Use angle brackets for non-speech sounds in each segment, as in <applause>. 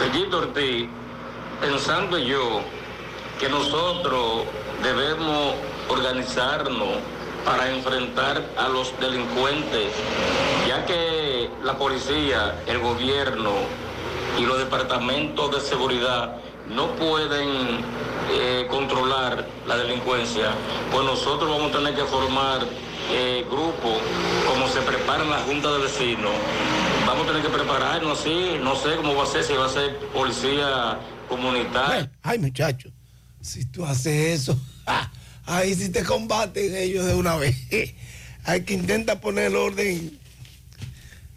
Sellito Ortiz, pensando yo que nosotros debemos organizarnos para enfrentar a los delincuentes, ya que la policía, el gobierno y los departamentos de seguridad no pueden eh, controlar la delincuencia, pues nosotros vamos a tener que formar eh, grupos, como se preparan las juntas de vecinos. Vamos a tener que prepararnos así, no sé cómo va a ser, si va a ser policía comunitaria. Ay, muchacho, si tú haces eso, <laughs> ahí sí te combaten ellos de una vez. <laughs> Hay que intentar poner el orden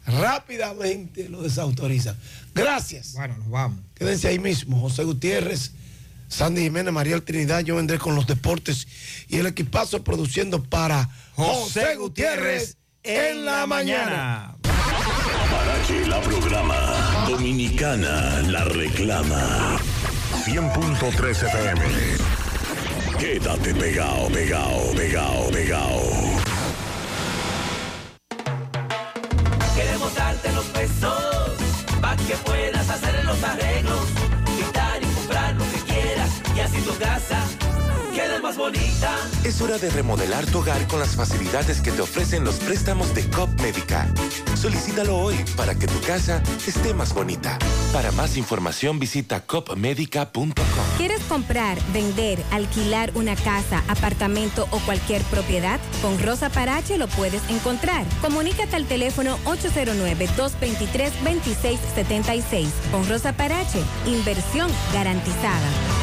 rápidamente, lo desautorizan. Gracias. Bueno, nos vamos. Quédense ahí mismo, José Gutiérrez, Sandy Jiménez, María Trinidad, yo vendré con los deportes y el equipazo produciendo para José Gutiérrez en la mañana. Parache la programa. Dominicana la reclama. 100.3 FM. Quédate pegado, pegado, pegado, pegado. Queremos darte los pesos para que puedas hacer los arreglos, quitar y comprar lo que quieras y así tu casa quede más bonita. Es hora de remodelar tu hogar con las facilidades que te ofrecen los préstamos de COP Médica. Solicítalo hoy para que tu casa esté más bonita. Para más información visita copmedica.com. ¿Quieres comprar, vender, alquilar una casa, apartamento o cualquier propiedad? Con Rosa Parache lo puedes encontrar. Comunícate al teléfono 809-223-2676. Con Rosa Parache, inversión garantizada.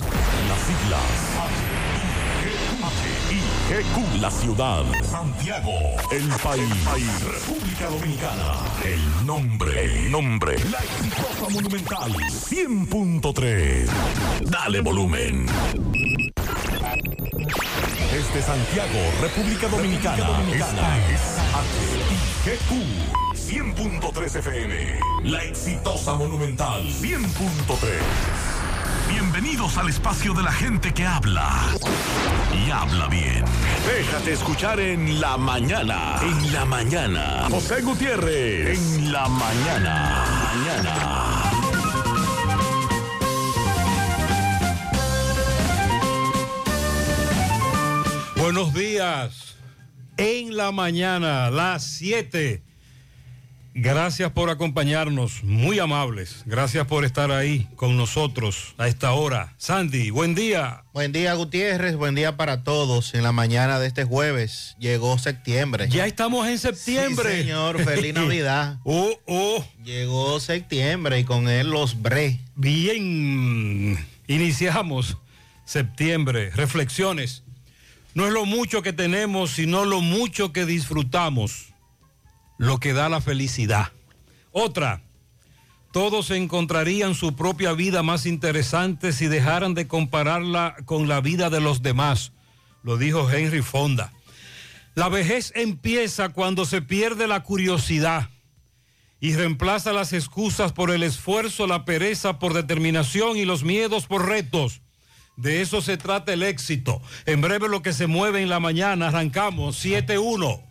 Las siglas. HIGQ, la ciudad. Santiago, el país. República Dominicana. El nombre. El nombre. La exitosa monumental. 100.3. Dale volumen. Desde Santiago, República Dominicana. Esta es HIGQ. 100.3 FM. La exitosa monumental. 100.3. Bienvenidos al espacio de la gente que habla y habla bien. Déjate escuchar en la mañana. En la mañana. José Gutiérrez. En la mañana. Mañana. Buenos días. En la mañana, las 7. Gracias por acompañarnos, muy amables. Gracias por estar ahí con nosotros a esta hora. Sandy, buen día. Buen día, Gutiérrez. Buen día para todos. En la mañana de este jueves llegó septiembre. Ya estamos en septiembre. Sí, señor. Feliz <laughs> Navidad. oh, oh. Llegó septiembre y con él los bre. Bien. Iniciamos septiembre. Reflexiones. No es lo mucho que tenemos, sino lo mucho que disfrutamos lo que da la felicidad. Otra, todos encontrarían su propia vida más interesante si dejaran de compararla con la vida de los demás, lo dijo Henry Fonda. La vejez empieza cuando se pierde la curiosidad y reemplaza las excusas por el esfuerzo, la pereza por determinación y los miedos por retos. De eso se trata el éxito. En breve lo que se mueve en la mañana, arrancamos 7-1.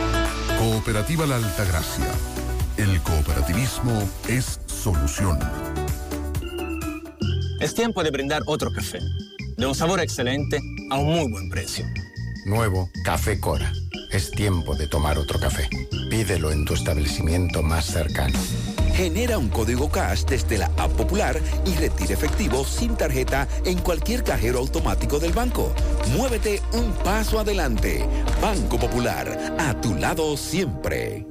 Cooperativa La Altagracia. El cooperativismo es solución. Es tiempo de brindar otro café, de un sabor excelente a un muy buen precio. Nuevo Café Cora. Es tiempo de tomar otro café. Pídelo en tu establecimiento más cercano. Genera un código cash desde la app popular y retira efectivo sin tarjeta en cualquier cajero automático del banco. Muévete un paso adelante. Banco Popular, a tu lado siempre.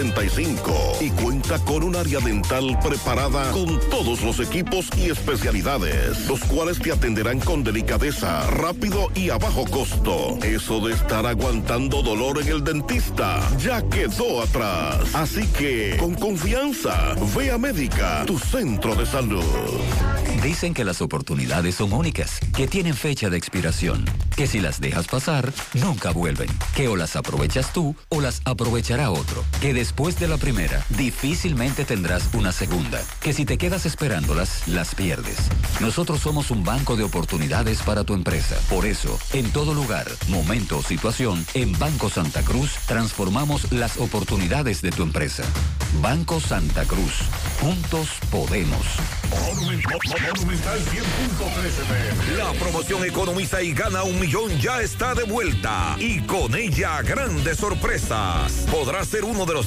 65 y cuenta con un área dental preparada con todos los equipos y especialidades, los cuales te atenderán con delicadeza, rápido y a bajo costo. Eso de estar aguantando dolor en el dentista ya quedó atrás. Así que, con confianza, ve a Médica, tu centro de salud. Dicen que las oportunidades son únicas, que tienen fecha de expiración, que si las dejas pasar, nunca vuelven, que o las aprovechas tú o las aprovechará otro, que después de la primera, difícilmente tendrás una segunda, que si te quedas esperándolas, las pierdes. Nosotros somos un banco de oportunidades para tu empresa. Por eso, en todo lugar, momento o situación, en Banco Santa Cruz transformamos las oportunidades de tu empresa. Banco Santa Cruz. Juntos podemos. La promoción Economiza y gana un millón ya está de vuelta y con ella grandes sorpresas. Podrás ser uno de los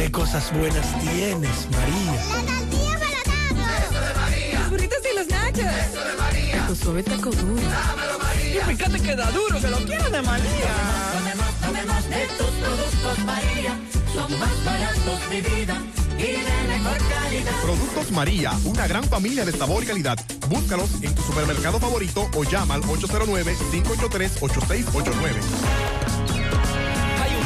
Qué cosas buenas tienes, María. La tortilla para Eso de María. Los burritos y los nachos. Eso de María. Tu suave taco duro. Dámelo, María. Y fíjate que da duro, que lo quiero de María. Tomemos, tomemos de tus productos, María. Son más baratos de vida y de mejor calidad. Productos María, una gran familia de sabor y calidad. Búscalos en tu supermercado favorito o llama al 809-583-8689.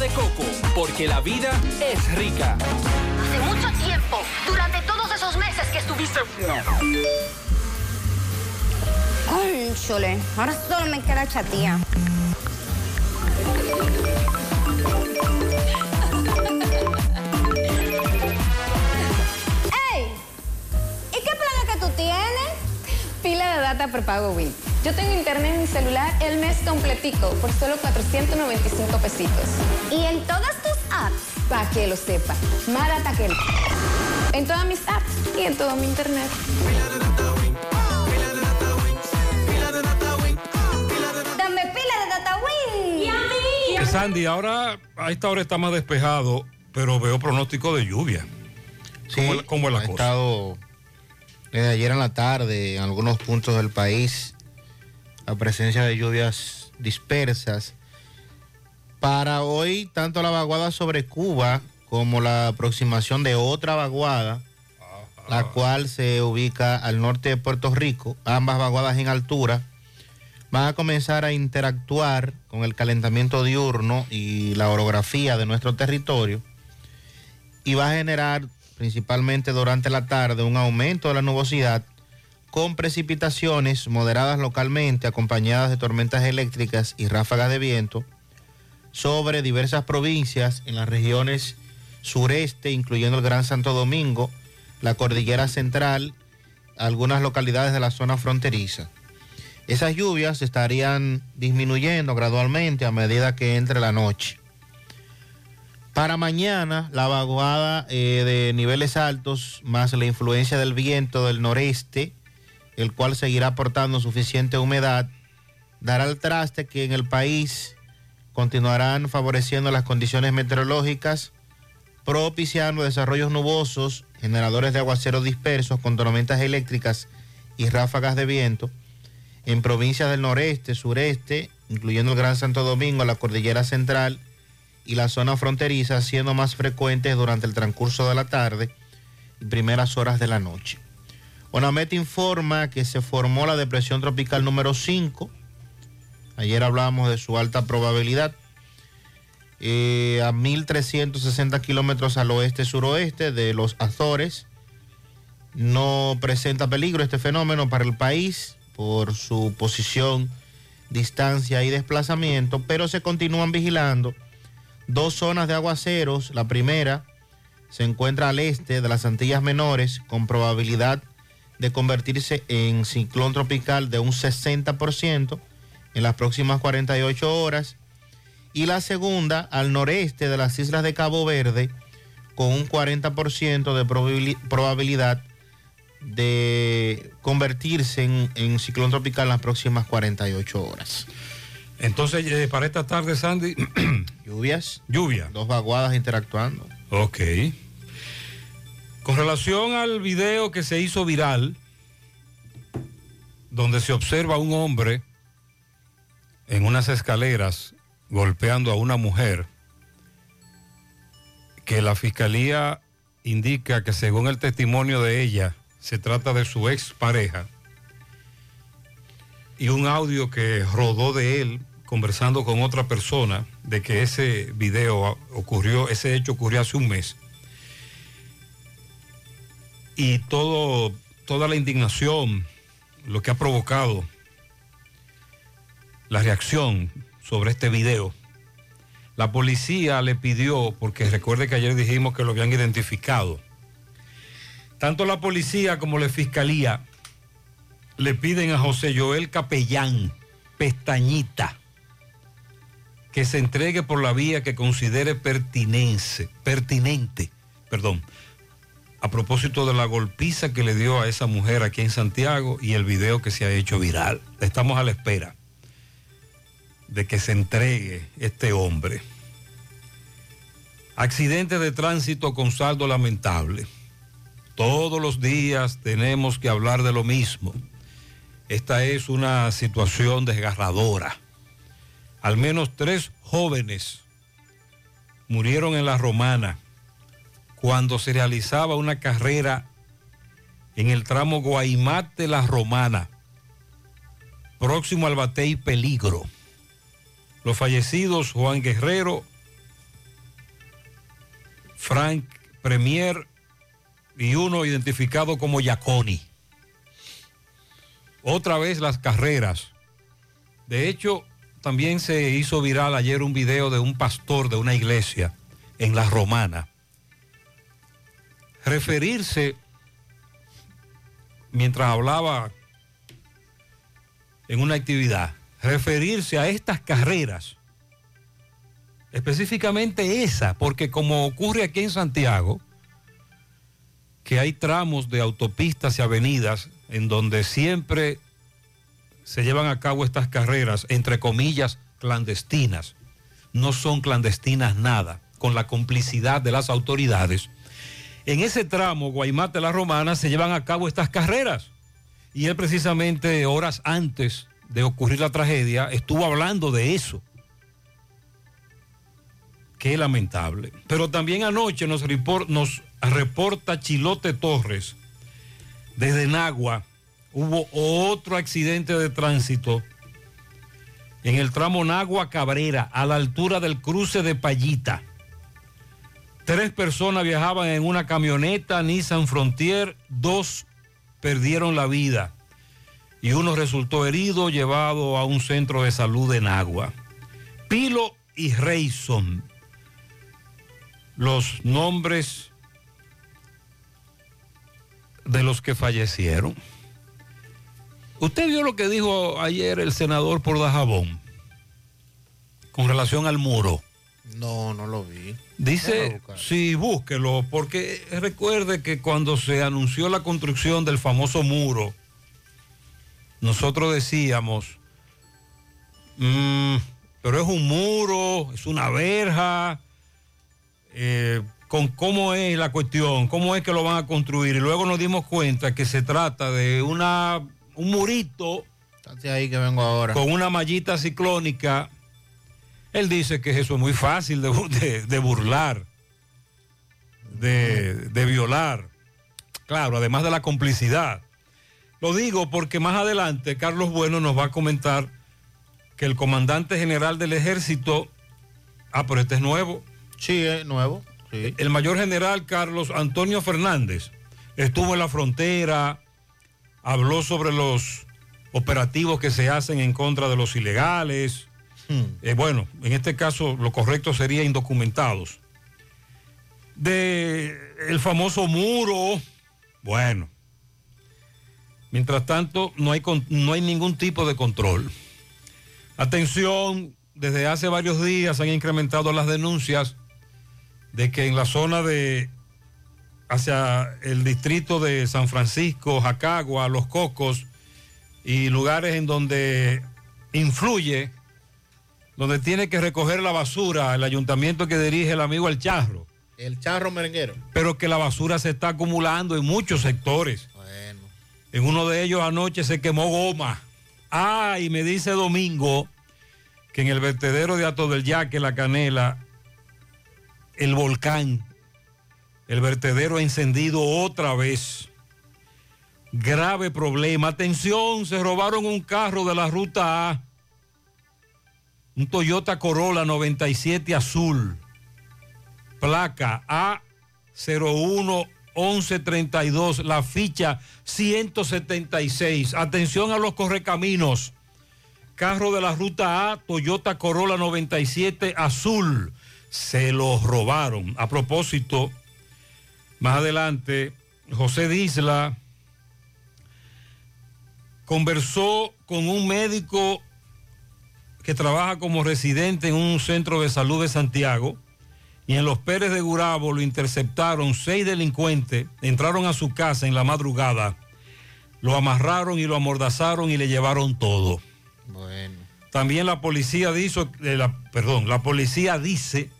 de coco, porque la vida es rica. Hace mucho tiempo, durante todos esos meses que estuviste... Ay, chole, ahora solo me queda chatía. ¡Ey! ¿Y qué plan es que tú tienes? Pila de data prepago Win. Yo tengo internet en mi celular el mes completico por solo 495 pesitos. ¿Y en todas tus apps? Para que lo sepa. Más data que... En todas mis apps y en todo mi internet. Dame pila de data Win. Eh, Sandy, ahora a esta hora está más despejado, pero veo pronóstico de lluvia. ¿Cómo, es- cómo es la ha cosa? estado desde ayer en la tarde en algunos puntos del país la presencia de lluvias dispersas. Para hoy, tanto la vaguada sobre Cuba como la aproximación de otra vaguada, la cual se ubica al norte de Puerto Rico, ambas vaguadas en altura, van a comenzar a interactuar con el calentamiento diurno y la orografía de nuestro territorio y va a generar principalmente durante la tarde un aumento de la nubosidad con precipitaciones moderadas localmente acompañadas de tormentas eléctricas y ráfagas de viento sobre diversas provincias en las regiones sureste, incluyendo el Gran Santo Domingo, la Cordillera Central, algunas localidades de la zona fronteriza. Esas lluvias estarían disminuyendo gradualmente a medida que entre la noche. Para mañana, la vaguada eh, de niveles altos más la influencia del viento del noreste, el cual seguirá aportando suficiente humedad, dará el traste que en el país continuarán favoreciendo las condiciones meteorológicas, propiciando desarrollos nubosos, generadores de aguaceros dispersos con tormentas eléctricas y ráfagas de viento en provincias del noreste, sureste, incluyendo el Gran Santo Domingo, la Cordillera Central y la zona fronteriza, siendo más frecuentes durante el transcurso de la tarde y primeras horas de la noche. ONAMET informa que se formó la depresión tropical número 5. Ayer hablábamos de su alta probabilidad. eh, a 1.360 kilómetros al oeste-suroeste de los Azores. No presenta peligro este fenómeno para el país por su posición, distancia y desplazamiento, pero se continúan vigilando dos zonas de aguaceros. La primera se encuentra al este de las Antillas Menores con probabilidad de convertirse en ciclón tropical de un 60% en las próximas 48 horas. Y la segunda al noreste de las islas de Cabo Verde con un 40% de probabili- probabilidad de convertirse en, en ciclón tropical en las próximas 48 horas. Entonces, eh, para esta tarde, Sandy. <clears throat> Lluvias. Lluvia. Dos vaguadas interactuando. Ok. Con relación al video que se hizo viral, donde se observa a un hombre en unas escaleras golpeando a una mujer, que la fiscalía indica que según el testimonio de ella, se trata de su ex pareja, y un audio que rodó de él conversando con otra persona de que ese video ocurrió, ese hecho ocurrió hace un mes. Y todo, toda la indignación, lo que ha provocado la reacción sobre este video. La policía le pidió, porque recuerde que ayer dijimos que lo habían identificado, tanto la policía como la fiscalía le piden a José Joel Capellán, pestañita, que se entregue por la vía que considere pertinente, pertinente, perdón, a propósito de la golpiza que le dio a esa mujer aquí en Santiago y el video que se ha hecho viral. Estamos a la espera de que se entregue este hombre. Accidente de tránsito con saldo lamentable. Todos los días tenemos que hablar de lo mismo. Esta es una situación desgarradora. Al menos tres jóvenes murieron en la Romana cuando se realizaba una carrera en el tramo Guaymate-La Romana, próximo al Batey Peligro. Los fallecidos Juan Guerrero, Frank Premier y uno identificado como Yaconi. Otra vez las carreras. De hecho, también se hizo viral ayer un video de un pastor de una iglesia en La Romana. Referirse, mientras hablaba en una actividad, referirse a estas carreras, específicamente esa, porque como ocurre aquí en Santiago, que hay tramos de autopistas y avenidas en donde siempre se llevan a cabo estas carreras, entre comillas, clandestinas. No son clandestinas nada, con la complicidad de las autoridades. En ese tramo, Guaymate La Romana, se llevan a cabo estas carreras. Y él precisamente horas antes de ocurrir la tragedia, estuvo hablando de eso. Qué lamentable. Pero también anoche nos, nos reporta Chilote Torres, desde Nagua, hubo otro accidente de tránsito en el tramo Nagua Cabrera, a la altura del cruce de Payita. Tres personas viajaban en una camioneta Nissan Frontier, dos perdieron la vida y uno resultó herido llevado a un centro de salud en Agua. Pilo y Reyson, los nombres de los que fallecieron. Usted vio lo que dijo ayer el senador por Dajabón con relación al muro. No, no lo vi. Dice, sí, búsquelo, porque recuerde que cuando se anunció la construcción del famoso muro, nosotros decíamos, "Mm, pero es un muro, es una verja, eh, con cómo es la cuestión, cómo es que lo van a construir. Y luego nos dimos cuenta que se trata de una, un murito Estate ahí que vengo ahora. con una mallita ciclónica. Él dice que eso es muy fácil de, bu- de- de burlar, de, de violar. Claro, además de la complicidad. Lo digo porque más adelante Carlos Bueno nos va a comentar que el comandante general del ejército, ah, pero este es nuevo. Sí, es nuevo. El mayor general Carlos Antonio Fernández estuvo en la frontera, habló sobre los operativos que se hacen en contra de los ilegales. Eh, bueno, en este caso lo correcto sería indocumentados. De el famoso muro, bueno. Mientras tanto, no hay, no hay ningún tipo de control. Atención, desde hace varios días han incrementado las denuncias de que en la zona de hacia el distrito de San Francisco, Jacagua, Los Cocos y lugares en donde influye, donde tiene que recoger la basura el ayuntamiento que dirige el amigo El Charro, El charro merenguero. pero que la basura se está acumulando en muchos sectores. En uno de ellos anoche se quemó goma. Ah, y me dice Domingo que en el vertedero de Ato del Yaque, La Canela, el volcán, el vertedero encendido otra vez. Grave problema. Atención, se robaron un carro de la ruta A. Un Toyota Corolla 97 azul. Placa A011132. La ficha 176. Atención a los correcaminos. Carro de la ruta A, Toyota Corolla 97 azul. Se los robaron. A propósito, más adelante, José Disla conversó con un médico que trabaja como residente en un centro de salud de Santiago y en los Pérez de Gurabo lo interceptaron seis delincuentes, entraron a su casa en la madrugada, lo amarraron y lo amordazaron y le llevaron todo. Bueno. También la policía dice, eh, la- perdón, la policía dice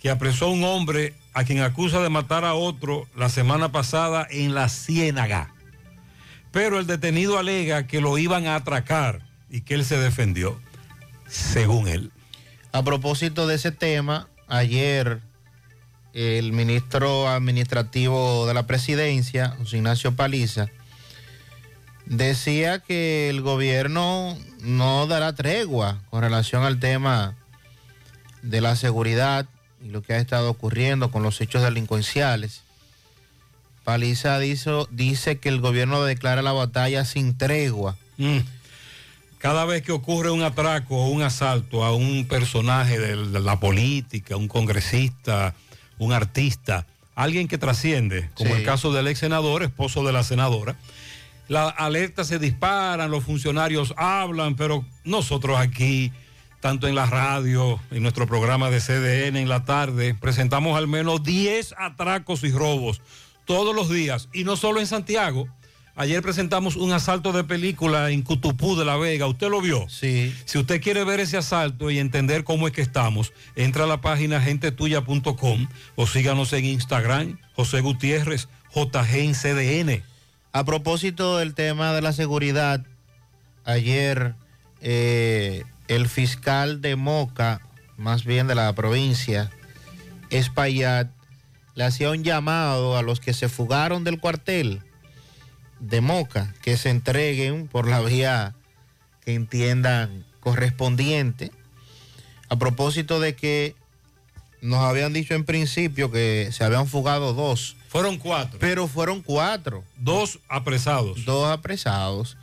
que apresó a un hombre a quien acusa de matar a otro la semana pasada en la Ciénaga. Pero el detenido alega que lo iban a atracar y que él se defendió, según él. A propósito de ese tema, ayer el ministro administrativo de la presidencia, José Ignacio Paliza, decía que el gobierno no dará tregua con relación al tema de la seguridad y lo que ha estado ocurriendo con los hechos delincuenciales. Paliza dice, dice que el gobierno declara la batalla sin tregua. Mm. Cada vez que ocurre un atraco o un asalto a un personaje de la política, un congresista, un artista, alguien que trasciende, como Sí. el caso del ex senador, esposo de la senadora, las alertas se disparan, los funcionarios hablan, pero nosotros aquí, tanto en la radio, en nuestro programa de CDN en la tarde, presentamos al menos 10 atracos y robos todos los días, y no solo en Santiago. Ayer presentamos un asalto de película en Cutupú de La Vega. ¿Usted lo vio? Sí. Si usted quiere ver ese asalto y entender cómo es que estamos, entra a la página gentetuya.com o síganos en Instagram, José Gutiérrez, JG en CDN. A propósito del tema de la seguridad, ayer eh, el fiscal de Moca, más bien de la provincia, Espaillat, le hacía un llamado a los que se fugaron del cuartel de Moca, que se entreguen por la vía que entiendan correspondiente, a propósito de que nos habían dicho en principio que se habían fugado dos. Fueron cuatro. Pero fueron cuatro. Dos apresados. Dos apresados.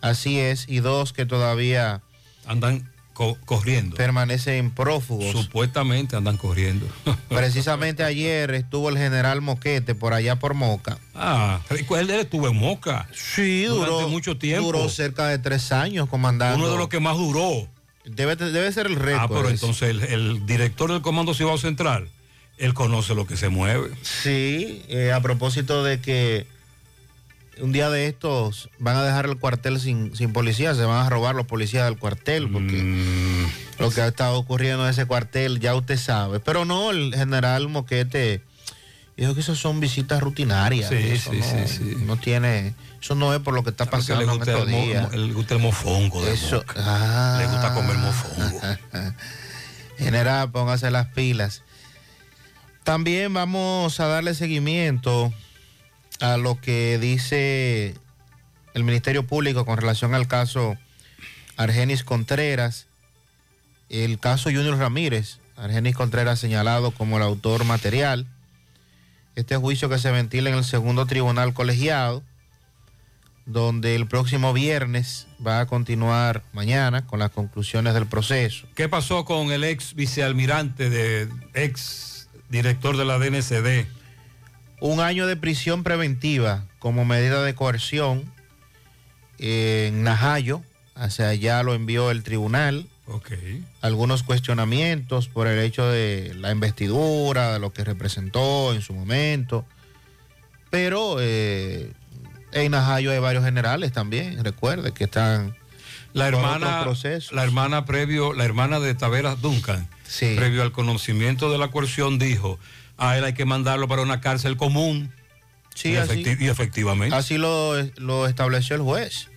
Así es. Y dos que todavía andan co- corriendo. Permanecen prófugos. Supuestamente andan corriendo. <laughs> Precisamente ayer estuvo el general Moquete por allá por Moca. ah, él estuvo en Moca. Sí, duró mucho tiempo. Duró cerca de tres años comandando. Uno de los que más duró. Debe, debe ser el récord. Ah, pero entonces el, el director del Comando Cibao Central, él conoce lo que se mueve. Sí, eh, a propósito de que un día de estos van a dejar el cuartel sin, sin policía, se van a robar los policías del cuartel, porque Mm. lo que ha estado ocurriendo en ese cuartel ya usted sabe. Pero no, el general Moquete dijo que eso son visitas rutinarias. Sí, eso sí, no, sí. No tiene, eso no es por lo que está Porque le pasando en gusta, estos el, días. le gusta el mofongo de Eso, Moca. ah. Le gusta comer mofongo. <laughs> General, póngase las pilas. También vamos a darle seguimiento a lo que dice el Ministerio Público con relación al caso Argenis Contreras, el caso Junior Ramírez. Argenis Contreras señalado como el autor material. Este juicio que se ventila en el segundo tribunal colegiado, donde el próximo viernes va a continuar mañana con las conclusiones del proceso. ¿Qué pasó con el ex vicealmirante, de, ex director de la DNCD? Un año de prisión preventiva como medida de coerción en Najayo. Hacia allá lo envió el tribunal. Ok. Algunos cuestionamientos por el hecho de la investidura, de lo que representó en su momento. Pero eh, en Najayo hay varios generales también, recuerde, que están La hermana, la hermana previo, la hermana de Taveras Duncan, previo al conocimiento de la coerción, dijo, a él hay que mandarlo para una cárcel común. Sí, y, así. efecti- y efectivamente. Así lo, lo estableció el juez.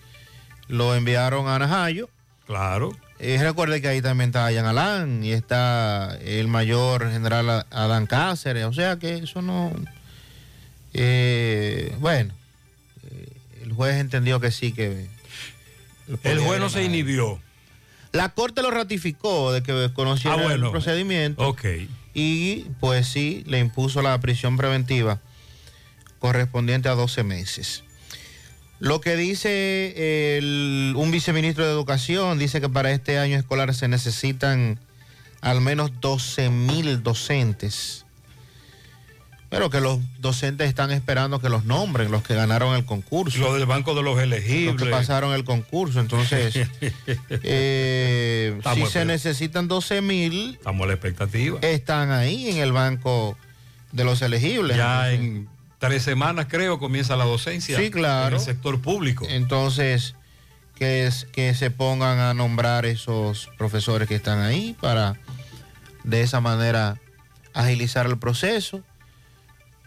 Lo enviaron a Najayo. Claro. Eh, recuerde que ahí también está Jan Alán y está el mayor general Adán Cáceres. O sea que eso no. eh, bueno, eh, el juez entendió que sí que. El juez no se inhibió. La corte lo ratificó de que conociera Ah, bueno. el procedimiento. Ok. Y pues sí, le impuso la prisión preventiva correspondiente a 12 meses. Lo que dice el- un viceministro de Educación, dice que para este año escolar se necesitan al menos 12 mil docentes. Pero que los docentes están esperando que los nombren, los que ganaron el concurso. Lo del Banco de los Elegibles. Los que pasaron el concurso. Entonces, <laughs> eh, si se necesitan 12 mil, Estamos a la expectativa. están ahí en el banco de los elegibles. Ya Entonces, en tres semanas, creo, comienza la docencia. Sí, claro. En el sector público. Entonces, que, es- que se pongan a nombrar esos profesores que están ahí para de esa manera agilizar el proceso.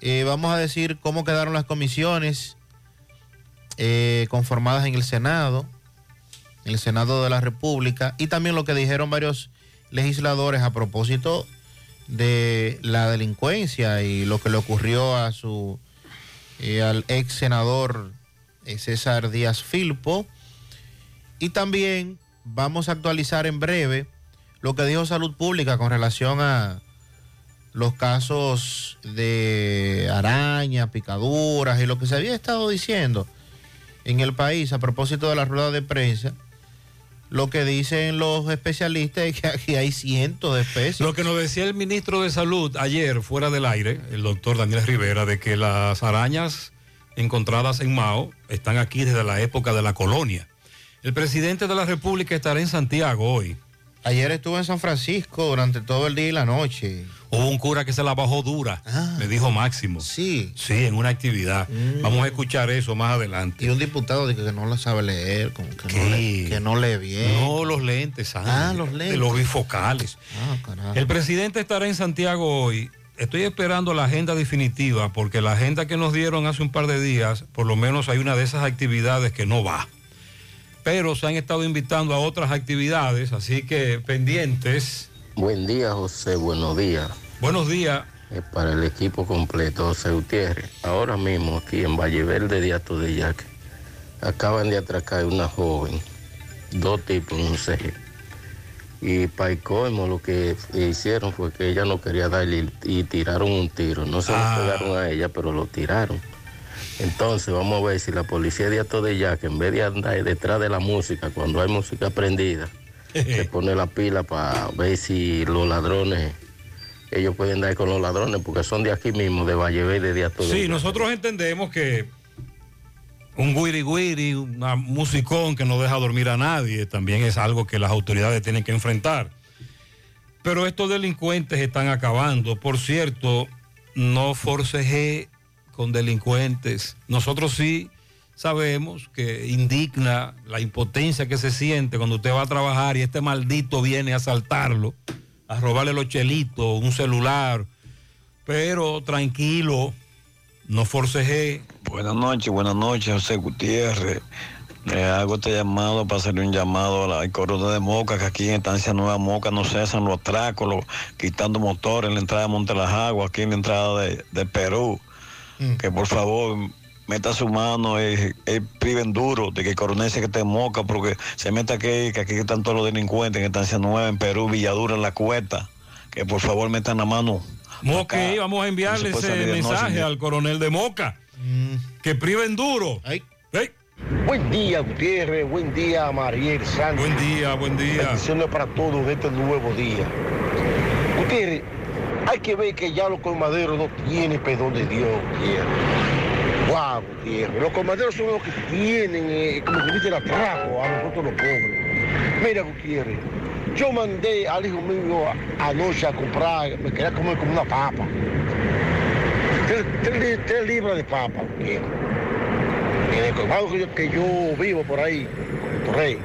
Eh, vamos a decir cómo quedaron las comisiones eh, conformadas en el Senado, en el Senado de la República, y también lo que dijeron varios legisladores a propósito de la delincuencia y lo que le ocurrió a su eh, al ex senador César Díaz Filpo. Y también vamos a actualizar en breve lo que dijo Salud Pública con relación a los casos de arañas, picaduras y lo que se había estado diciendo en el país a propósito de la rueda de prensa. Lo que dicen los especialistas es que aquí hay cientos de especies. Lo que nos decía el ministro de Salud ayer, fuera del aire, el doctor Daniel Rivera, de que las arañas encontradas en Mao están aquí desde la época de la colonia. El presidente de la República estará en Santiago hoy. Ayer estuve en San Francisco durante todo el día y la noche. Hubo un cura que se la bajó dura, me dijo Máximo. Sí. Sí, en una actividad. Vamos a escuchar eso más adelante. Y un diputado dice que no la sabe leer, como que, no que no lee bien. No, los lentes, Sandy, Ah, los lentes. De los bifocales. Ah, carajo. El presidente estará en Santiago hoy. Estoy esperando la agenda definitiva porque la agenda que nos dieron hace un par de días, por lo menos hay una de esas actividades que no va. Pero se han estado invitando a otras actividades, así que pendientes. Buen día, José. Buenos días. Buenos días. Eh, para el equipo completo, José Gutiérrez. Ahora mismo aquí en Valle Verde de Ato de Yaque, acaban de atracar una joven, dos tipos en un CG. Y para el colmo lo que hicieron fue que ella no quería darle y tiraron un tiro. No se Ah. lo pegaron a ella, pero lo tiraron. Entonces vamos a ver si la policía de Ato de Yaque, en vez de andar detrás de la música, cuando hay música prendida, <laughs> se pone la pila para ver si los ladrones, ellos pueden dar con los ladrones, porque son de aquí mismo, de Valle Verde, de Ato de Sí, nosotros entendemos que un guiri guiri, una musicón que no deja dormir a nadie, también es algo que las autoridades tienen que enfrentar. Pero estos delincuentes están acabando. Por cierto, no forceje con delincuentes. Nosotros sí sabemos que indigna la impotencia que se siente cuando usted va a trabajar y este maldito viene a asaltarlo, a robarle los chelitos, un celular. Pero tranquilo, no forceje. Buenas noches, buenas noches, José Gutiérrez. Le hago este llamado para hacerle un llamado a la- corredor de Moca, que aquí en Estancia Nueva Moca no cesan los atracos, quitando motores en la entrada de Monte Las Aguas, aquí en la entrada de Perú. Que por favor meta su mano, es priven duro de que el coronel se que en Moca, porque se meta aquí, que aquí están todos los delincuentes en Estancia Nueva, en Perú, Villadura, en la cuesta. Que por favor metan la mano. Ok, vamos a enviarle No ese noche, mensaje al coronel de Moca. Que priven duro. Buen día, Gutiérrez. Buen día, Mariel Sánchez. Buen día, buen día. Bendiciones para todos de este nuevo día. Gutiérrez, hay que ver que ya los colmaderos no tienen perdón de Dios, Gutiérrez. Wow, Gutiérrez. Los colmaderos son los que tienen, eh, como que dice, el atraco a nosotros los pobres. Mira, Gutiérrez, yo mandé al hijo mío anoche a comprar, me quería comer como una papa. Tres libras de papa, Gutiérrez. En el colmado que yo, que yo vivo por ahí, en Torrey.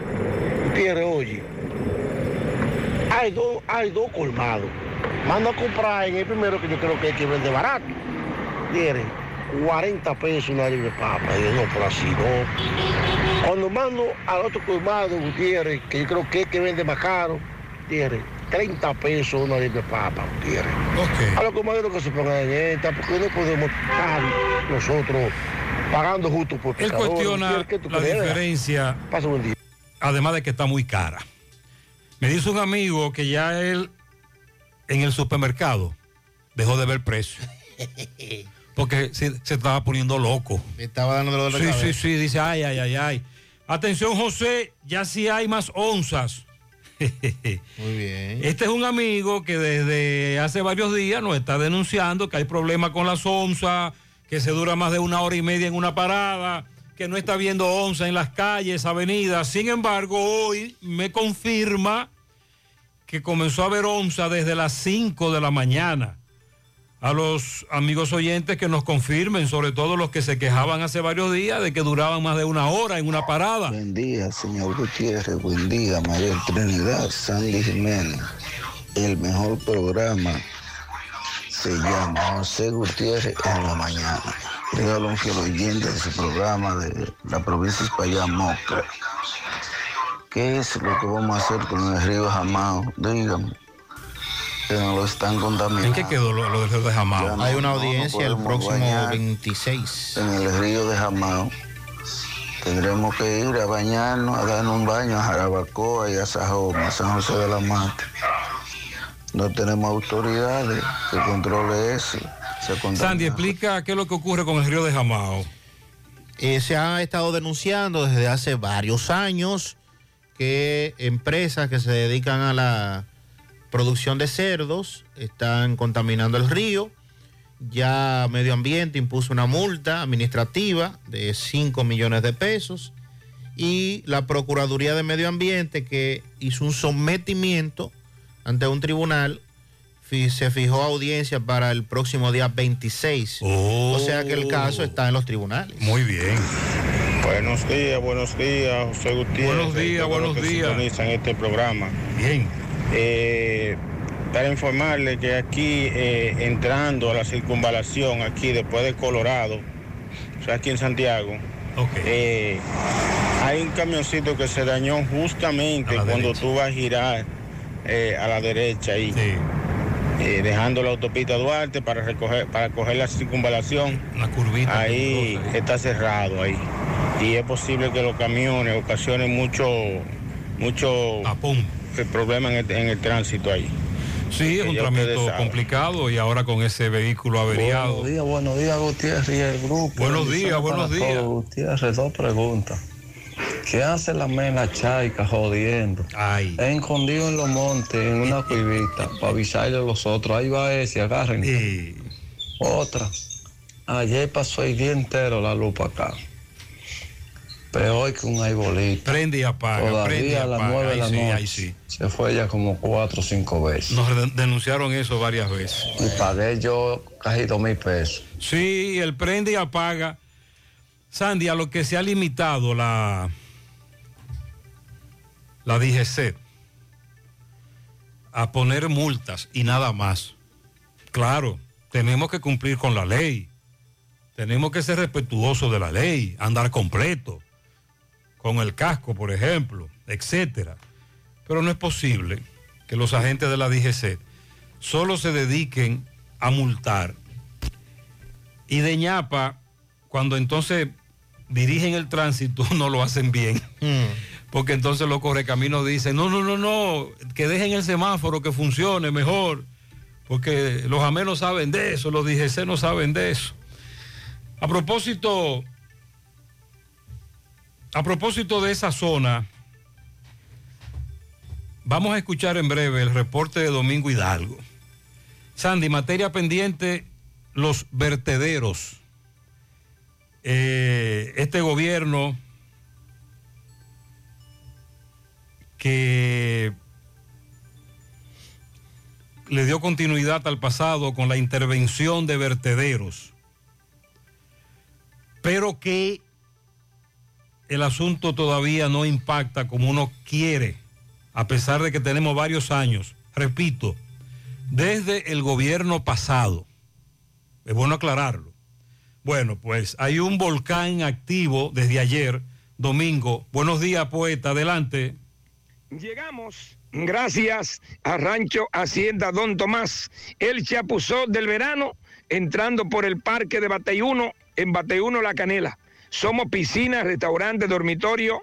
Gutiérrez, oye, hay dos, hay dos colmados. Mando a comprar en el primero que yo creo que hay que vende barato. Gutiérrez, 40 pesos una libre papa. Y yo, no, por así no. Cuando mando al otro colmado, Gutiérrez, que yo creo que es que vende más caro, Gutiérrez, 30 pesos una libre papa, Gutiérrez. A los colmaderos que se pongan en esta, porque no podemos estar nosotros pagando justo por Él cuestiona Gutiérrez, ¿qué tú la crees? diferencia, Pasa buen día. además de que está muy cara. Me dice un amigo que ya él en el supermercado dejó de ver precio. <laughs> Porque se, se estaba poniendo loco. Me estaba dando dolor de Sí, sí, sí, dice, ay, ay, ay, ay. Atención, José, ya sí hay más onzas. <laughs> Muy bien. Este es un amigo que desde hace varios días nos está denunciando que hay problemas con las onzas, que se dura más de una hora y media en una parada, que no está viendo onza en las calles, avenidas. Sin embargo, hoy me confirma que comenzó a ver onza desde las 5 de la mañana. A los amigos oyentes que nos confirmen, sobre todo los que se quejaban hace varios días de que duraban más de una hora en una parada. Buen día, señor Gutiérrez. Buen día, María Trinidad, Sandy Jiménez. El mejor programa se llama José Gutiérrez en la mañana. Dígalo un fiel oyente de su programa de la provincia de España, Moca. ¿Qué es lo que vamos a hacer con el río Jamao? Dígame. Que no lo están contaminando. ¿En qué quedó lo, lo del río de Jamao? No- Hay una no nos audiencia el próximo bañar 26. En el río de Jamao. Tendremos que ir a bañarnos, a darnos un baño a Jarabacoa y a Sajoma, San José de la Mata. No tenemos autoridades que controle eso. Se. Sandy, explica qué es lo que ocurre con el río de Jamao. Eh, se ha estado denunciando desde hace varios años que empresas que se dedican a la producción de cerdos están contaminando el río. Ya Medio Ambiente impuso una multa administrativa de 5 millones de pesos y la Procuraduría de Medio Ambiente que hizo un sometimiento ante un tribunal se fijó audiencia para el próximo día 26. O sea que el caso está en los tribunales. Muy bien. Buenos días, buenos días, José Gutiérrez. Buenos días, buenos días. sintonizan este programa. Bien. Eh, para informarle que aquí, eh, entrando a la circunvalación, aquí después de Colorado, o sea, aquí en Santiago, eh, Hay un camioncito que se dañó justamente cuando tú vas a girar a la derecha ahí. eh, dejando la autopista Duarte para recoger, para coger la circunvalación. Una curvita. Ahí está cerrado ahí. Y es posible que los camiones ocasionen mucho, mucho eh, problema en el, en el tránsito ahí. Sí, es un saben. complicado y ahora con ese vehículo averiado. Buenos días, buenos días, Gutiérrez y el grupo. Buenos días, buenos días. todos. Gutiérrez, dos preguntas. ¿Qué hace la mena chaica jodiendo? Ay. Escondido en los montes, en una cuivita, <laughs> para avisarle a los otros. Ahí va ese, agarren. Otra. Ayer pasó el día entero la luz para acá. Peor que un aibolito. Prende y apaga, Todavía prende y a las apaga. nueve de Ahí la sí, noche. sí. Se fue ya como cuatro o cinco veces. Nos de- denunciaron eso varias veces. Y pagué yo casi dos mil pesos. Sí, el prende y apaga. Sandy, a lo que se ha limitado la, la DGC a poner multas y nada más. Claro, tenemos que cumplir con la ley. Tenemos que ser respetuosos de la ley, andar completo, con el casco, por ejemplo, etcétera. Pero no es posible que los agentes de la DGC solo se dediquen a multar y de ñapa, cuando entonces dirigen el tránsito, <laughs> no lo hacen bien. Porque entonces los correcaminos dicen, no, no, no, no, que dejen el semáforo, que funcione mejor. Porque los AME no saben de eso, los DGC no saben de eso. A propósito, a propósito de esa zona, vamos a escuchar en breve el reporte de Domingo Hidalgo. Sandy, materia pendiente, los vertederos. Eh, este gobierno que le dio continuidad al pasado con la intervención de vertederos, pero que el asunto todavía no impacta como uno quiere, a pesar de que tenemos varios años, repito, desde el gobierno pasado. Es bueno aclararlo. Bueno, pues hay un volcán activo desde ayer, domingo. Buenos días, poeta, adelante. Llegamos, gracias a Rancho Hacienda Don Tomás, el chapuzó del verano, entrando por el parque de Bateyuno, en Bateyuno La Canela. Somos piscina, restaurante, dormitorio.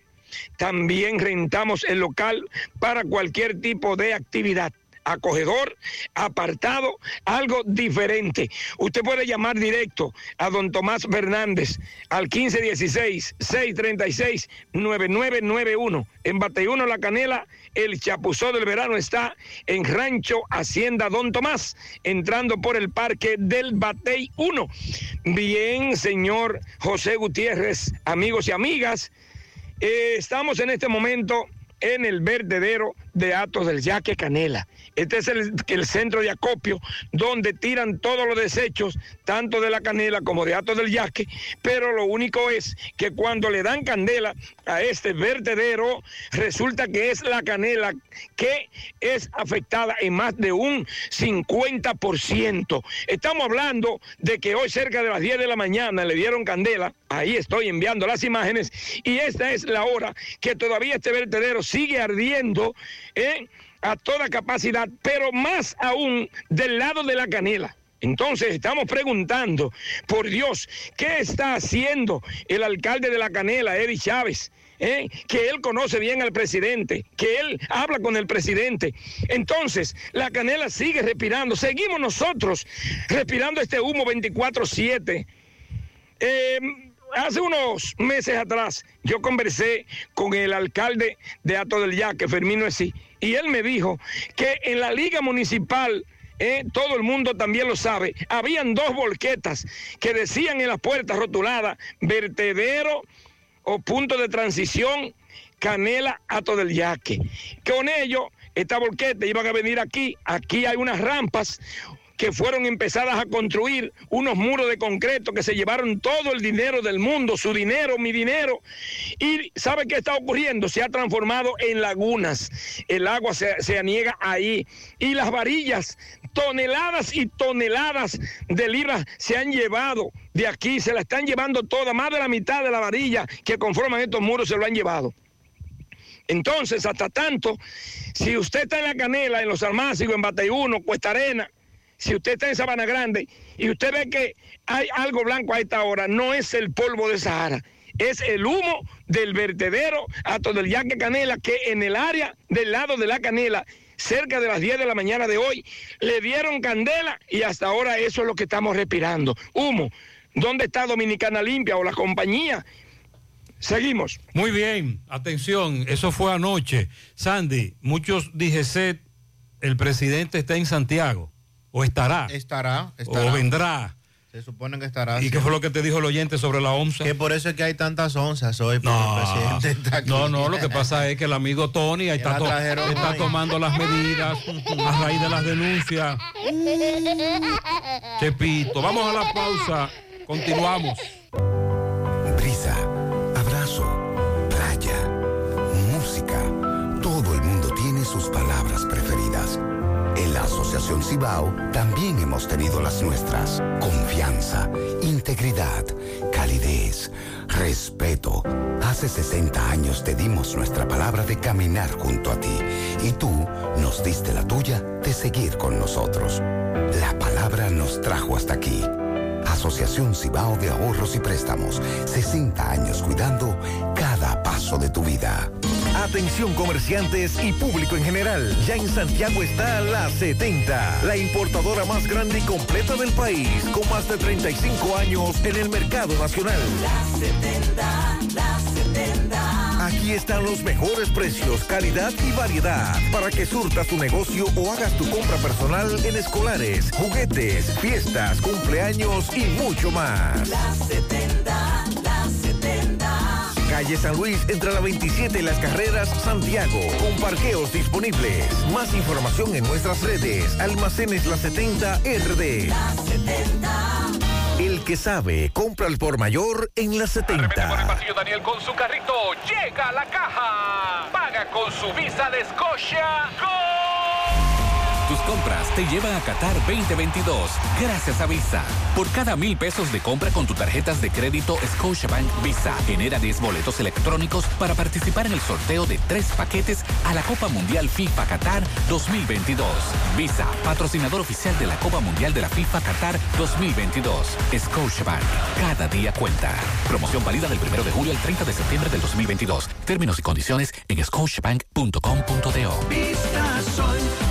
También rentamos el local para cualquier tipo de actividad. Acogedor, apartado, algo diferente. Usted puede llamar directo a don Tomás Fernández al 1516-636-9991. En Bateyuno La Canela, el chapuzó del verano está en Rancho Hacienda Don Tomás, entrando por el parque del Batey 1. Bien, señor José Gutiérrez, amigos y amigas, eh, estamos en este momento en el vertedero de Atos del Yaque Canela. Este es el, el centro de acopio donde tiran todos los desechos, tanto de la canela como de Atos del Yaque, pero lo único es que cuando le dan candela a este vertedero, resulta que es la canela que es afectada en más de un 50%. Estamos hablando de que hoy cerca de las 10 de la mañana le dieron candela, ahí estoy enviando las imágenes, y esta es la hora que todavía este vertedero sigue ardiendo ¿eh? a toda capacidad, pero más aún del lado de la canela. Entonces estamos preguntando, por Dios, ¿qué está haciendo el alcalde de la Canela, Eddie Chávez? ¿Eh? que él conoce bien al presidente, que él habla con el presidente. Entonces, la canela sigue respirando, seguimos nosotros respirando este humo 24/7. Eh, hace unos meses atrás yo conversé con el alcalde de Ato del Yaque, Fermino Esí, y él me dijo que en la liga municipal eh, todo el mundo también lo sabe, habían dos volquetas que decían en las puertas rotuladas, vertedero o punto de transición, Canela, Ato del Yaque. Con ello, esta volqueta iban a venir aquí, aquí hay unas rampas que fueron empezadas a construir unos muros de concreto que se llevaron todo el dinero del mundo, su dinero, mi dinero. Y ¿sabe qué está ocurriendo? Se ha transformado en lagunas. El agua se, se aniega ahí. Y las varillas, toneladas y toneladas de libras se han llevado de aquí, se la están llevando toda, más de la mitad de la varilla que conforman estos muros se lo han llevado. Entonces, hasta tanto, si usted está en la canela, en los almácigos, en Bateyuno, Cuesta Arena, si usted está en Sabana Grande y usted ve que hay algo blanco a esta hora, no es el polvo de Sahara, es el humo del vertedero hasta del Yaque Canela, que en el área del lado de la canela, cerca de las 10 de la mañana de hoy, le dieron candela y hasta ahora eso es lo que estamos respirando, humo. ¿Dónde está Dominicana Limpia o la compañía? Seguimos. Muy bien, atención, eso fue anoche. Sandy, muchos DGC, el presidente está en Santiago, o estará, Estará, estará. o vendrá. Se supone que estará. ¿Y qué fue lo que te dijo el oyente sobre la onza? Que por eso es que hay tantas onzas hoy, No, el presidente está aquí. no, no, lo que pasa es que el amigo Tony ahí está, to- está tomando las medidas a raíz de las denuncias. <laughs> Chepito, vamos a la pausa, continuamos. Cibao también hemos tenido las nuestras. Confianza, integridad, calidez, respeto. Hace 60 años te dimos nuestra palabra de caminar junto a ti y tú nos diste la tuya de seguir con nosotros. La palabra nos trajo hasta aquí. Asociación Cibao de Ahorros y Préstamos. 60 años cuidando cada paso de tu vida. Atención comerciantes y público en general. Ya en Santiago está la 70, la importadora más grande y completa del país, con más de 35 años en el mercado nacional. La 70, la 70. Aquí están los mejores precios, calidad y variedad para que surtas tu negocio o hagas tu compra personal en escolares, juguetes, fiestas, cumpleaños y mucho más. La 70, la 70. Calle San Luis entre la 27 y las carreras Santiago, con parqueos disponibles. Más información en nuestras redes. Almacenes La 70 RD. La 70. El que sabe, compra al por mayor en la 70. pasillo Daniel con su carrito. Llega a la caja. Paga con su visa de Scotia. Tus compras te llevan a Qatar 2022 gracias a Visa. Por cada mil pesos de compra con tus tarjetas de crédito Scotiabank Visa, genera 10 boletos electrónicos para participar en el sorteo de tres paquetes a la Copa Mundial FIFA Qatar 2022. Visa, patrocinador oficial de la Copa Mundial de la FIFA Qatar 2022. Scotiabank, cada día cuenta. Promoción válida del 1 de julio al 30 de septiembre del 2022. Términos y condiciones en scotiabank.com.do.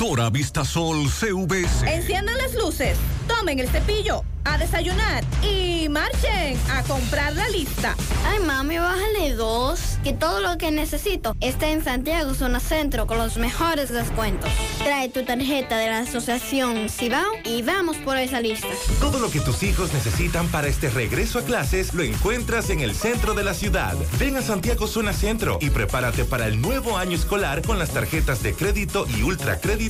Constructora Vistasol CVS. Enciendan las luces, tomen el cepillo, a desayunar y marchen a comprar la lista. Ay, mami, bájale dos. Que todo lo que necesito está en Santiago Zona Centro con los mejores descuentos. Trae tu tarjeta de la Asociación Cibao y vamos por esa lista. Todo lo que tus hijos necesitan para este regreso a clases lo encuentras en el centro de la ciudad. Ven a Santiago Zona Centro y prepárate para el nuevo año escolar con las tarjetas de crédito y ultracrédito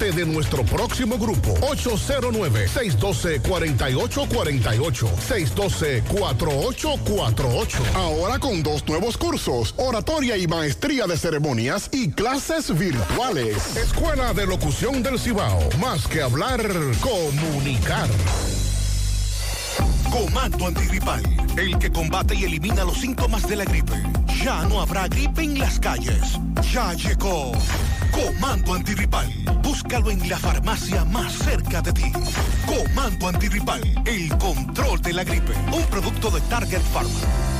de nuestro próximo grupo 809 809-612-4848. 612-4848. Ahora con dos nuevos cursos, oratoria y maestría de ceremonias y clases virtuales. Escuela de Locución del Cibao. Más que hablar, comunicar. Comando antigripal, el que combate y elimina los síntomas de la gripe. Ya no habrá gripe en las calles. Ya llegó. Comando antigripal. Búscalo en la farmacia más cerca de ti. Comando antigripal, el control de la gripe. Un producto de Target Pharma.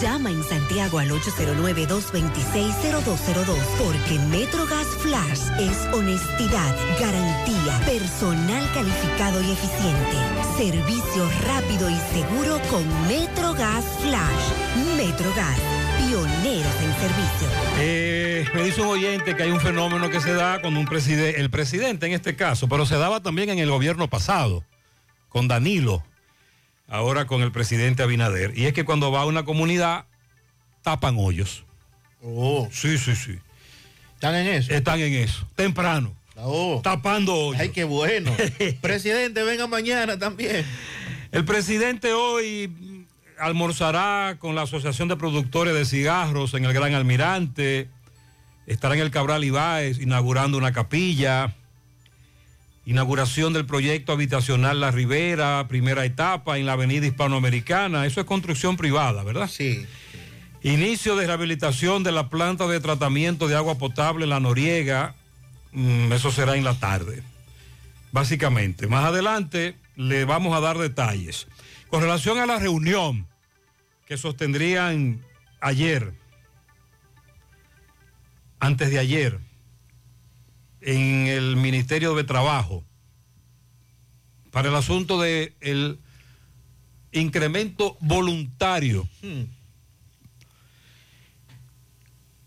Llama en Santiago al 809-226-0202 porque MetroGas Flash es honestidad, garantía, personal calificado y eficiente, servicio rápido y seguro con MetroGas Flash. MetroGas, pioneros en servicio. Eh, me dice un oyente que hay un fenómeno que se da con un presidente, el presidente en este caso, pero se daba también en el gobierno pasado, con Danilo ahora con el presidente Abinader. Y es que cuando va a una comunidad, tapan hoyos. Oh. Sí, sí, sí. ¿Están en eso? Están en eso. Temprano. Oh. Tapando hoyos. Ay, qué bueno. <laughs> presidente, venga mañana también. El presidente hoy almorzará con la Asociación de Productores de Cigarros en el Gran Almirante. Estará en el Cabral Ibáez inaugurando una capilla inauguración del proyecto habitacional La Ribera, primera etapa en la avenida hispanoamericana. Eso es construcción privada, ¿verdad? Sí. Inicio de rehabilitación de la planta de tratamiento de agua potable en La Noriega. Mm, eso será en la tarde, básicamente. Más adelante le vamos a dar detalles. Con relación a la reunión que sostendrían ayer, antes de ayer, en el Ministerio de Trabajo para el asunto del el incremento voluntario en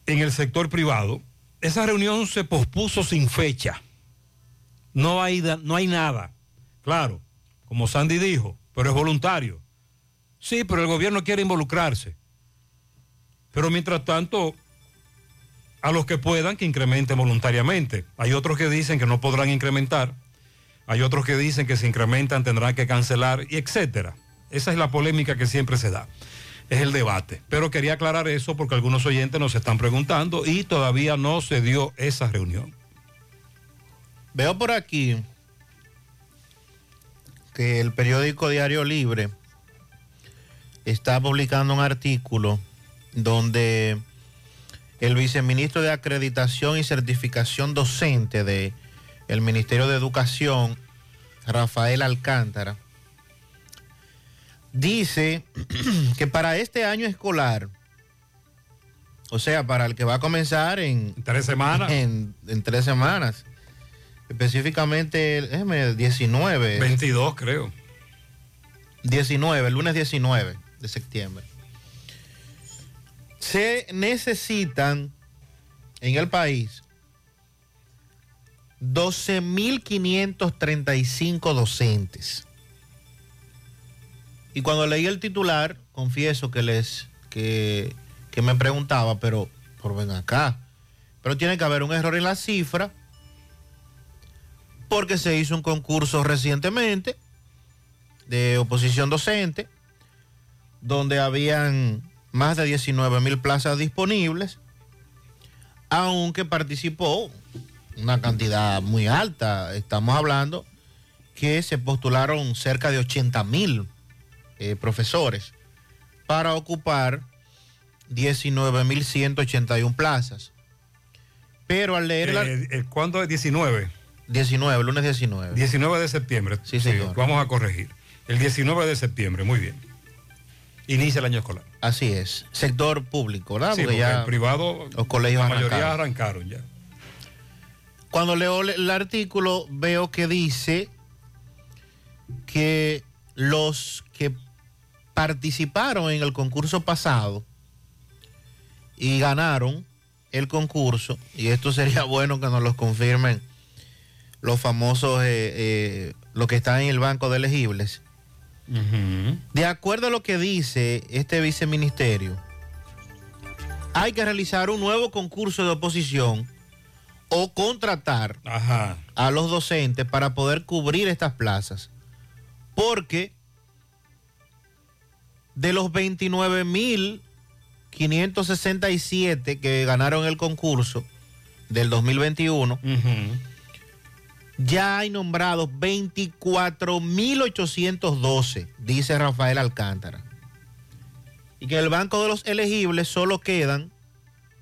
el sector privado. Esa reunión se pospuso sin fecha. No hay, no hay nada. Claro, como Sandy dijo, pero es voluntario. Sí, pero el gobierno quiere involucrarse. Pero mientras tanto, a los que puedan que incrementen voluntariamente. Hay otros que dicen que no podrán incrementar. Hay otros que dicen que si incrementan tendrán que cancelar y etcétera. Esa es la polémica que siempre se da. Es el debate. Pero quería aclarar eso porque algunos oyentes nos están preguntando y todavía no se dio esa reunión. Veo por aquí que el periódico Diario Libre está publicando un artículo donde el viceministro de Acreditación y Certificación Docente de el Ministerio de Educación, Rafael Alcántara, dice <clears throat> que para este año escolar, o sea, para el que va a comenzar en tres semanas, <laughs> en, en tres semanas, específicamente, déjeme, 19. 22 creo. 19, el lunes 19 de septiembre. Se necesitan en el país 12.535 docentes. Y cuando leí el titular, confieso que les que, que me preguntaba, pero por ven acá. Pero tiene que haber un error en la cifra porque se hizo un concurso recientemente de oposición docente donde habían más de 19 mil plazas disponibles, aunque participó una cantidad muy alta. Estamos hablando que se postularon cerca de 80 mil eh, profesores para ocupar 19.181 plazas. Pero al leer... la- Eh, eh, ¿Cuándo es 19? 19, lunes 19. 19 de septiembre. Sí, señor. Vamos a corregir. El 19 de septiembre, muy bien. Inicia el año escolar. Así es. Sector público, ¿verdad? Sí, Porque porque ya el privado, los colegios la mayoría arrancaron. arrancaron ya. Cuando leo el artículo veo que dice que los que participaron en el concurso pasado y ganaron el concurso, y esto sería <laughs> bueno que nos lo confirmen los famosos, eh, eh, los que están en el banco de elegibles, de acuerdo a lo que dice este viceministerio, hay que realizar un nuevo concurso de oposición o contratar a los docentes para poder cubrir estas plazas. Porque de los 29.567 que ganaron el concurso del 2021, ya hay nombrados 24.812, dice Rafael Alcántara. Y que en el banco de los elegibles solo quedan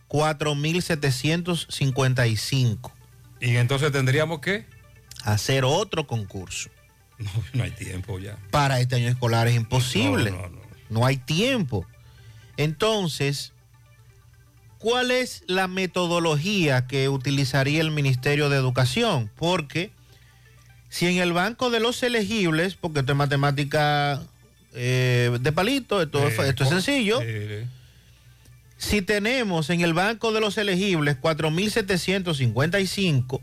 4.755. Y entonces tendríamos que... Hacer otro concurso. <laughs> No, no hay tiempo ya. Para este año escolar es imposible. No, no, no hay tiempo. Entonces, ¿cuál es la metodología que utilizaría el Ministerio de Educación? Porque si en el banco de los elegibles, porque esto es matemática eh, de palito, esto, es- esto es sencillo. Si tenemos en el banco de los elegibles 4.755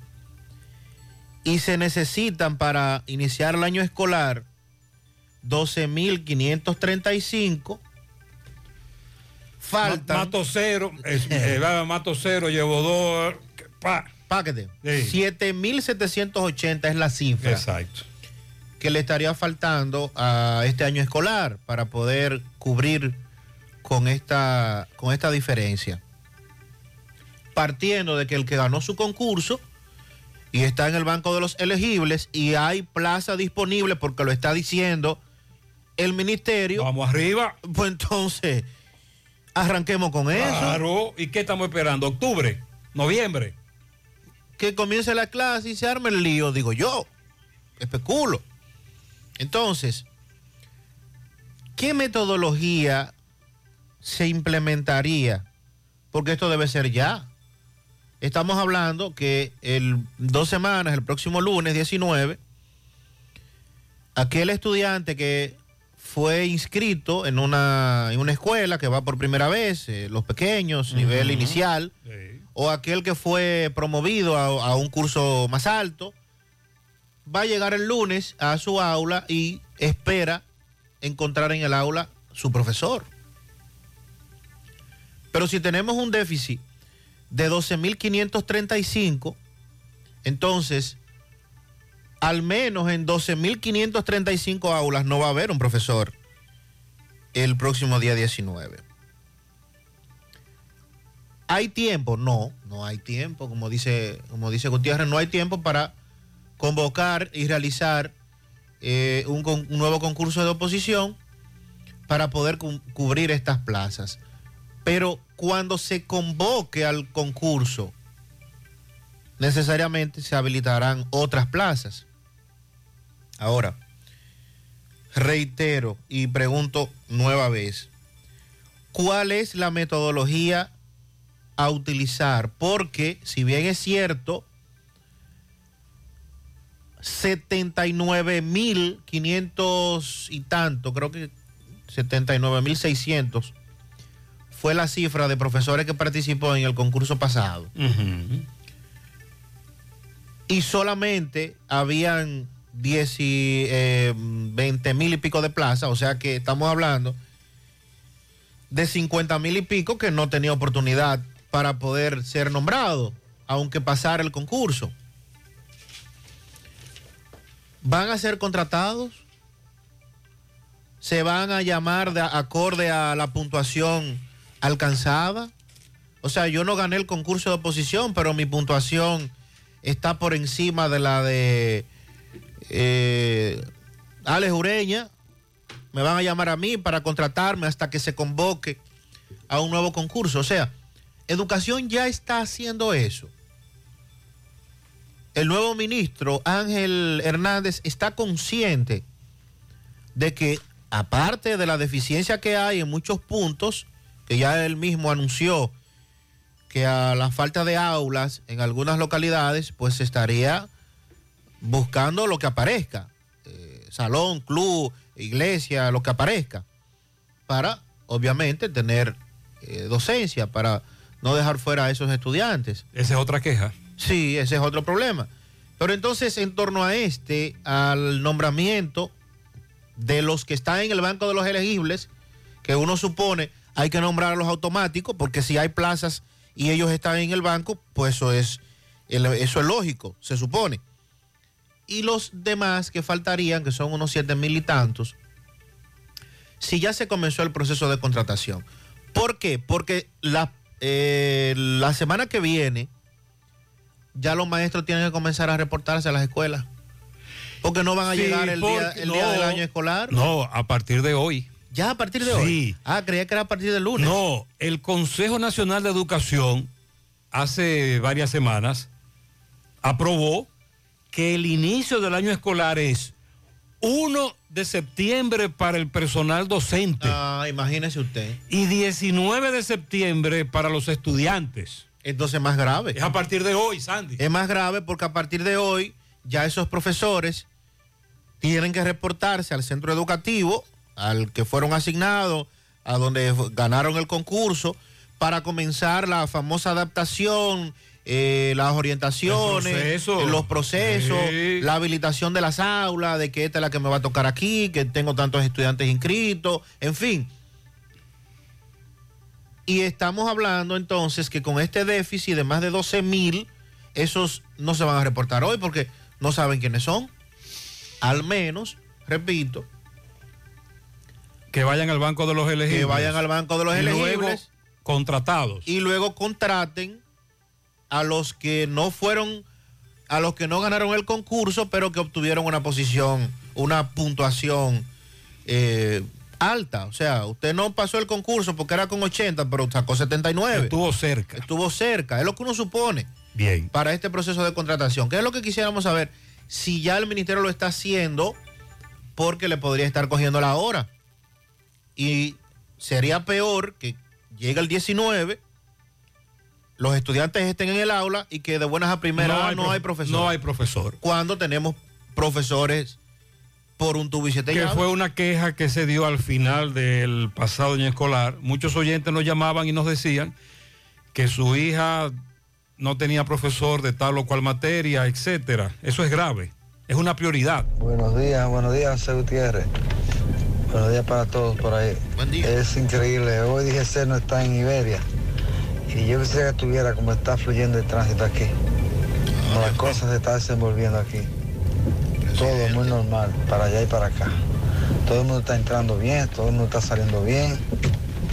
y se necesitan para iniciar el año escolar 12.535, faltan... Mato cero, es- <laughs> eh, mato cero, llevo dos. Pa. Páquete. 7.780 es la cifra. Exacto. Que le estaría faltando a este año escolar para poder cubrir con esta, con esta diferencia. Partiendo de que el que ganó su concurso y está en el banco de los elegibles y hay plaza disponible porque lo está diciendo el ministerio. Vamos arriba. Pues entonces, arranquemos con eso. Claro. ¿Y qué estamos esperando? ¿Octubre? ¿Noviembre? que comience la clase y se arme el lío, digo yo. Especulo. Entonces, ¿qué metodología se implementaría? Porque esto debe ser ya. Estamos hablando que el dos semanas, el próximo lunes 19, aquel estudiante que fue inscrito en una, en una escuela que va por primera vez, eh, los pequeños, nivel inicial, o aquel que fue promovido a, a un curso más alto, va a llegar el lunes a su aula y espera encontrar en el aula su profesor. Pero si tenemos un déficit de 12.535, entonces al menos en 12.535 aulas no va a haber un profesor el próximo día 19. ¿Hay tiempo? No, no hay tiempo. Como dice, como dice Gutiérrez, no hay tiempo para convocar y realizar eh, un, un nuevo concurso de oposición para poder cu- cubrir estas plazas. Pero cuando se convoque al concurso, necesariamente se habilitarán otras plazas. Ahora, reitero y pregunto nueva vez, ¿cuál es la metodología a utilizar? Porque si bien es cierto, 79.500 y tanto, creo que 79.600 fue la cifra de profesores que participó en el concurso pasado. Y solamente habían 10 y, eh, 20 mil y pico de plazas, o sea que estamos hablando de 50 mil y pico que no tenía oportunidad para poder ser nombrado, aunque pasara el concurso. ¿Van a ser contratados? ¿Se van a llamar de acorde a la puntuación alcanzada? O sea, yo no gané el concurso de oposición, pero mi puntuación está por encima de la de eh, Alex Ureña. Me van a llamar a mí para contratarme hasta que se convoque a un nuevo concurso. O sea, educación ya está haciendo eso. El nuevo ministro Ángel Hernández está consciente de que aparte de la deficiencia que hay en muchos puntos, que ya él mismo anunció que a la falta de aulas en algunas localidades, pues estaría buscando lo que aparezca, eh, salón, club, iglesia, lo que aparezca, para obviamente tener eh, docencia, para no dejar fuera a esos estudiantes. Esa es otra queja. Sí, ese es otro problema. Pero entonces, en torno a este, al nombramiento de los que están en el banco de los elegibles, que uno supone hay que nombrar a los automáticos, porque si hay plazas y ellos están en el banco, pues eso es, eso es lógico, se supone. Y los demás que faltarían, que son unos siete mil y tantos, si ya se comenzó el proceso de contratación. ¿Por qué? Porque la, eh, la semana que viene ya los maestros tienen que comenzar a reportarse a las escuelas. Porque no van a Sí, llegar el, día, del año escolar. No, a partir de hoy. ¿Ya a partir de Sí. hoy? Ah, creía que era a partir del lunes. No, el Consejo Nacional de Educación hace varias semanas aprobó que el inicio del año escolar es 1 de septiembre para el personal docente Ah, imagínese usted. y 19 de septiembre para los estudiantes. Entonces más grave. Es a partir de hoy, Sandy. Es más grave porque a partir de hoy ya esos profesores tienen que reportarse al centro educativo, al que fueron asignados, a donde ganaron el concurso, para comenzar la famosa adaptación, eh, las orientaciones, proceso. los procesos, Sí. la habilitación de las aulas, de que esta es la que me va a tocar aquí, que tengo tantos estudiantes inscritos, en fin. Y estamos hablando entonces que con este déficit de más de 12 mil, esos no se van a reportar hoy porque no saben quiénes son. Al menos, repito, Que vayan al banco de los elegibles. que vayan al banco de los Y luego elegibles contratados. y luego contraten a los que no fueron, a los que no ganaron el concurso, pero que obtuvieron una posición, una puntuación eh, alta. O sea, usted no pasó el concurso porque era con 80, pero sacó 79. Estuvo cerca. Estuvo cerca, es lo que uno supone. Bien. Para este proceso de contratación. ¿Qué es lo que quisiéramos saber? Si ya el ministerio lo está haciendo, porque le podría estar cogiendo la hora. Y sería peor que llegue el 19, los estudiantes estén en el aula y que de buenas a primeras no hay, prof- profesor. No hay profesor. Cuando tenemos profesores por un tubo y siete que llaves. fue una queja que se dio al final del pasado año escolar. Muchos oyentes nos llamaban y nos decían que su hija no tenía profesor de tal o cual materia, etcétera. Eso es grave. Es una prioridad. Buenos días, buenos días, José Gutiérrez. Buenos días para todos por ahí. Es increíble. Hoy DGC no está en Iberia. Y yo quisiera que estuviera como está fluyendo el tránsito aquí. Como las cosas se están desenvolviendo aquí. Todo muy normal, para allá y para acá. Todo el mundo está entrando bien, todo el mundo está saliendo bien.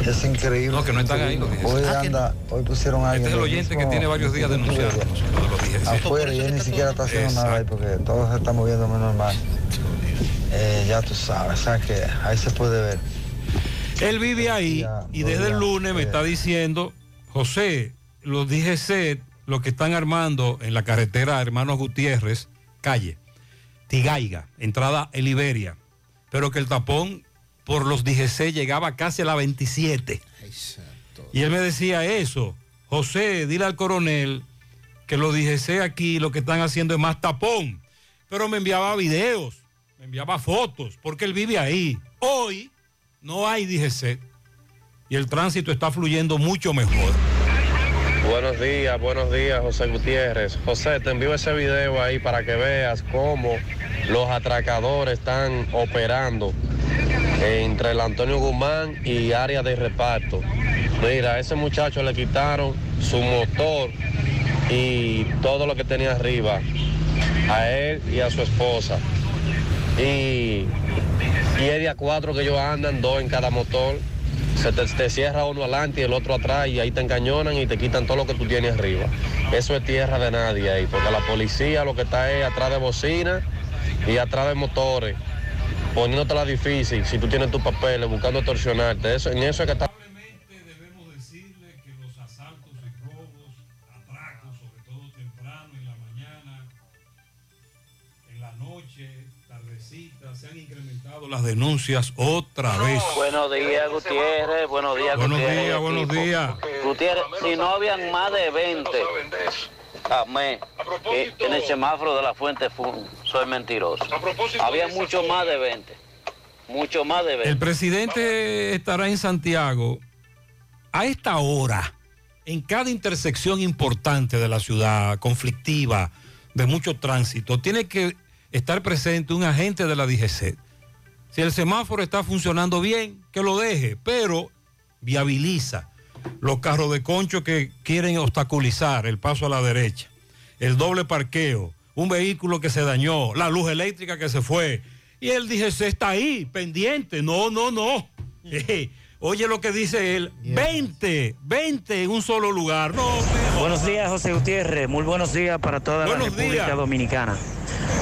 Es increíble. No, que no están ahí los. Hoy Ah, que- anda, hoy pusieron a Este alguien. es el oyente que tiene varios días Instituto denunciándonos. Iberia. lo de los DGC. afuera y él ni siquiera está haciendo nada ahí porque todo se está moviendo muy normal. Eh, ya tú sabes, o sea que ahí se puede ver. Él vive ahí y desde el lunes me está diciendo, José, los DGC, lo que están armando en la carretera Hermanos Gutiérrez, calle, Tigaiga, entrada en Liberia, pero que el tapón por los DGC llegaba casi a la 27. Y él me decía eso, José, dile al coronel que los DGC aquí lo que están haciendo es más tapón, pero me enviaba videos, me enviaba fotos, porque él vive ahí. Hoy no hay DGC y el tránsito está fluyendo mucho mejor. Buenos días, buenos días, José Gutiérrez. José, te envío ese video ahí para que veas cómo los atracadores están operando entre el Antonio Guzmán y área de reparto. Mira, a ese muchacho le quitaron su motor y todo lo que tenía arriba, a él y a su esposa. Y, y es de a cuatro que ellos andan, dos en cada motor. Se te, cierra uno adelante y el otro atrás y ahí te encañonan y te quitan todo lo que tú tienes arriba. Eso es tierra de nadie ahí, porque la policía lo que está es atrás de bocina y atrás de motores, poniéndotela difícil si tú tienes tus papeles, buscando extorsionarte. Eso, en eso es que está... las denuncias otra vez. Buenos días, Gutiérrez. Buenos días, Buenos Gutiérrez, días, buenos días. Gutiérrez, si no habían más de 20, amé, que en el semáforo de la fuente fu- soy mentiroso. Había mucho más de 20. Mucho más de 20. El presidente estará en Santiago a esta hora, en cada intersección importante de la ciudad, conflictiva, de mucho tránsito. Tiene que estar presente un agente de la DGC. Si el semáforo está funcionando bien, que lo deje, pero viabiliza los carros de concho que quieren obstaculizar el paso a la derecha, el doble parqueo, un vehículo que se dañó, la luz eléctrica que se fue. Y él DGC está ahí, pendiente. No, no, no. <laughs> Eh, Oye lo que dice él, 20, 20 en un solo lugar. No, Buenos días, José Gutiérrez. Muy buenos días para toda Buenos la República días. Dominicana.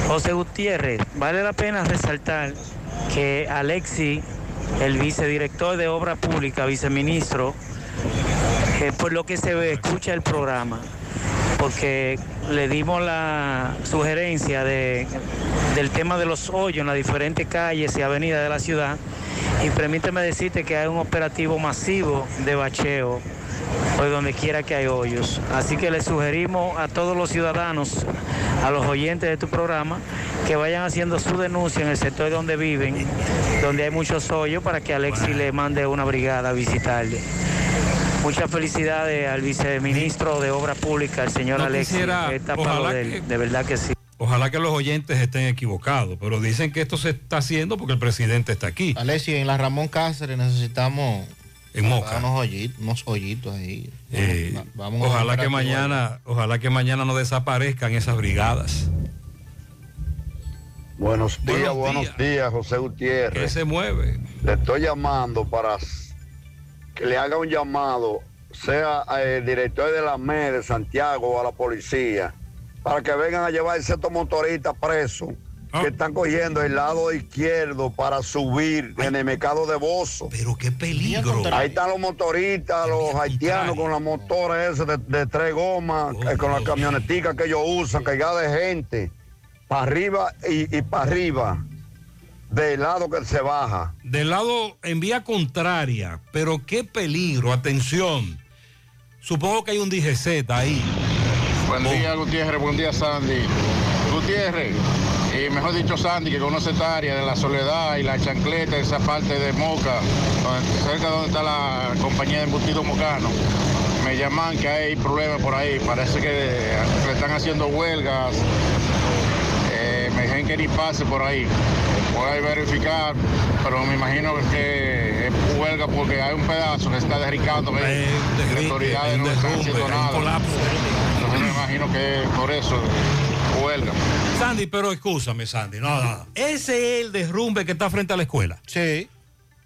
José Gutiérrez, vale la pena resaltar que Alexi, el vicedirector de Obra Pública, viceministro, que por lo que se escucha el programa, porque le dimos la sugerencia de, del tema de los hoyos en las diferentes calles y avenidas de la ciudad. Y permíteme decirte que hay un operativo masivo de bacheo por donde quiera que hay hoyos. Así que le sugerimos a todos los ciudadanos, a los oyentes de tu programa, que vayan haciendo su denuncia en el sector donde viven, donde hay muchos hoyos, para que Alexi le mande una brigada a visitarle. Muchas felicidades al viceministro de Obra Pública, el señor No Alexi. quisiera- de él, que- de verdad que sí. Ojalá que los oyentes estén equivocados, pero dicen que esto se está haciendo porque el presidente está aquí. Alessi, en la Ramón Cáceres necesitamos En Moca. unos hoyitos, unos hoyitos ahí. Eh, Vamos- vamos a ojalá que mañana, ojalá que mañana no desaparezcan esas brigadas. Buenos días, Buenos buenos días, José Gutiérrez. ¿Qué se mueve? Le estoy llamando para que le haga un llamado, sea el director de la MED de Santiago o a la policía, para que vengan a llevarse estos motoristas presos Ah. que están cogiendo el lado izquierdo para subir en el mercado de Bozo. Pero qué peligro. Ahí están los motoristas, los haitianos con las motores esas de, de tres gomas, Oh, eh, con las camioneticas que ellos usan, cargadas de gente, para arriba y, y para arriba, del lado que se baja. Del lado en vía contraria, pero qué peligro, atención. Supongo que hay un DGZ ahí. Buen día, Gutiérrez. Buen día, Sandy. Gutiérrez, y mejor dicho, Sandy, que conoce esta área de la soledad y la chancleta, esa parte de Moca, cerca donde está la compañía de embutido mocano. Me llaman que hay problemas por ahí. Parece que le están haciendo huelgas. Eh, me dijeron que ni pase por ahí. Voy a verificar, pero me imagino que es huelga porque hay un pedazo que está derricando. que las autoridades no están haciendo nada. Entonces me imagino que por eso huelga. Sandy, pero escúchame, Sandy. No, no, no. Ese es el derrumbe que está frente a la escuela. Sí,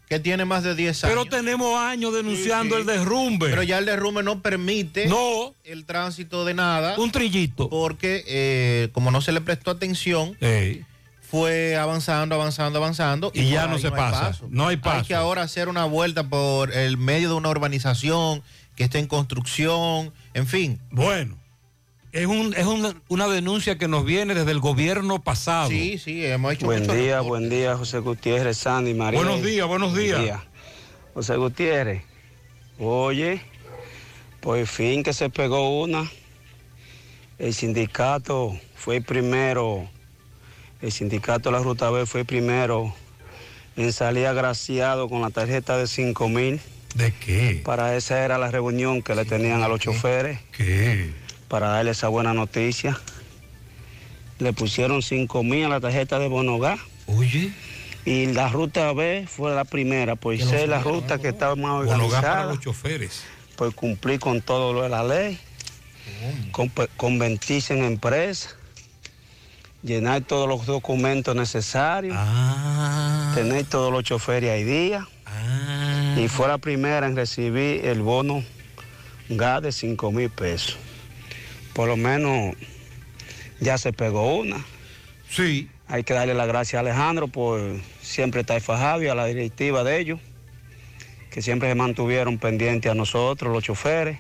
que tiene más de 10 años. Pero tenemos años denunciando Sí, sí. el derrumbe. Pero ya el derrumbe no permite No. el tránsito de nada. Un trillito. Porque eh, como no se le prestó atención, Ey. fue avanzando, avanzando, avanzando. Y ya no se pasa. No hay Hay paso. que ahora hacer una vuelta por el medio de una urbanización que esté en construcción, en fin. Bueno, es, un, es una, una denuncia que nos viene desde el gobierno pasado. Sí, sí, hemos hecho Buen mucho día, reporte. buen día, José Gutiérrez, Sandy, María. Buenos días, buenos Buen días. día. José Gutiérrez, oye, por fin que se pegó una. El sindicato fue el primero, el sindicato de la Ruta B fue el primero en salir agraciado con la tarjeta de 5 mil. ¿De qué? Para esa era la reunión que le tenían a los choferes. ¿Qué? Para darle esa buena noticia. le pusieron 5 mil a la tarjeta de Bonogá. Oye. Y la ruta B fue la primera, pues no sé la ruta que estaba más Bonogá para organizada. los choferes. Pues cumplí con todo lo de la ley. Con, convertirse en empresa. Llenar todos los documentos necesarios. Ah. Tener todos los choferes ahí día. Y fue la primera en recibir el bono GAS de 5 mil pesos. Por lo menos ya se pegó una. Sí. Hay que darle las gracias a Alejandro por siempre estar fajado y a la directiva de ellos, que siempre se mantuvieron pendientes a nosotros, los choferes.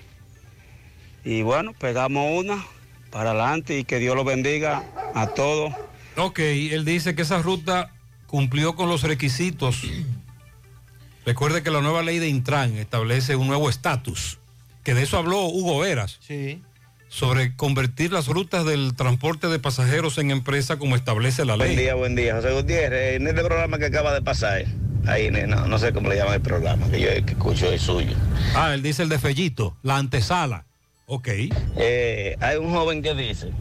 Y bueno, pegamos una para adelante y que Dios los bendiga a todos. Ok, él dice que esa ruta cumplió con los requisitos. Recuerde que la nueva ley de Intran establece un nuevo estatus, que de eso habló Hugo Veras. Sí. Sobre convertir las rutas del transporte de pasajeros en empresa como establece la Buen ley. día, buen día. José Gutiérrez, en este programa que acaba de pasar, ahí, no, no sé cómo le llaman el programa, que yo que escucho es suyo. Ah, él dice el de Fellito, la antesala. Ok. Eh, hay un joven que dice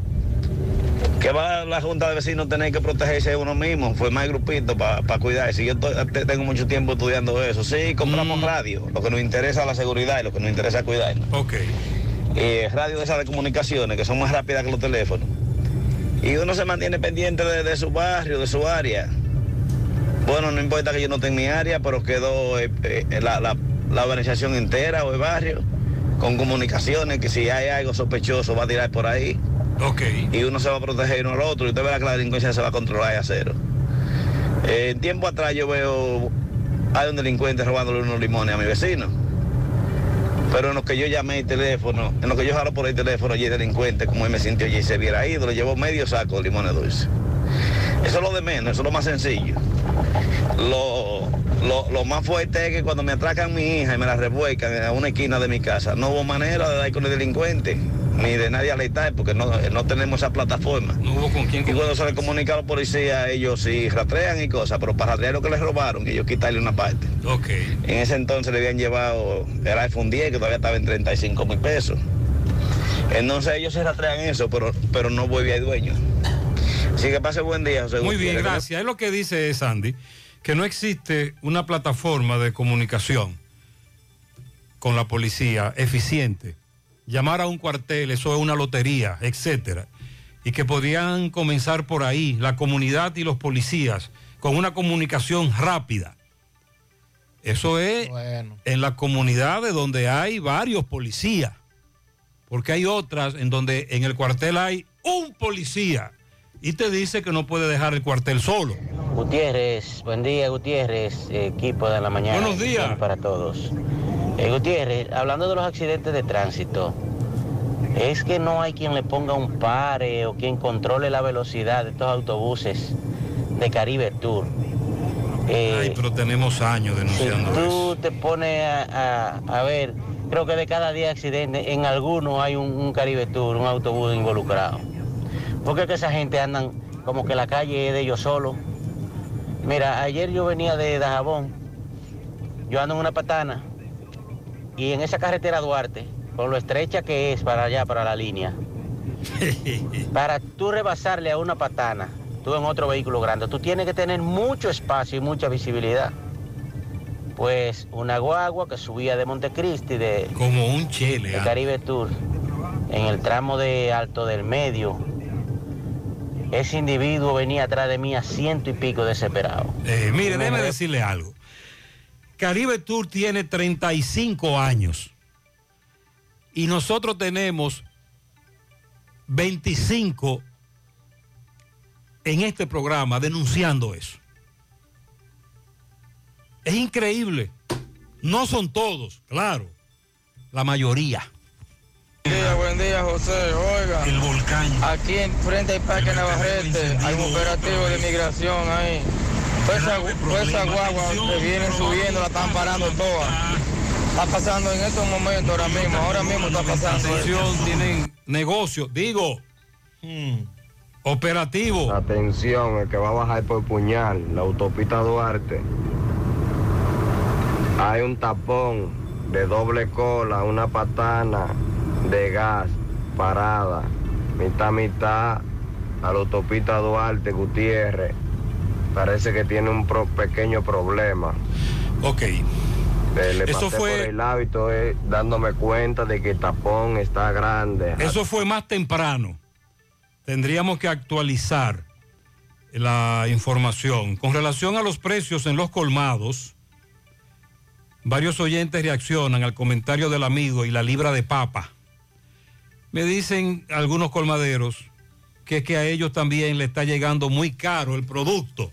que va a la Junta de Vecinos tener que protegerse de uno mismo, formar grupito para cuidarse. Yo tengo mucho tiempo estudiando eso. Sí, compramos radio, lo que nos interesa es la seguridad y lo que nos interesa es cuidarnos. Ok. Eh, radio de esas de comunicaciones que son más rápidas que los teléfonos. Y uno se mantiene pendiente de, de su barrio, de su área. Bueno, no importa que yo no esté en mi área, pero quedó eh, eh, la, la- la organización entera o el barrio con comunicaciones que si hay algo sospechoso va a tirar por ahí. Ok. Y uno se va a proteger uno al otro y usted verá que la delincuencia se va a controlar a cero. Eh, en tiempo atrás yo veo hay un delincuente robándole unos limones a mi vecino. Pero en lo que yo llamé el teléfono, en lo que yo jalo por el teléfono, el delincuente, como él me sintió y se hubiera ido, le llevó medio saco de limones dulces. Eso es lo de menos, eso es lo más sencillo. Lo, lo, lo más fuerte es que cuando me atracan mi hija y me la revuelcan a una esquina de mi casa, no hubo manera de dar con el delincuente, ni de nadie alertar, porque no, no tenemos esa plataforma. No hubo con quién. Y cuando se le comunica a los policías, ellos sí rastrean y cosas, pero para rastrear lo que les robaron, ellos quitarle una parte. Ok. En ese entonces le habían llevado el iPhone 10, que todavía estaba en 35 mil pesos. Entonces ellos se rastrean eso, pero, pero no vuelve al dueño. Así que pase buen día, José Muy bien, gracias. Es lo que dice Sandy, que no existe una plataforma de comunicación con la policía eficiente. Llamar a un cuartel, eso es una lotería, etcétera. Y que podían comenzar por ahí, la comunidad y los policías, con una comunicación rápida. Eso es en la comunidad de donde hay varios policías. Porque hay otras en donde en el cuartel hay un policía y te dice que no puede dejar el cuartel solo. Gutiérrez, buen día Gutiérrez, equipo de la mañana. Buenos días. Para todos. Eh, Gutiérrez, hablando de los accidentes de tránsito, es que no hay quien le ponga un pare o quien controle la velocidad de estos autobuses de Caribe Tour. Eh, Ay, pero tenemos años si denunciando eso. tú te pones a, a- a ver, creo que de cada 10 accidentes, en algunos hay un, un Caribe Tour, un autobús involucrado. Porque es que esa gente andan como que la calle es de ellos solos. Mira, ayer yo venía de Dajabón, yo ando en una patana, y en esa carretera Duarte, con lo estrecha que es para allá, para la línea, <laughs> para tú rebasarle a una patana, tú en otro vehículo grande, tú tienes que tener mucho espacio y mucha visibilidad. Pues una guagua que subía de Montecristi, de, Como un chele. de ah. Caribe Tour, en el tramo de Alto del Medio, ese individuo venía atrás de mí a ciento y pico desesperado. Eh, mire, Me déjeme decirle algo. Caribe Tour tiene 35 años y nosotros tenemos 25 en este programa denunciando eso. Es increíble. No son todos, claro. La mayoría. Buen día, buen día, José. Oiga. El volcán. Aquí en frente al Parque Navarrete hay un operativo de migración ahí. Todas esas todas esas guaguas que vienen subiendo la están parando todas. Está pasando en estos momentos ahora mismo. Ahora mismo está pasando. Atención, tienen negocio, digo, operativo. Atención, el que va a bajar por puñal, la autopista Duarte. Hay un tapón de doble cola, una patana de gas parada, mitad mitad, a la autopista Duarte Gutiérrez. Parece que tiene un pro- pequeño problema. Ok. Le, le Eso pasé fue- por el hábito eh, dándome cuenta de que el tapón está grande. Eso fue más temprano. Tendríamos que actualizar la información. Con relación a los precios en los colmados, varios oyentes reaccionan al comentario del amigo y la libra de papa. Me dicen algunos colmaderos que es que a ellos también le está llegando muy caro el producto.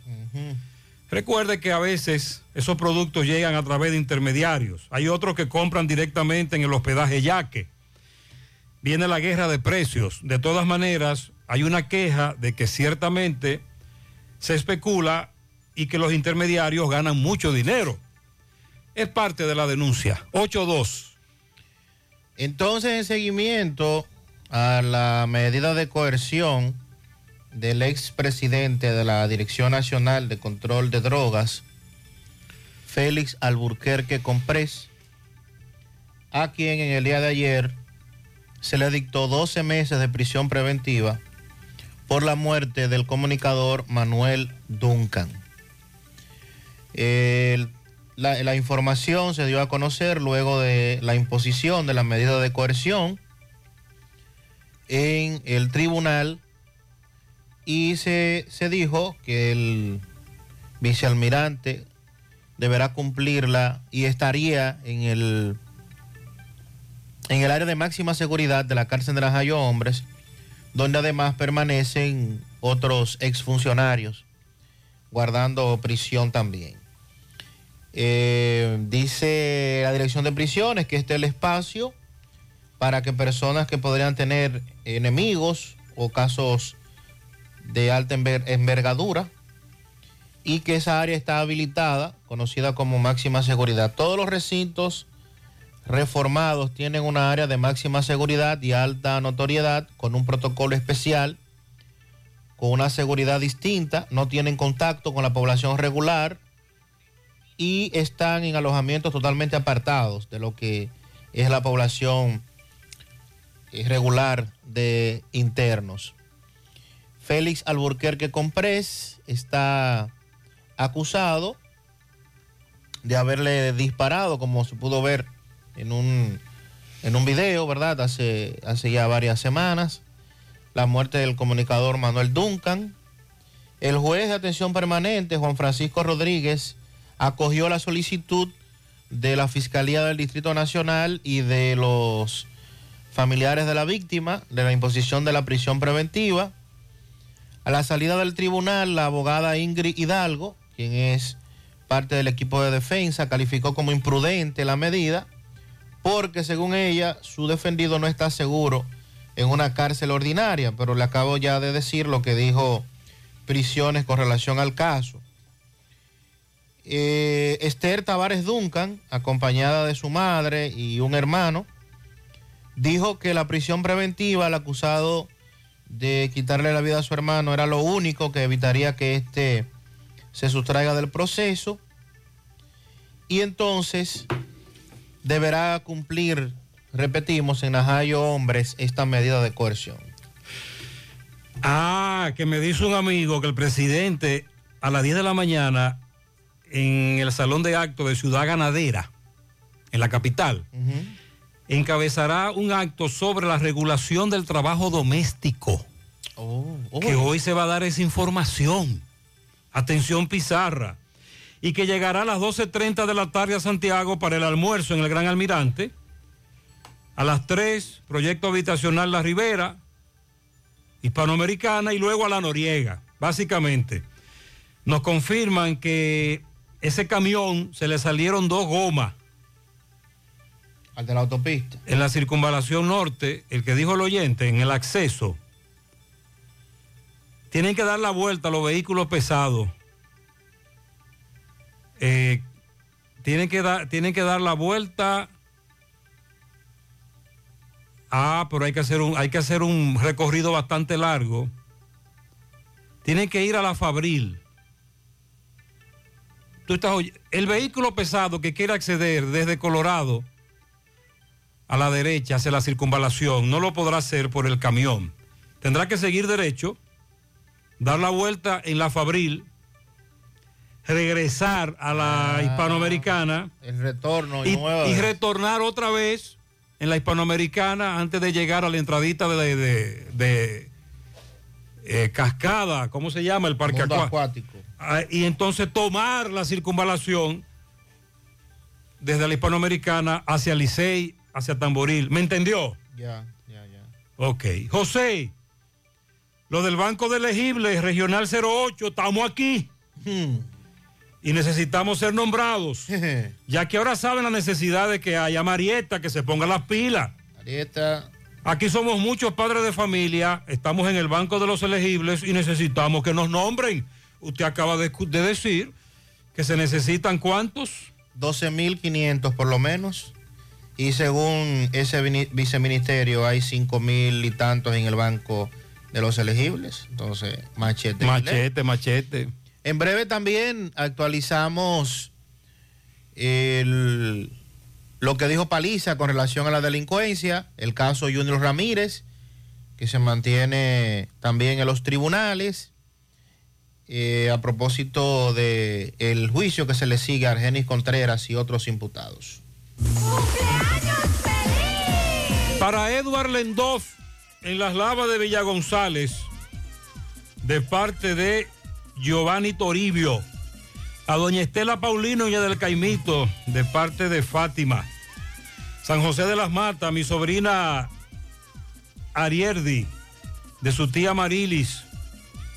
Recuerde que a veces esos productos llegan a través de intermediarios. Hay otros que compran directamente en el hospedaje Yaque. Viene la guerra de precios. De todas maneras, hay una queja de que ciertamente se especula y que los intermediarios ganan mucho dinero. Es parte de la denuncia. 8-2. Entonces, en seguimiento a la medida de coerción del expresidente de la Dirección Nacional de Control de Drogas, Félix Alburquerque Comprés, a quien en el día de ayer se le dictó 12 meses de prisión preventiva por la muerte del comunicador Manuel Duncan. La información se dio a conocer luego de la imposición de la medida de coerción en el tribunal y se, se dijo que el vicealmirante deberá cumplirla y estaría en el, en el área de máxima seguridad de la cárcel de las Hayo Hombres, donde además permanecen otros exfuncionarios guardando prisión también. Eh, dice la dirección de prisiones que este es el espacio para que personas que podrían tener enemigos o casos de alta enver- envergadura y que esa área está habilitada, conocida como máxima seguridad. Todos los recintos reformados tienen una área de máxima seguridad y alta notoriedad con un protocolo especial, con una seguridad distinta, no tienen contacto con la población regular y están en alojamientos totalmente apartados de lo que es la población regular de internos. Félix Alburquerque Comprés está acusado de haberle disparado, como se pudo ver en un, en un video, ¿verdad? Hace, hace ya varias semanas, la muerte del comunicador Manuel Duncan. El juez de atención permanente, Juan Francisco Rodríguez, acogió la solicitud de la Fiscalía del Distrito Nacional y de los familiares de la víctima de la imposición de la prisión preventiva. A la salida del tribunal, la abogada Ingrid Hidalgo, quien es parte del equipo de defensa, calificó como imprudente la medida porque según ella su defendido no está seguro en una cárcel ordinaria, pero le acabo ya de decir lo que dijo Prisiones con relación al caso. Eh, Esther Tavares Duncan, acompañada de su madre y un hermano, dijo que la prisión preventiva al acusado de quitarle la vida a su hermano era lo único que evitaría que éste se sustraiga del proceso y entonces deberá cumplir, repetimos, en Najayo Hombres esta medida de coerción. Ah, que me dice un amigo que el presidente a las 10 de la mañana en el salón de acto de Ciudad Ganadera, en la capital, encabezará un acto sobre la regulación del trabajo doméstico. Que hoy se va a dar esa información. Atención Pizarra. Y que llegará a las 12.30 de la tarde a Santiago para el almuerzo en el Gran Almirante. A las 3, proyecto habitacional La Ribera, hispanoamericana y luego a la Noriega, básicamente. Nos confirman que ese camión se le salieron dos gomas. Al de la autopista. En la circunvalación norte, el que dijo el oyente, en el acceso. Tienen que dar la vuelta a los vehículos pesados. Eh, tienen, que dar, tienen que dar la vuelta. Ah, pero hay que hacer un, hay que hacer un recorrido bastante largo. Tienen que ir a la Fabril. Tú estás el vehículo pesado que quiere acceder desde Colorado a la derecha hacia la circunvalación no lo podrá hacer por el camión. Tendrá que seguir derecho dar la vuelta en la Fabril, regresar a la Ah. hispanoamericana El retorno y, y retornar otra vez en la hispanoamericana antes de llegar a la entradita de, de- de, eh, Cascada, ¿cómo se llama? El parque acuático. Ah, y entonces tomar la circunvalación desde la hispanoamericana hacia Licey, hacia Tamboril. ¿Me entendió? Ya, ya, ya. Ok. José, lo del Banco de Elegibles, Regional 08, estamos aquí. Hmm. Y necesitamos ser nombrados. <laughs> ya que ahora saben la necesidad de que haya Marieta, que se ponga las pilas. Marieta. Aquí somos muchos padres de familia, estamos en el Banco de los Elegibles y necesitamos que nos nombren. Usted acaba de, de decir que se necesitan cuántos. 12.500 por lo menos. Y según ese viceministerio hay 5.000 y tantos en el banco de los elegibles. Entonces, machete. Machete, machete. En breve también actualizamos el- lo que dijo Paliza con relación a la delincuencia, el caso Junior Ramírez, que se mantiene también en los tribunales, eh, a propósito de el juicio que se le sigue a Argenis Contreras y otros imputados. Para Edward Lendoff, en las lavas de Villa González, de parte de Giovanni Toribio. A doña Estela Paulino y a del Caimito, de parte de Fátima. San José de las Matas, mi sobrina Arierdi, de su tía Marilis,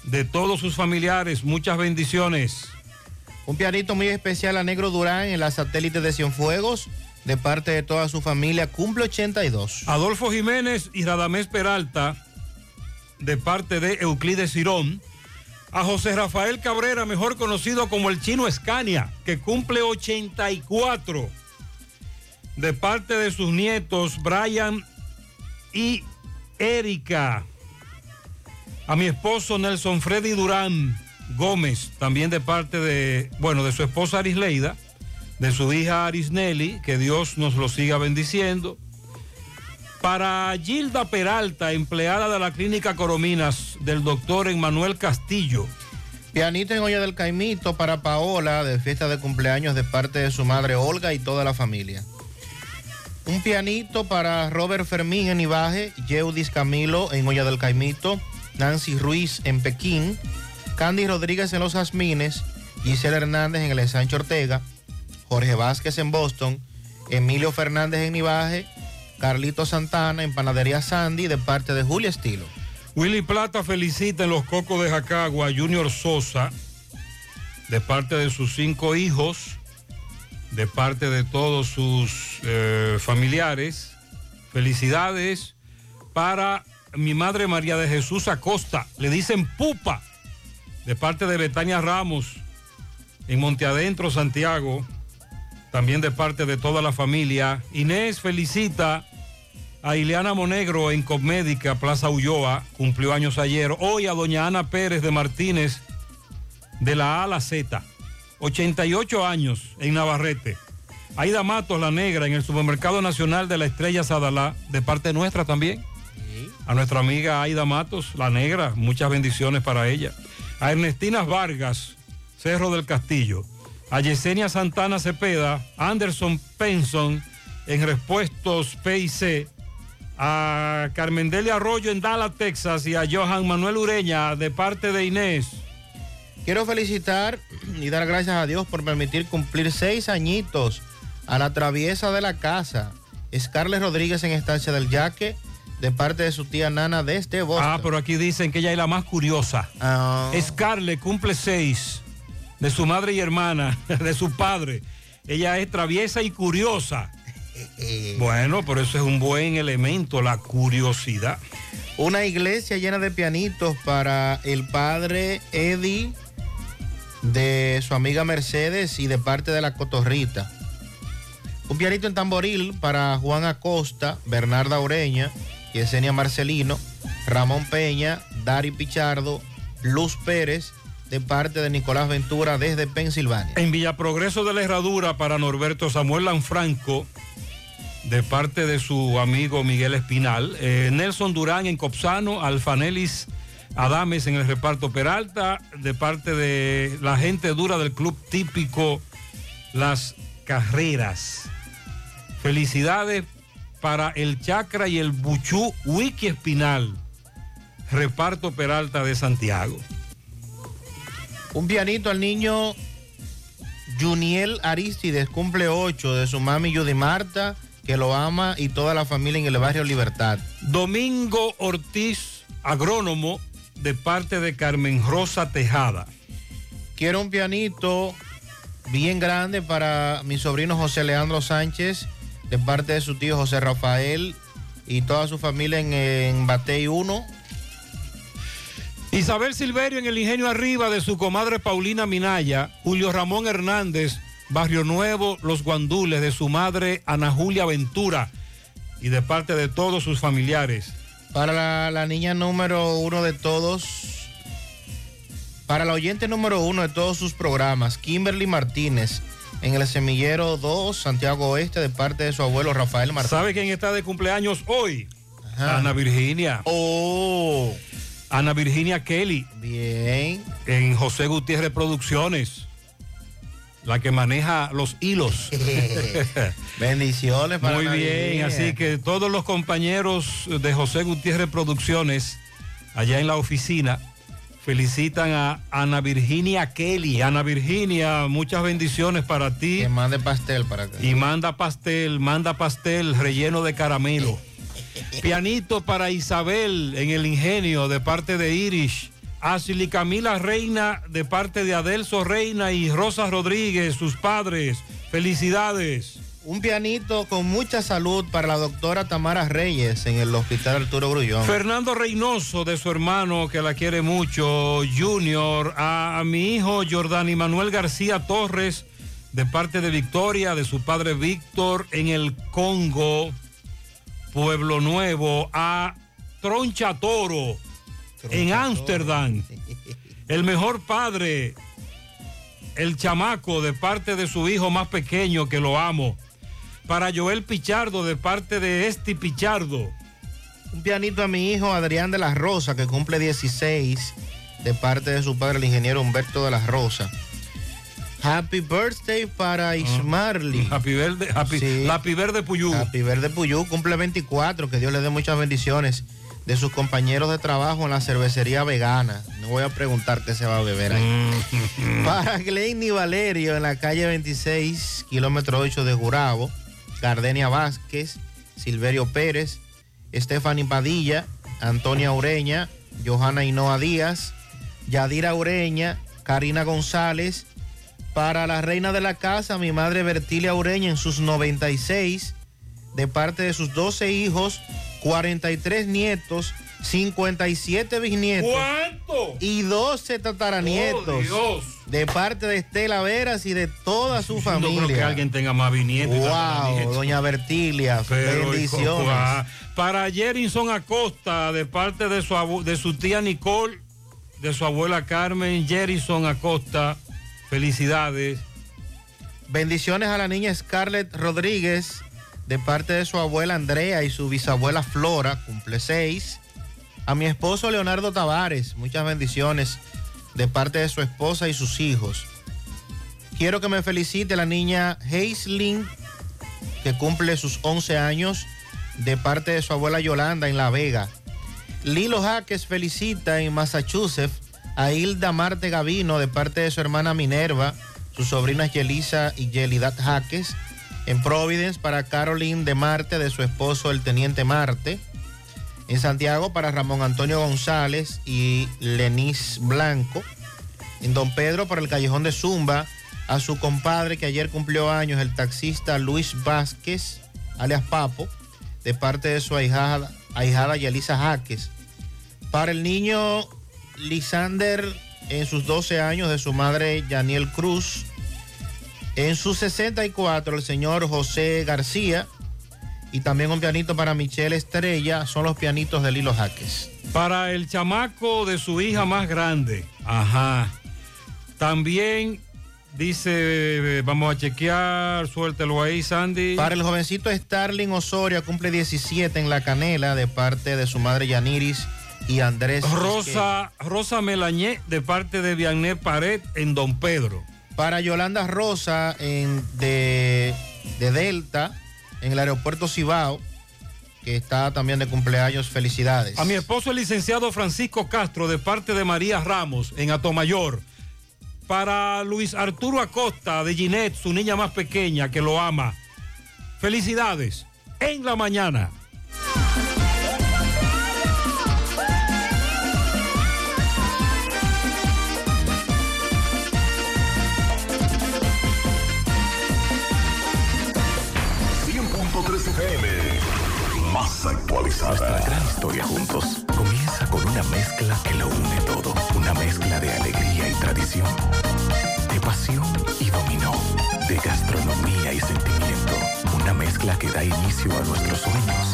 de todos sus familiares, muchas bendiciones. Un pianito muy especial a Negro Durán en la satélite de Cienfuegos, de parte de toda su familia, cumple 82. Adolfo Jiménez y Radamés Peralta, de parte de Euclides Cirón. A José Rafael Cabrera, mejor conocido como el chino Escania, que cumple 84, de parte de sus nietos Brian y Erika. A mi esposo Nelson Freddy Durán Gómez, también de parte de, bueno, de su esposa Arisleida, de su hija Arisnelli, que Dios nos lo siga bendiciendo. Para Gilda Peralta, empleada de la clínica Corominas del doctor Emmanuel Castillo. Pianito en olla del Caimito para Paola de fiesta de cumpleaños de parte de su madre Olga y toda la familia. Un pianito para Robert Fermín en Ibaje, Yeudis Camilo en olla del Caimito, Nancy Ruiz en Pekín, Candy Rodríguez en Los Jazmines, Gisela Hernández en el Ensancho Ortega, Jorge Vázquez en Boston, Emilio Fernández en Ibaje, Carlito Santana en Panadería Sandy de parte de Julia Estilo. Willy Plata felicita en los Cocos de Jacagua a Junior Sosa, de parte de sus cinco hijos, de parte de todos sus eh, familiares. Felicidades para mi madre María de Jesús Acosta, le dicen Pupa, de parte de Betania Ramos, en Monteadentro, Santiago, también de parte de toda la familia. Inés felicita a Ileana Monegro en Cosmédica, Plaza Ulloa, cumplió años ayer. Hoy a doña Ana Pérez de Martínez, de la A a la Z, 88 años en Navarrete. Aida Matos, la negra, en el Supermercado Nacional de la Estrella Sadalá, de parte nuestra también. A nuestra amiga Aida Matos, la negra, muchas bendiciones para ella. A Ernestina Vargas, Cerro del Castillo. A Yesenia Santana Cepeda, Anderson Penson, en Repuestos PIC. A Carmen Delia Arroyo en Dallas, Texas. Y a Johan Manuel Ureña, de parte de Inés. Quiero felicitar y dar gracias a Dios por permitir cumplir seis añitos a la traviesa de la casa. Scarlett Rodríguez en Estancia del Yaque, de parte de su tía Nana desde Boston. Ah, pero aquí dicen que ella es la más curiosa. Scarlett cumple seis de su madre y hermana, <laughs> de su padre. Ella es traviesa y curiosa. Bueno, pero eso es un buen elemento, la curiosidad. Una iglesia llena de pianitos para el padre Eddie, de su amiga Mercedes y de parte de la Cotorrita. Un pianito en tamboril para Juan Acosta, Bernarda Ureña, Yesenia Marcelino, Ramón Peña, Dari Pichardo, Luz Pérez, de parte de Nicolás Ventura desde Pensilvania. En Villaprogreso de la Herradura para Norberto Samuel Lanfranco, de parte de su amigo Miguel Espinal. Eh, Nelson Durán en Copsano, Alfanelis Adames en el reparto Peralta, de parte de la gente dura del club típico Las Carreras. Felicidades para el Chacra y el Buchú Wiki Espinal, reparto Peralta de Santiago. Un pianito al niño Juniel Aristides, cumple 8 de su mami Judy Marta, que lo ama, y toda la familia en el barrio Libertad. Domingo Ortiz, agrónomo, de parte de Carmen Rosa Tejada. Quiero un pianito bien grande para mi sobrino José Leandro Sánchez, de parte de su tío José Rafael y toda su familia en, en Batey 1. Isabel Silverio en el Ingenio Arriba de su comadre Paulina Minaya, Julio Ramón Hernández, Barrio Nuevo, Los Guandules, de su madre Ana Julia Ventura y de parte de todos sus familiares. Para la, la niña número uno de todos, para la oyente número uno de todos sus programas, Kimberly Martínez, en el Semillero 2, Santiago Oeste, de parte de su abuelo Rafael Martínez. ¿Sabe quién está de cumpleaños hoy? Ana Virginia. Oh. Ana Virginia Kelly. Bien. En José Gutiérrez Producciones. La que maneja los hilos. <laughs> Bendiciones para Muy Ana bien, Virginia. así que todos los compañeros de José Gutiérrez Producciones, allá en la oficina, felicitan a Ana Virginia Kelly. Ana Virginia, muchas bendiciones para ti. Que mande pastel para acá. Y manda pastel, manda pastel relleno de caramelo. Pianito para Isabel en el ingenio de parte de Irish. Ashley Camila Reina de parte de Adelso Reina y Rosa Rodríguez, sus padres. Felicidades. Un pianito con mucha salud para la doctora Tamara Reyes en el Hospital Arturo Grullón. Fernando Reynoso de su hermano que la quiere mucho, Junior, a, a mi hijo Jordani Manuel García Torres de parte de Victoria, de su padre Víctor en el Congo, Pueblo Nuevo, a Troncha Toro en Ámsterdam, el mejor padre, el chamaco de parte de su hijo más pequeño que lo amo, para Joel Pichardo de parte de Esti Pichardo. Un pianito a mi hijo Adrián de la Rosa, que cumple 16, de parte de su padre, el ingeniero Humberto de la Rosa. Happy birthday para Ismarly. Happy Verde, happy, Sí. Happy Verde Puyú. Happy Verde Puyú, cumple 24, que Dios le dé muchas bendiciones de sus compañeros de trabajo en la cervecería vegana. No voy a preguntar qué se va a beber ahí. Mm. <laughs> Para Glenny Valerio en la calle 26, kilómetro 8 de Gurabo, Gardenia Vázquez, Silverio Pérez, Stephanie Padilla, Antonia Ureña, Johanna Hinoa Díaz, Yadira Ureña, Karina González. Para la reina de la casa, mi madre Bertilia Ureña en sus 96, de parte de sus 12 hijos, 43 nietos, 57 bisnietos. ¿Cuánto? Y 12 tataranietos. Oh, Dios. De parte de Estela Veras y de toda su No familia. creo que alguien tenga más bisnietos. Wow, doña Bertilia, Pero, bendiciones. Para Jerinson Acosta, de parte de su, de su tía Nicole, de su abuela Carmen, Jerinson Acosta, felicidades. Bendiciones a la niña Scarlett Rodríguez, de parte de su abuela Andrea y su bisabuela Flora, cumple seis. A mi esposo Leonardo Tavares, muchas bendiciones de parte de su esposa y sus hijos. Quiero que me felicite la niña Heislin, que cumple sus 11 años, de parte de su abuela Yolanda en La Vega. Lilo Jaques felicita en Massachusetts a Hilda Marte Gavino de parte de su hermana Minerva, sus sobrinas Yelisa y Yelidad Jaques. En Providence para Caroline de Marte de su esposo el teniente Marte. En Santiago para Ramón Antonio González y Lenis Blanco. En Don Pedro para el Callejón de Zumba a su compadre que ayer cumplió años, el taxista Luis Vázquez, alias Papo, de parte de su ahijada, ahijada Yelisa Jaques. Para el niño Lisander en sus 12 años de su madre Yaniel Cruz. En sus 64 el señor José García. Y también un pianito para Michelle Estrella. Son los pianitos de Lilo Jaques. Para el chamaco de su hija más grande. Ajá. También dice, vamos a chequear, suéltelo ahí, Sandy. Para el jovencito Starling Osoria, cumple 17 en La Canela de parte de su madre Yaniris y Andrés. Rosa, Rosa Melañé de parte de Vianney Pared en Don Pedro. Para Yolanda Rosa en, de, de Delta, en el aeropuerto Cibao, que está también de cumpleaños. Felicidades. A mi esposo el licenciado Francisco Castro de parte de María Ramos en Atomayor. Para Luis Arturo Acosta de Ginette, su niña más pequeña que lo ama. Felicidades. En la mañana. Más actualizada. Nuestra gran historia juntos comienza con una mezcla que lo une todo. Una mezcla de alegría y tradición. De pasión y dominó. De gastronomía y sentimiento. Una mezcla que da inicio a nuestros sueños.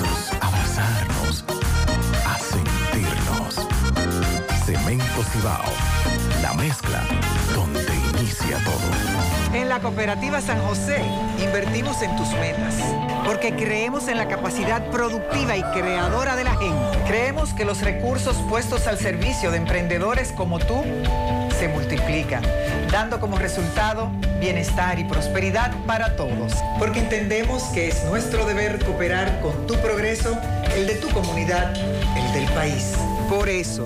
Cemento Cibao, la mezcla donde inicia todo. En la cooperativa San José invertimos en tus metas, porque creemos en la capacidad productiva y creadora de la gente. Creemos que los recursos puestos al servicio de emprendedores como tú se multiplican, dando como resultado bienestar y prosperidad para todos. Porque entendemos que es nuestro deber cooperar con tu progreso, el de tu comunidad, el del país. Por eso,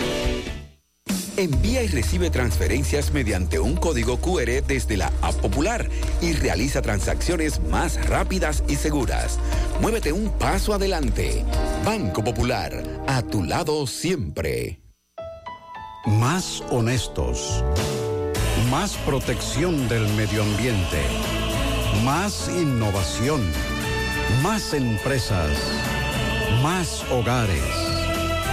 Envía y recibe transferencias mediante un código QR desde la App Popular y realiza transacciones más rápidas y seguras. Muévete un paso adelante. Banco Popular, a tu lado siempre. Más honestos. Más protección del medio ambiente. Más innovación. Más empresas. Más hogares.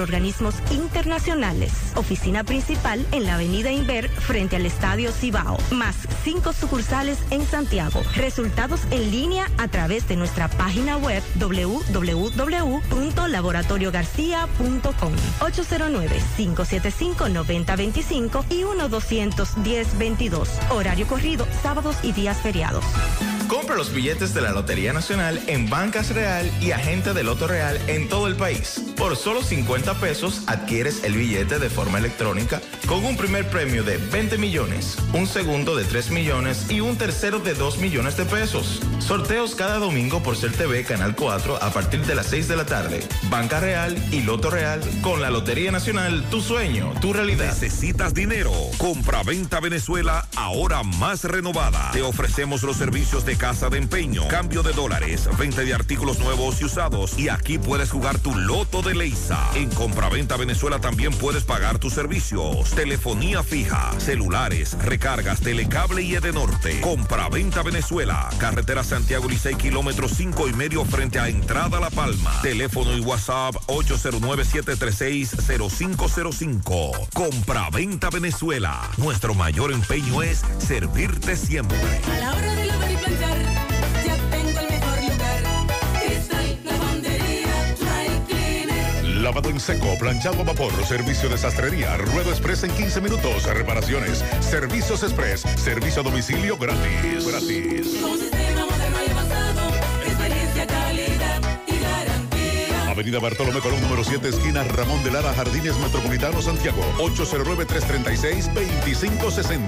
organismos internacionales. Oficina principal en la avenida Inver frente al Estadio Cibao. Más cinco sucursales en Santiago. Resultados en línea a través de nuestra página web www.laboratoriogarcia.com 809-575-9025 y 1-210-22. Horario corrido, sábados y días feriados. Compra los billetes de la Lotería Nacional en Bancas Real y Agente de Loto Real en todo el país. Por solo 50 pesos adquieres el billete de forma electrónica con un primer premio de 20 millones, un segundo de 3 millones y un tercero de 2 millones de pesos. Sorteos cada domingo por Ser TV Canal 4 a partir de las 6 de la tarde. Banca Real y Loto Real con la Lotería Nacional, tu sueño, tu realidad. ¿Necesitas dinero? Compra-venta Venezuela, ahora más renovada. Te ofrecemos los servicios de casa de empeño, cambio de dólares, venta de artículos nuevos y usados. Y aquí puedes jugar tu loto de Leisa. Compra-venta Venezuela también puedes pagar tus servicios. Telefonía fija, celulares, recargas, telecable y Edenorte. Compra-venta Venezuela, carretera Santiago Licey, kilómetro 5 y medio frente a Entrada La Palma. Teléfono y WhatsApp 809-736-0505. Compra-venta Venezuela. Nuestro mayor empeño es servirte siempre. La de lavar lavado en seco, planchado a vapor, servicio de sastrería, ruedo express en 15 minutos, reparaciones, servicios express, servicio a domicilio gratis. Gratis. Avenida Bartolomé Colón, número 7, esquina Ramón de Lara, Jardines Metropolitano, Santiago. 809-336-2560.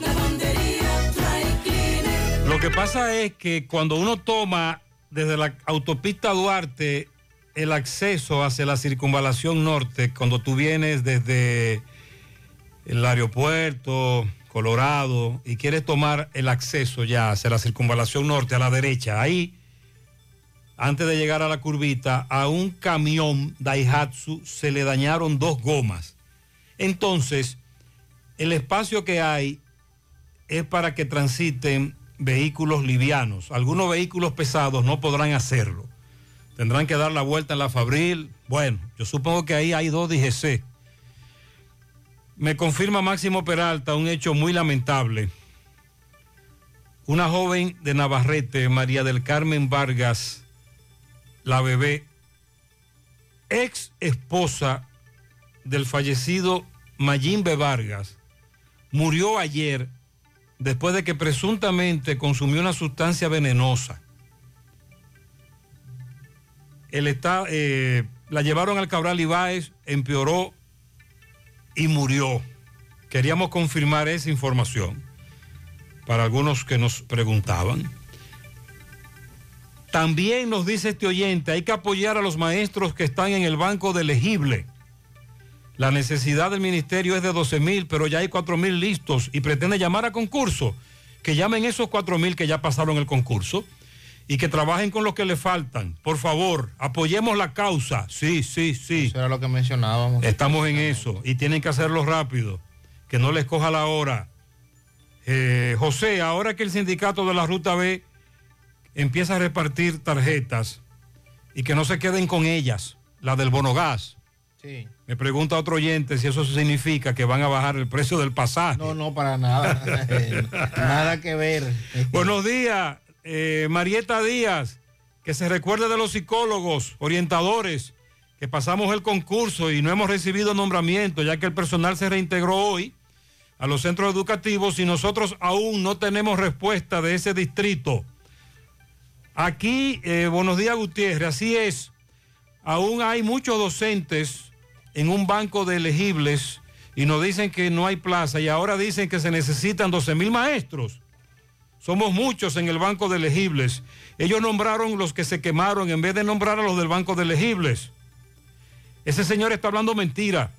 Lavandería, dry cleaner. Lo que pasa es que cuando uno toma desde la autopista Duarte el acceso hacia la circunvalación norte, cuando tú vienes desde el aeropuerto, Colorado, y quieres tomar el acceso ya hacia la circunvalación norte a la derecha, ahí, antes de llegar a la curvita, a un camión Daihatsu se le dañaron dos gomas. Entonces, el espacio que hay es para que transiten vehículos livianos. Algunos vehículos pesados no podrán hacerlo. Tendrán que dar la vuelta en la Fabril. Bueno, yo supongo que ahí hay dos DGC. Me confirma Máximo Peralta un hecho muy lamentable. Una joven de Navarrete, María del Carmen Vargas, la bebé, ex esposa del fallecido Mayimbe Vargas, murió ayer después de que presuntamente consumió una sustancia venenosa. Está, eh, la llevaron al Cabral Ibáez, empeoró y murió. Queríamos confirmar esa información para algunos que nos preguntaban. También nos dice este oyente, hay que apoyar a los maestros que están en el banco de elegible. La necesidad del ministerio es de 12 mil, pero ya hay 4 mil listos y pretende llamar a concurso. Que llamen esos 4 mil que ya pasaron el concurso y que trabajen con los que le faltan. Por favor, apoyemos la causa. Sí, sí, sí. Eso era lo que mencionábamos. Estamos en eso y tienen que hacerlo rápido, que no les coja la hora. Eh, José, ahora que el sindicato de la Ruta B empieza a repartir tarjetas y que no se queden con ellas, la del bonogás. Sí. Me pregunta otro oyente si eso significa que van a bajar el precio del pasaje. No, no, para nada. <laughs> nada que ver. Buenos días, eh, Marieta Díaz. Que se recuerde de los psicólogos, orientadores, que pasamos el concurso y no hemos recibido nombramiento, ya que el personal se reintegró hoy a los centros educativos y nosotros aún no tenemos respuesta de ese distrito. Aquí, eh, buenos días Gutiérrez, así es. Aún hay muchos docentes en un banco de elegibles y nos dicen que no hay plaza y ahora dicen que se necesitan 12 mil maestros. Somos muchos en el banco de elegibles. Ellos nombraron los que se quemaron en vez de nombrar a los del banco de elegibles. Ese señor está hablando mentira.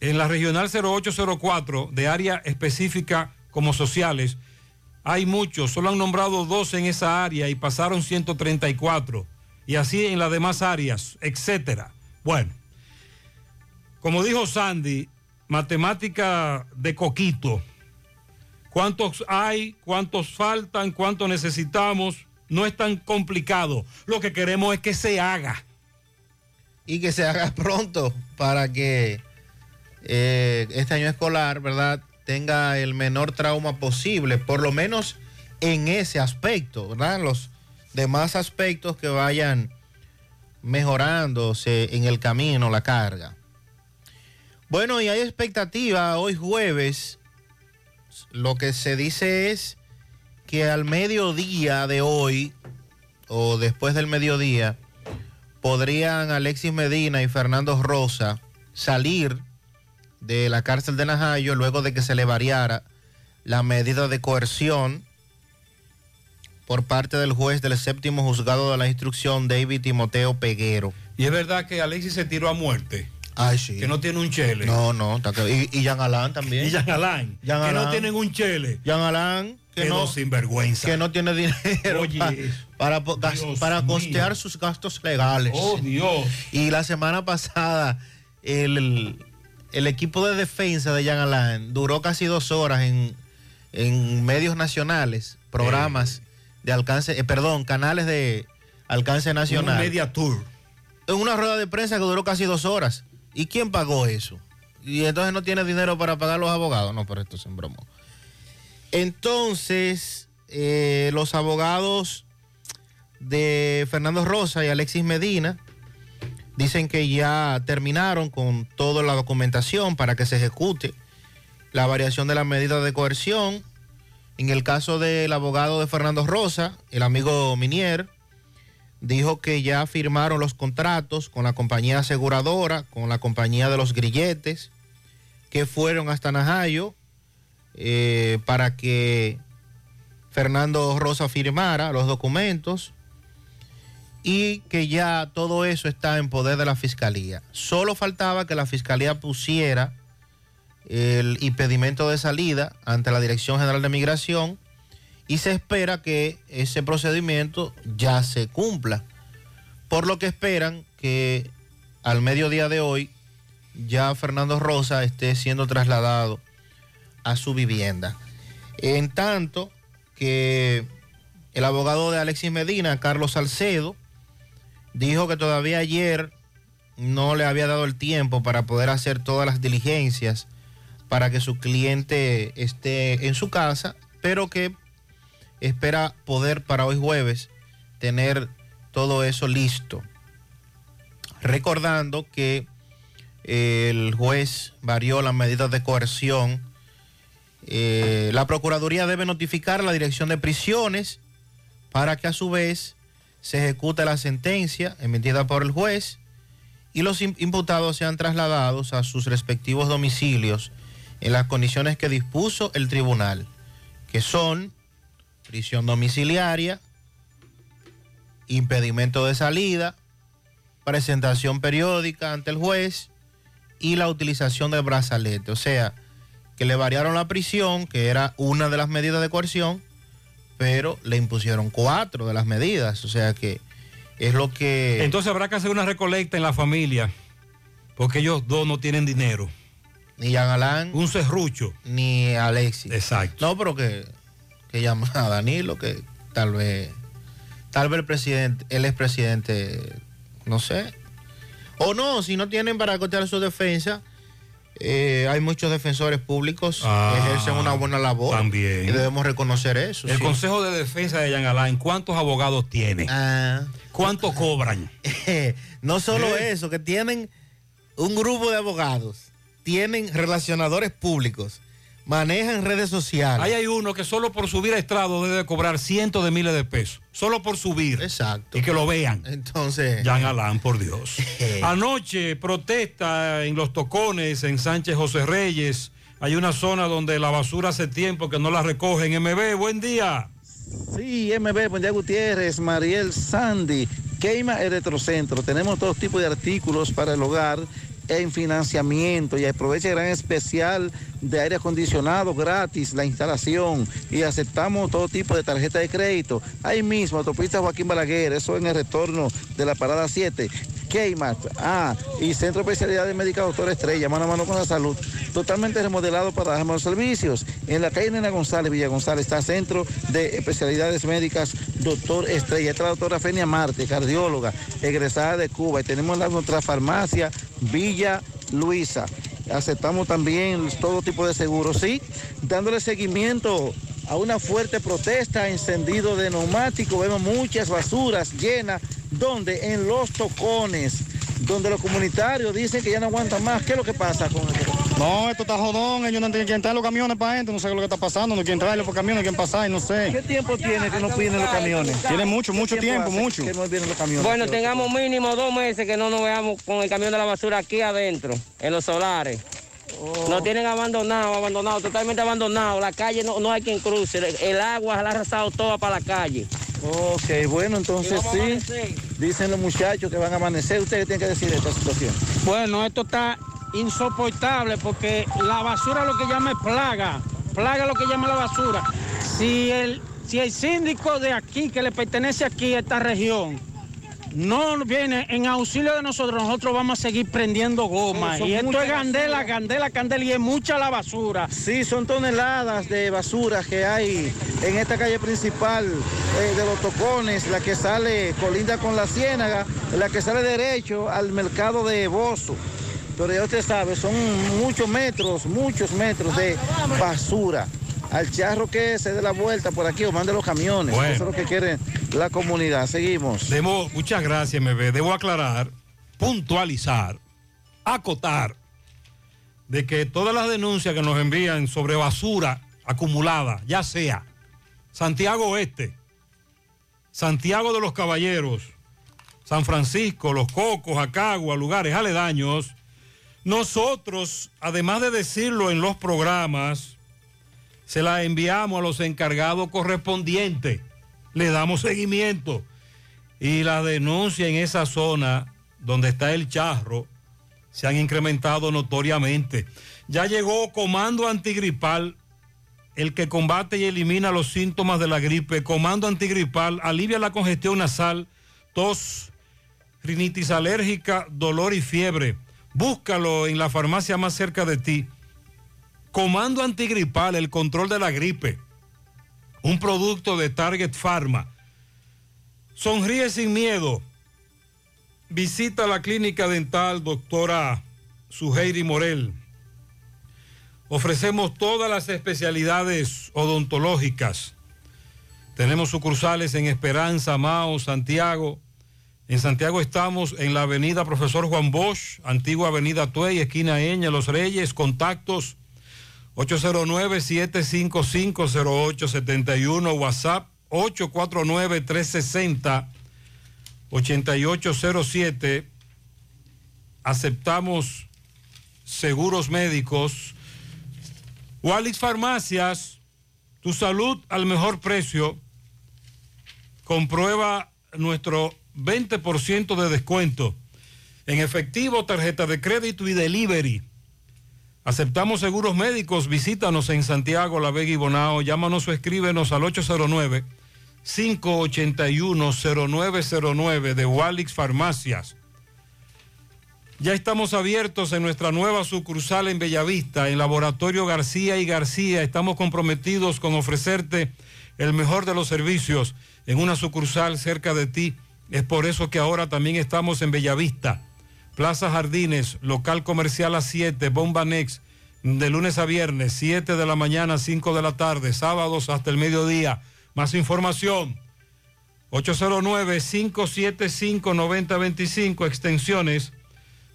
En la regional 0804 de área específica como sociales, hay muchos, solo han nombrado dos en esa área y pasaron 134. Y así en las demás áreas, etcétera. Bueno, como dijo Sandy, matemática de coquito. ¿Cuántos hay? ¿Cuántos faltan? ¿Cuántos necesitamos? No es tan complicado. Lo que queremos es que se haga. Y que se haga pronto para que eh, este año escolar, ¿verdad? Tenga el menor trauma posible, por lo menos en ese aspecto, ¿verdad? Los demás aspectos que vayan mejorándose en el camino, la carga. Bueno, y hay expectativa hoy jueves. Lo que se dice es que al mediodía de hoy, o después del mediodía, podrían Alexis Medina y Fernando Rosa salir de la cárcel de Najayo luego de que se le variara la medida de coerción por parte del juez del séptimo juzgado de la instrucción, David Timoteo Peguero. Y es verdad que Alexis se tiró a muerte. Ay, sí. Que no tiene un chele. No, no. está que- Y, y Jean Alain también. Y Jean Alain. Jean que no tienen un chele. Jean Alain, que Quedó no, sin vergüenza. que no tiene dinero Oye, para, para mío. costear sus gastos legales. Oh, Dios. Y la semana pasada, el, el equipo de defensa de Jean Alain duró casi dos horas en, en medios nacionales, programas de alcance, eh, perdón, canales de alcance nacional. Un media tour. En una rueda de prensa que duró casi dos horas. ¿Y quién pagó eso? Y entonces no tiene dinero para pagar los abogados. No, pero esto es en broma. Entonces, eh, los abogados de Fernando Rosa y Alexis Medina Dicen que ya terminaron con toda la documentación para que se ejecute la variación de la medida de coerción. En el caso del abogado de Fernando Rosa, el amigo Minier, dijo que ya firmaron los contratos con la compañía aseguradora, con la compañía de los grilletes, que fueron hasta Najayo eh, para que Fernando Rosa firmara los documentos y que ya todo eso está en poder de la fiscalía. Solo faltaba que la fiscalía pusiera el impedimento de salida ante la Dirección General de Migración y se espera que ese procedimiento ya se cumpla. Por lo que esperan que al mediodía de hoy ya Fernando Rosa esté siendo trasladado a su vivienda. En tanto que el abogado de Alexis Medina, Carlos Salcedo, dijo que todavía ayer no le había dado el tiempo para poder hacer todas las diligencias para que su cliente esté en su casa, pero que espera poder para hoy jueves tener todo eso listo. Recordando que el juez varió las medidas de coerción. Eh, la Procuraduría debe notificar a la Dirección de Prisiones para que a su vez se ejecute la sentencia emitida por el juez y los im- imputados sean trasladados a sus respectivos domicilios en las condiciones que dispuso el tribunal, que son prisión domiciliaria, impedimento de salida, presentación periódica ante el juez y la utilización del brazalete. O sea, que le variaron la prisión, que era una de las medidas de coerción, pero le impusieron cuatro de las medidas. O sea que es lo que... Entonces habrá que hacer una recolecta en la familia, porque ellos dos no tienen dinero. Ni Jean Alain. Un serrucho. Ni Alexis. Exacto. No, pero que, que llama a Danilo, que tal vez, tal vez el presidente, él es presidente, no sé. O no, si no tienen para costear su defensa, eh, hay muchos defensores públicos Ah, que ejercen una buena labor. también. Y debemos reconocer eso. El sí. Consejo de Defensa de Jean Alain, ¿cuántos abogados tiene? Ah. ¿Cuánto cobran? <laughs> no solo ¿Eh? eso, que tienen un grupo de abogados, tienen relacionadores públicos, manejan redes sociales. Ahí hay uno que solo por subir a estrado debe cobrar cientos de miles de pesos. Solo por subir. Exacto. Y que lo vean. Entonces. Jean Alain, por Dios. <laughs> Anoche, protesta en Los Tocones, en Sánchez José Reyes. Hay una zona donde la basura hace tiempo que no la recogen. MB, buen día. Sí, MB, buen día Gutiérrez, Mariel Sandy, Queima Electrocentro. Tenemos todo tipo de artículos para el hogar en financiamiento y aprovecha el gran especial de aire acondicionado gratis, la instalación y aceptamos todo tipo de tarjeta de crédito. Ahí mismo, autopista Joaquín Balaguer, eso en el retorno de la parada 7. Kmart, ah, y Centro de Especialidades Médicas Doctor Estrella, mano a mano con la salud, totalmente remodelado para dar más servicios. En la calle Nena González, Villa González, está Centro de Especialidades Médicas Doctor Estrella. Está la doctora Fenia Marte, cardióloga, egresada de Cuba. Y tenemos la, nuestra farmacia Villa Luisa. Aceptamos también todo tipo de seguros, sí, dándole seguimiento a una fuerte protesta, encendido de neumáticos, vemos muchas basuras llenas, donde en los tocones, donde los comunitarios dicen que ya no aguantan más. ¿Qué es lo que pasa con esto? No, esto está jodón, ellos no tienen que entrar los camiones para adentro, no sé lo que está pasando, no quieren traerlos por camiones, no quieren pasar, no sé. ¿Qué tiempo tiene que no vienen los camiones? Tiene mucho, mucho ¿Qué tiempo, mucho. Que no vienen los camiones. Bueno, tengamos mínimo dos meses que no nos veamos con el camión de la basura aquí adentro, en los solares. Nos tienen abandonado, abandonado, totalmente abandonado. La calle no, no hay quien cruce. El, el agua se la ha arrasado toda para la calle. Ok, bueno, entonces sí. Dicen los muchachos que van a amanecer. ¿Ustedes tienen que decir de esta situación? Bueno, esto está insoportable porque la basura lo que llama es plaga. Plaga lo que llama la basura. Si el, si el síndico de aquí, que le pertenece aquí a esta región, no viene en auxilio de nosotros, nosotros vamos a seguir prendiendo goma. Son y esto es candela, candela, candela y es mucha la basura. Sí, son toneladas de basura que hay en esta calle principal eh, de los Tocones, la que sale colinda con la Ciénaga, la que sale derecho al mercado de Bozo. Pero ya usted sabe, son muchos metros, muchos metros de basura. Al charro que se dé la vuelta por aquí o mande los camiones. Bueno. Eso es lo que quiere la comunidad. Seguimos. Debo, muchas gracias, MB. Debo aclarar puntualizar, acotar, de que todas las denuncias que nos envían sobre basura acumulada, ya sea Santiago Oeste, Santiago de los Caballeros, San Francisco, Los Cocos, Acagua, lugares aledaños, nosotros, además de decirlo en los programas, se la enviamos a los encargados correspondientes, le damos seguimiento y la denuncia en esa zona donde está el charro se han incrementado notoriamente. Ya llegó Comando Antigripal, el que combate y elimina los síntomas de la gripe. Comando Antigripal alivia la congestión nasal, tos, rinitis alérgica, dolor y fiebre. Búscalo en la farmacia más cerca de ti. Comando Antigripal, el control de la gripe. Un producto de Target Pharma. Sonríe sin miedo. Visita la clínica dental doctora Suheiri Morel. Ofrecemos todas las especialidades odontológicas. Tenemos sucursales en Esperanza, Mao, Santiago. En Santiago estamos en la avenida Profesor Juan Bosch, antigua avenida Tuey, esquina Eña, Los Reyes, contactos 809-755-0871, WhatsApp 849-360-8807. Aceptamos seguros médicos. Walix Farmacias, tu salud al mejor precio. Comprueba nuestro 20% de descuento en efectivo, tarjeta de crédito y delivery. Aceptamos seguros médicos. Visítanos en Santiago, La Vega y Bonao. Llámanos o escríbenos al 809-581-0909 de Walix Farmacias. Ya estamos abiertos en nuestra nueva sucursal en Bellavista, en Laboratorio García y García. Estamos comprometidos con ofrecerte el mejor de los servicios en una sucursal cerca de ti. Es por eso que ahora también estamos en Bellavista. Plaza Jardines, local comercial a 7, Bomba Next, de lunes a viernes, 7 de la mañana, 5 de la tarde, sábados hasta el mediodía. Más información, 809-575-9025, extensiones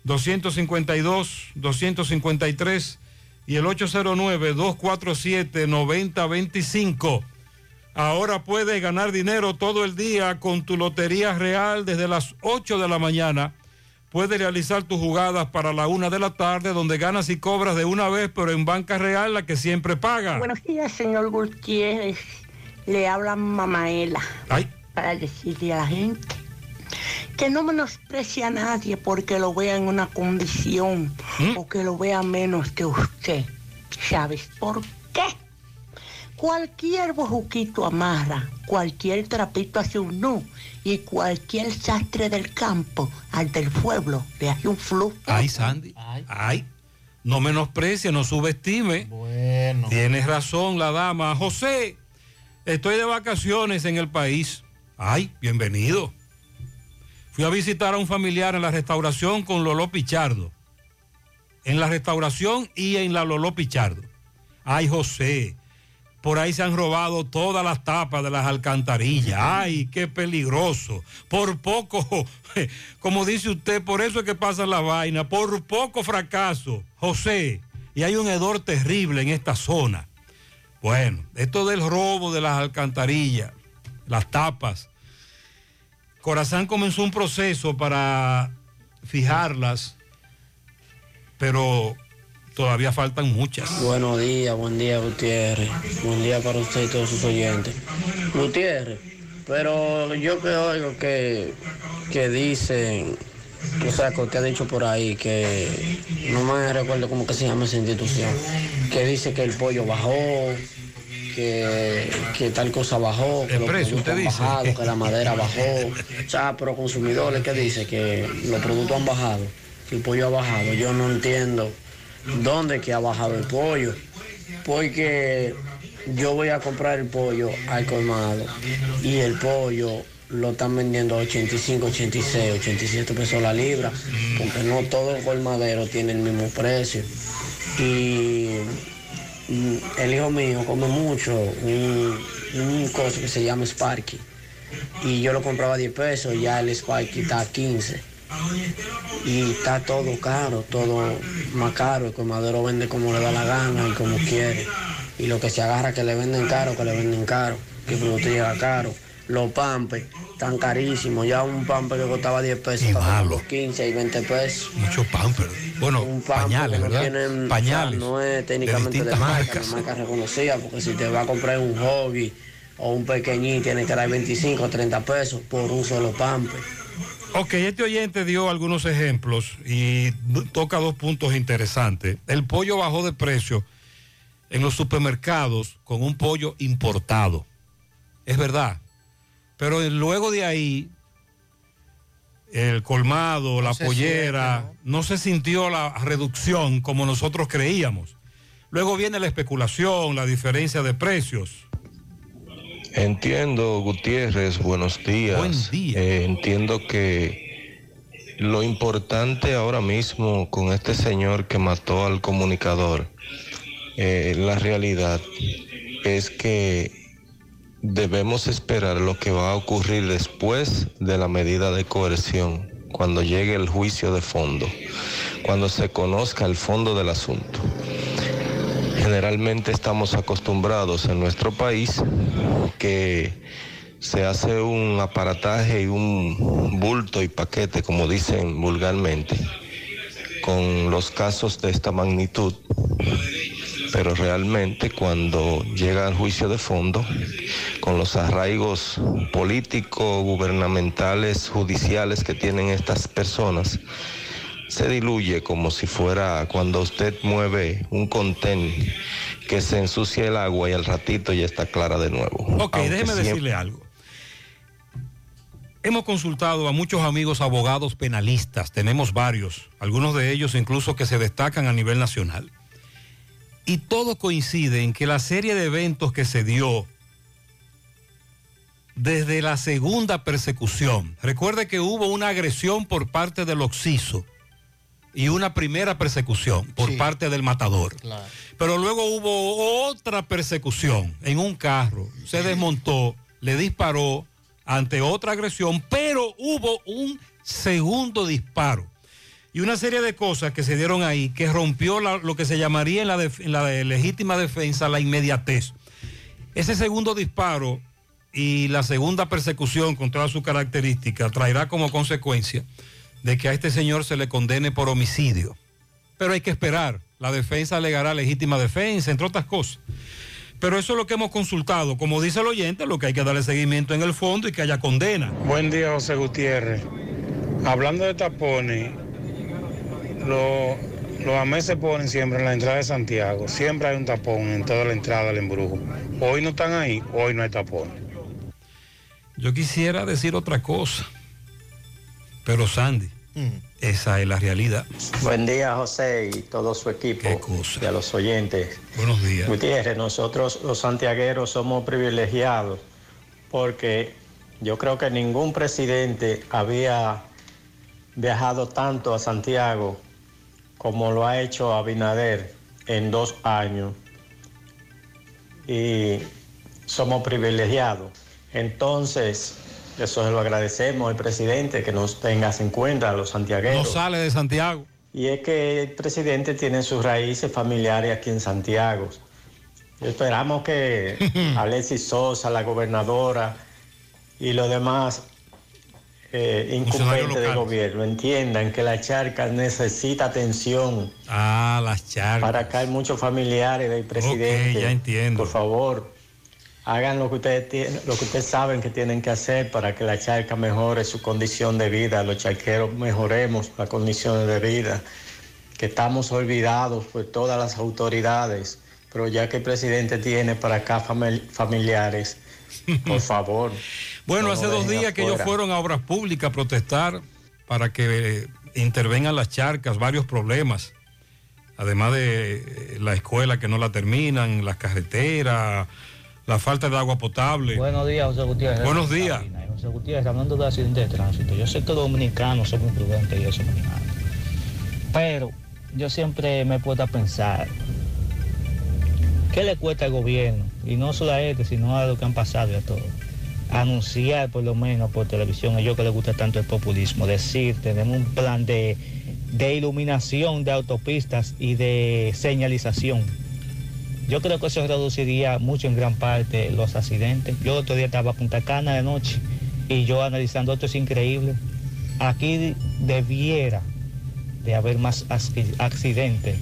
252, 253 y el 809-247-9025. Ahora puedes ganar dinero todo el día con tu Lotería Real desde las 8 de la mañana. Puedes realizar tus jugadas para la una de la tarde, donde ganas y cobras de una vez, pero en banca real, la que siempre paga. Buenos días, señor Gutiérrez. Le habla Mamaela. Ay. Para decirle a la gente que no menosprecie a nadie porque lo vea en una condición o que lo vea menos que usted. ¿Sabes por qué? Cualquier bojuquito amarra, cualquier trapito hace un nu y cualquier sastre del campo al del pueblo le hace un flujo. Ay, Sandy. Ay. No menosprecie, no subestime. Bueno. Tienes razón la dama. José, estoy de vacaciones en el país. Ay, bienvenido. Fui a visitar a un familiar en la restauración con Lolo Pichardo. En la restauración y en la Lolo Pichardo. Ay, José, por ahí se han robado todas las tapas de las alcantarillas. Ay, qué peligroso. Por poco, <laughs> como dice usted, por eso es que pasa la vaina. Por poco fracaso, José. Y hay un hedor terrible en esta zona. Bueno, esto del robo de las alcantarillas, las tapas. Corazán comenzó un proceso para fijarlas, pero todavía faltan muchas. Buenos días, buen día Gutiérrez. Buen día para usted y todos sus oyentes. Gutiérrez, pero yo que oigo que, que dicen, o sea, que ha dicho por ahí, que no me recuerdo cómo que se llama esa institución, que dice que el pollo bajó, que, que tal cosa bajó, que El los precio, productos usted han dice. bajado, que la madera bajó. O sea, pero consumidores, ¿qué dice? Que los productos han bajado, que el pollo ha bajado. Yo no entiendo dónde que ha bajado el pollo, porque yo voy a comprar el pollo al colmado y el pollo lo están vendiendo a 85, 86, 87 pesos la libra, porque no todo el colmadero tiene el mismo precio. Y mm, el hijo mío come mucho un, un cosa que se llama Sparky. Y yo lo compraba a 10 pesos, ya el Sparky está a 15. Y está todo caro, todo más caro. El colmadero vende como le da la gana y como quiere. Y lo que se agarra que le venden caro, que le venden caro. Que producto llega caro. Los pampes están carísimos. Ya un pampe que costaba 10 pesos, como 15 y 20 pesos. Mucho pamper. Bueno, pañales, no ¿verdad? tienen- pañales. o sea, no es técnicamente de, marca, marcas. marca reconocida, porque si te va a comprar un hobby o un pequeñín, tiene que dar 25 o 30 pesos por un solo pampe. Ok, este oyente dio algunos ejemplos y toca dos puntos interesantes. El pollo bajó de precio en los supermercados con un pollo importado. Es verdad. Pero luego de ahí, el colmado, la pollera, no se sintió la reducción como nosotros creíamos. Luego viene la especulación, la diferencia de precios. Entiendo, Gutiérrez, buenos días. Eh, entiendo que lo importante ahora mismo con este señor que mató al comunicador, eh, la realidad es que debemos esperar lo que va a ocurrir después de la medida de coerción, cuando llegue el juicio de fondo, cuando se conozca el fondo del asunto. Generalmente estamos acostumbrados en nuestro país que se hace un aparataje y un bulto y paquete, como dicen vulgarmente, con los casos de esta magnitud. Pero realmente cuando llega al juicio de fondo, con los arraigos políticos, gubernamentales, judiciales que tienen estas personas, se diluye como si fuera cuando usted mueve un contén que se ensucia el agua y al ratito ya está clara de nuevo. Ok, Aunque déjeme siempre- decirle algo. Hemos consultado a muchos amigos abogados penalistas, tenemos varios, algunos de ellos incluso que se destacan a nivel nacional. Y todo coincide en que la serie de eventos que se dio desde la segunda persecución, recuerde que hubo una agresión por parte del Oxiso y una primera persecución por parte del matador. Pero luego hubo otra persecución en un carro. Se desmontó, le disparó ante otra agresión, pero hubo un segundo disparo. Y una serie de cosas que se dieron ahí que rompió la- lo que se llamaría en la, def- en la de legítima defensa la inmediatez. Ese segundo disparo y la segunda persecución con todas sus características traerá como consecuencia de que a este señor se le condene por homicidio. Pero hay que esperar. La defensa alegará legítima defensa, entre otras cosas. Pero eso es lo que hemos consultado. Como dice el oyente, lo que hay que darle seguimiento en el fondo y que haya condena. Buen día, José Gutiérrez. Hablando de tapones, lo- los AMES se ponen siempre en la entrada de Santiago. Siempre hay un tapón en toda la entrada del embrujo. Hoy no están ahí, hoy no hay tapón. Yo quisiera decir otra cosa. Pero Sandy, esa es la realidad. Buen día, José, y todo su equipo. Y a los oyentes. Buenos días. Gutiérrez, nosotros los santiagueros somos privilegiados porque yo creo que ningún presidente había viajado tanto a Santiago como lo ha hecho Abinader en dos años. Y somos privilegiados. Entonces, eso se lo agradecemos al presidente que nos tengas en cuenta a los No santiagueros. sale de Santiago. Y es que el presidente tiene sus raíces familiares aquí en Santiago. Esperamos que <laughs> Alexis Sosa, la gobernadora y los demás eh, incumbentes del gobierno entiendan que la charca necesita atención. Ah, las charcas. Para acá hay muchos familiares del presidente. ya entiendo. Por favor, hagan lo que ustedes tienen, lo que ustedes saben que tienen que hacer para que la charca mejore su condición de vida, los charqueros mejoremos las condiciones de vida, que estamos olvidados por todas las autoridades, pero ya que el presidente tiene para acá famil- familiares, <laughs> por favor. Bueno, no hace dos días que ellos fueron a obras públicas a protestar para que eh, intervengan las charcas, varios problemas. Además de eh, la escuela que no la terminan, las carreteras, la falta de agua potable. Buenos días, José Gutiérrez. Buenos días. José Gutiérrez, hablando de accidentes de tránsito, yo sé que los dominicanos somos imprudentes y eso, pero yo siempre me he puesto a pensar, ¿qué le cuesta al gobierno? Y no solo a este, sino a lo que han pasado y a todos. anunciar por lo menos por televisión, a ellos que les gusta tanto el populismo, decir, tenemos un plan de, de iluminación de autopistas y de señalización. Yo creo que eso reduciría mucho en gran parte los accidentes. Yo otro día estaba a Punta Cana de noche y yo analizando esto es increíble. Aquí debiera de haber más acci- accidentes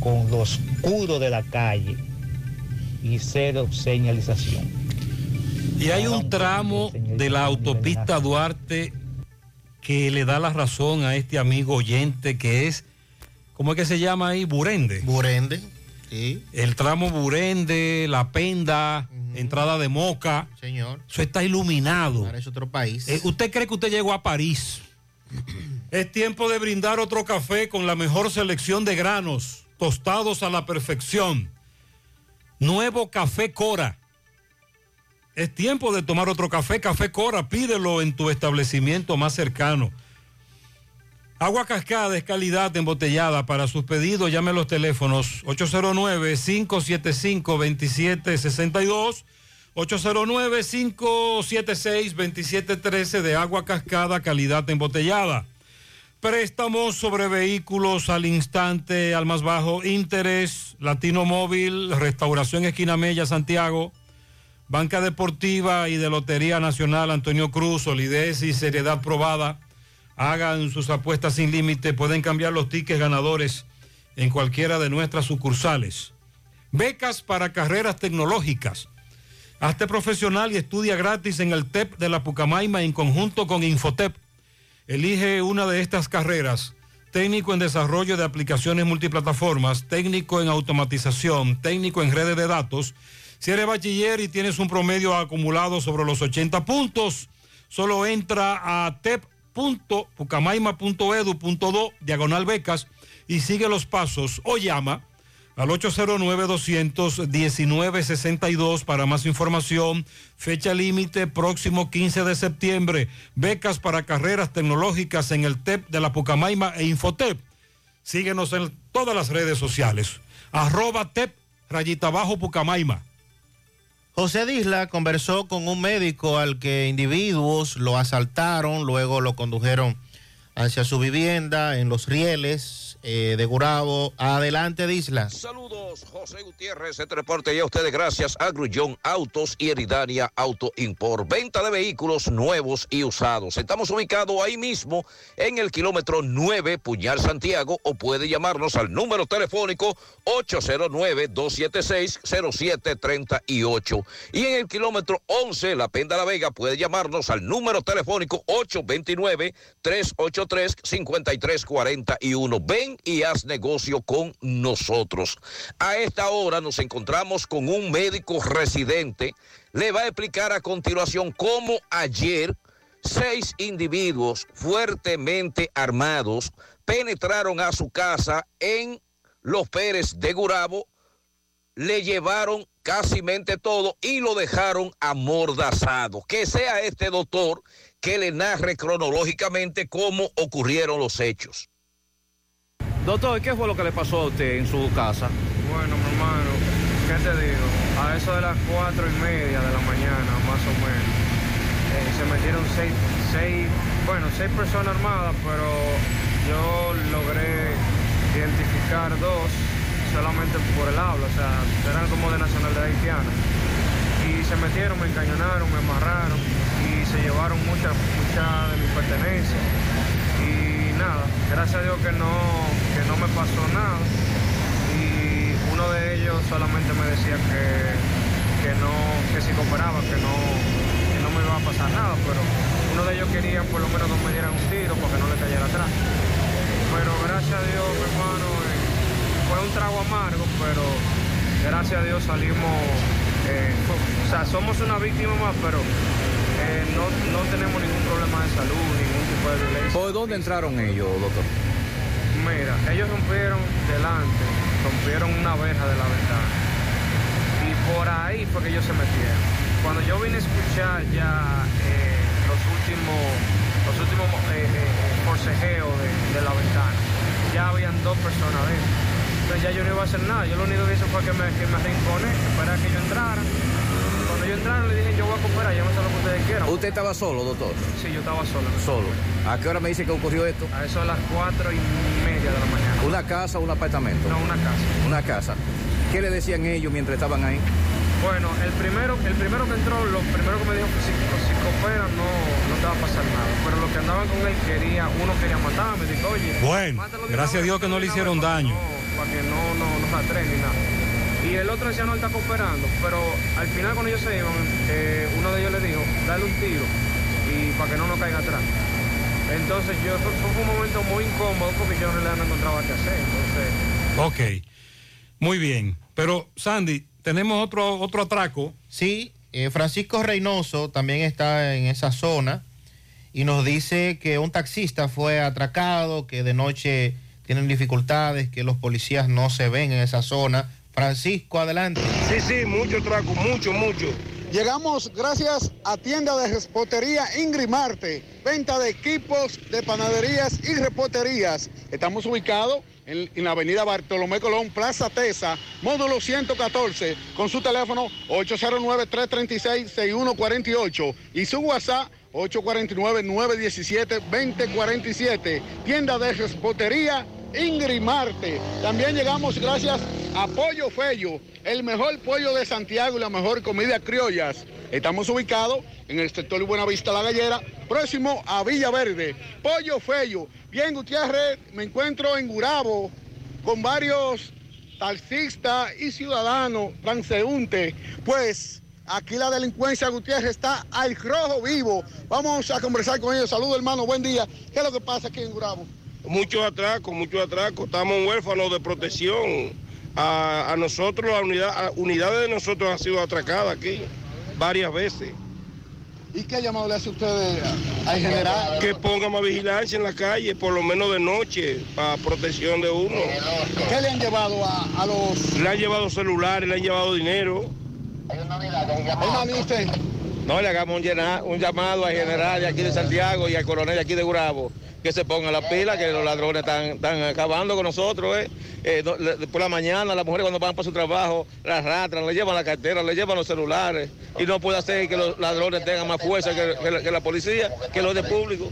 con lo oscuro de la calle y cero señalización. Y hay un tramo de la autopista Duarte que le da la razón a este amigo oyente que es, ¿cómo es que se llama ahí? Burende. Burende, sí. El tramo Burende, La Penda, entrada de Moca. Señor. Eso está iluminado. Ahora es otro país. Eh, ¿Usted cree que usted llegó a París? <clears throat> es tiempo de brindar otro café con la mejor selección de granos, tostados a la perfección. Nuevo Café Cora. Es tiempo de tomar otro café, Café Cora. Pídelo en tu establecimiento más cercano. Agua Cascada es calidad embotellada. Para sus pedidos, llame a los teléfonos 809-575-2762, 809-576-2713 de Agua Cascada, calidad embotellada. Préstamos sobre vehículos al instante, al más bajo interés, Latino Móvil, Restauración Esquina Mella, Santiago, Banca Deportiva y de Lotería Nacional Antonio Cruz, solidez y seriedad probada. Hagan sus apuestas sin límite, pueden cambiar los tickets ganadores en cualquiera de nuestras sucursales. Becas para carreras tecnológicas. Hazte profesional y estudia gratis en el TEP de la Pucamaima en conjunto con Infotep. Elige una de estas carreras. Técnico en desarrollo de aplicaciones multiplataformas, técnico en automatización, técnico en redes de datos. Si eres bachiller y tienes un promedio acumulado sobre los 80 puntos, solo entra a tep.pucamaima.edu.do, diagonal becas, y sigue los pasos o llama al 809-219-62 para más información. Fecha límite próximo 15 de septiembre. Becas para carreras tecnológicas en el TEP de la Pucamaima e Infotep. Síguenos en todas las redes sociales. Arroba TEP, rayita abajo Pucamaima. José Disla conversó con un médico al que individuos lo asaltaron, luego lo condujeron hacia su vivienda en Los Rieles eh, de Gurabo. Adelante, Disla. Saludos, José Gutiérrez, este reporte y a ustedes gracias a Grullón Autos y Eridania Auto Import. Venta de vehículos nuevos y usados. Estamos ubicados ahí mismo en el kilómetro 9, Puñal Santiago, o puede llamarnos al número telefónico 809-276-0738. Y en el kilómetro 11, La Penda La Vega, puede llamarnos al número telefónico 829-383-5341. Ven y haz negocio con nosotros. A esta hora nos encontramos con un médico residente. Le va a explicar a continuación cómo ayer seis individuos fuertemente armados penetraron a su casa en Los Pérez de Gurabo, le llevaron casi todo y lo dejaron amordazado. Que sea este doctor que le narre cronológicamente cómo ocurrieron los hechos. Doctor, ¿qué fue lo que le pasó a usted en su casa? Bueno, mi hermano, ¿qué te digo? A eso de las cuatro y media de la mañana, más o menos, eh, se metieron seis, seis, bueno, seis personas armadas, pero yo logré identificar dos solamente por el habla, o sea, eran como de nacionalidad haitiana. Y se metieron, me encañonaron, me amarraron y se llevaron muchas mucha de mis pertenencias. Nada, gracias a Dios que no, que no me pasó nada. Y uno de ellos solamente me decía que, que no, que si cooperaba, que no, que no me iba a pasar nada, pero uno de ellos quería por lo menos que me dieran un tiro para que no le cayera atrás. Pero gracias a Dios, mi hermano, eh, fue un trago amargo, pero gracias a Dios salimos, eh, o sea, somos una víctima más, pero eh, no, no tenemos ningún problema de salud, ningún ¿Por dónde entraron ellos, doctor? Mira, ellos rompieron delante, rompieron una verja de la ventana. Y por ahí fue que ellos se metieron. Cuando yo vine a escuchar ya eh, los últimos, los últimos eh, eh, forcejeos de, la ventana, ya habían dos personas dentro. Entonces ya yo no iba a hacer nada. Yo lo único que hice fue que me, que me arrinconé, esperar a que ellos entraran. Cuando yo entraron le dije, yo voy a cooperar, llámese lo que ustedes quieran. ¿Usted estaba solo, doctor? Sí, yo estaba solo. Solo. ¿A qué hora me dice que ocurrió esto? A eso a las cuatro y media de la mañana. ¿Una casa o un apartamento? No, una casa. Una casa. ¿Qué le decían ellos mientras estaban ahí? Bueno, el primero, el primero que entró, lo primero que me dijo que si, si cooperan no, no te va a pasar nada. Pero los que andaban con él quería, uno quería matarme, dijo, oye. Bueno, gracias a Dios que no le hicieron daño. Para que no, no, no se atreven ni nada. Y el otro decía, no, él está cooperando. Pero al final cuando ellos se iban, eh, uno de ellos le dijo, dale un tiro y para que no nos caiga atrás. Entonces yo, fue, fue un momento muy incómodo porque yo en realidad no encontraba qué hacer. Entonces, Ok, muy bien. Pero Sandy, tenemos otro, otro atraco. Sí, eh, Francisco Reynoso también está en esa zona y nos dice que un taxista fue atracado, que de noche tienen dificultades, que los policías no se ven en esa zona. Francisco, adelante. Sí, sí, mucho traco, mucho, mucho. Llegamos gracias a tienda de repostería Ingrimarte, venta de equipos de panaderías y reposterías. Estamos ubicados en, en la avenida Bartolomé Colón, Plaza Tesa, módulo 114, con su teléfono 809-336-6148 y su WhatsApp 849-917-2047. Tienda de repostería Ingrimarte. También llegamos gracias a Pollo Fello, el mejor pollo de Santiago y la mejor comida criollas. Estamos ubicados en el sector Buenavista La Gallera, próximo a Villa Verde. Pollo Fello. Bien, Gutiérrez, me encuentro en Gurabo con varios taxistas y ciudadanos transeúntes. Pues aquí la delincuencia Gutiérrez está al rojo vivo. Vamos a conversar con ellos. Saludos, hermano, buen día. ¿Qué es lo que pasa aquí en Gurabo? Muchos atracos, muchos atracos. Estamos huérfanos de protección. A, a nosotros, la unidad, a unidades de nosotros han sido atracadas aquí varias veces. ¿Y qué llamado le hace usted al general? Que ponga más vigilancia en la calle, por lo menos de noche, para protección de uno. ¿Qué le han llevado a, a los...? Le han llevado celulares, le han llevado dinero. Hermano, ¿y usted? No le hagamos un, un llamado al general de aquí de Santiago y al coronel de aquí de Gurabo que se pongan la pila, que los ladrones están, acabando con nosotros. ¿eh? Eh, por la mañana las mujeres cuando van para su trabajo las arrastran, le llevan la cartera, le llevan los celulares y no puede hacer que los ladrones tengan más fuerza que, que la, que la policía, que los de público.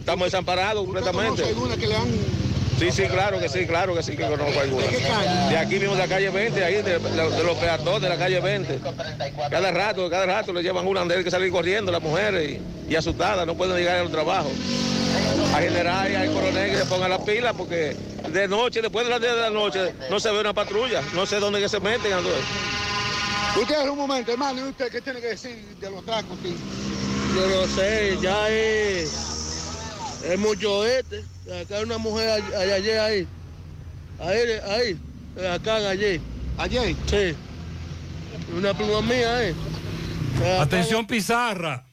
Estamos desamparados completamente. ¿Conoce alguna que le han Sí, sí, claro que sí, claro que sí que conozco alguna. De aquí mismo de la calle 20, ahí de, los peatones de la calle 20. Cada rato, cada rato le llevan una de que salir corriendo las mujeres y, y asustadas, no pueden llegar al trabajo. A general y al coronel que se pongan la pila porque de noche, después de las 10 de la noche, no se ve una patrulla, no sé dónde que se meten. ando- Usted, un momento, hermano, ¿y usted qué tiene que decir de los atracos aquí? Yo no sé, ya es, es mucho este. Acá hay una mujer all- all- ayer ahí. Ahí, ahí, acá ayer. ¿Ayer? Sí. Una prima mía, eh. Atención Pizarra,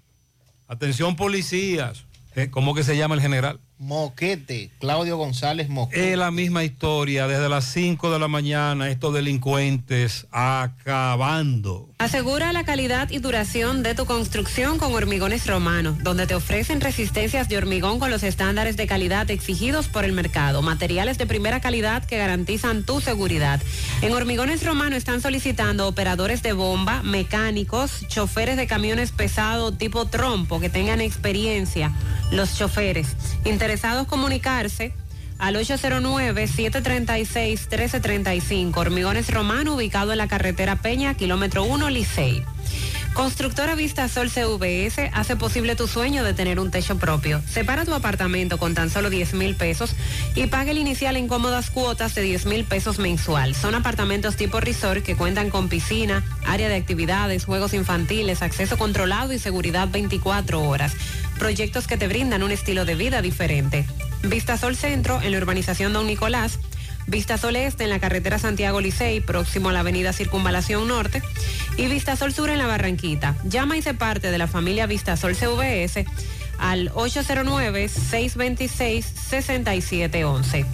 atención policías. Eh, ¿Cómo que se llama el general? Moquete, Claudio González Moquete. Es la misma historia, desde las 5 de la mañana, estos delincuentes acabando. Asegura la calidad y duración de tu construcción con Hormigones Romano, donde te ofrecen resistencias de hormigón con los estándares de calidad exigidos por el mercado, materiales de primera calidad que garantizan tu seguridad. En Hormigones Romano están solicitando operadores de bomba, mecánicos, choferes de camiones pesados tipo trompo que tengan experiencia, los choferes. Interesados comunicarse al 809-736-1335. Hormigones Romano, ubicado en la carretera Peña, kilómetro 1, Licey. Constructora Vista Sol CVS hace posible tu sueño de tener un techo propio. Separa tu apartamento con tan solo 10 mil pesos y paga el inicial en cómodas cuotas de 10 mil pesos mensual. Son apartamentos tipo resort que cuentan con piscina, área de actividades, juegos infantiles, acceso controlado y seguridad 24 horas. Proyectos que te brindan un estilo de vida diferente. Vista Sol Centro en la urbanización Don Nicolás. Vista Sol Este en la carretera Santiago Licey, próximo a la avenida Circunvalación Norte. Y Vista Sol Sur en la Barranquita. Llama y se parte de la familia Vista Sol CVS al 809-626-6711.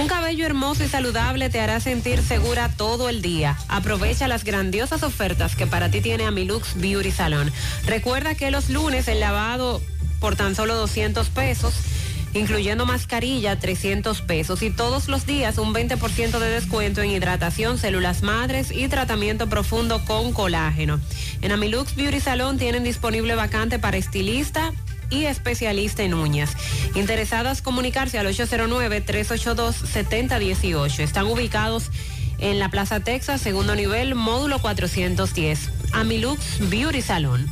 Un cabello hermoso y saludable te hará sentir segura todo el día. Aprovecha las grandiosas ofertas que para ti tiene Amilux Beauty Salon. Recuerda que los lunes el lavado por tan solo 200 pesos incluyendo mascarilla 300 pesos y todos los días un 20% de descuento en hidratación, células madres y tratamiento profundo con colágeno. En Amilux Beauty Salon tienen disponible vacante para estilista y especialista en uñas. Interesadas comunicarse al 809-382-7018. Están ubicados en la Plaza Texas, segundo nivel, módulo 410. Amilux Beauty Salon.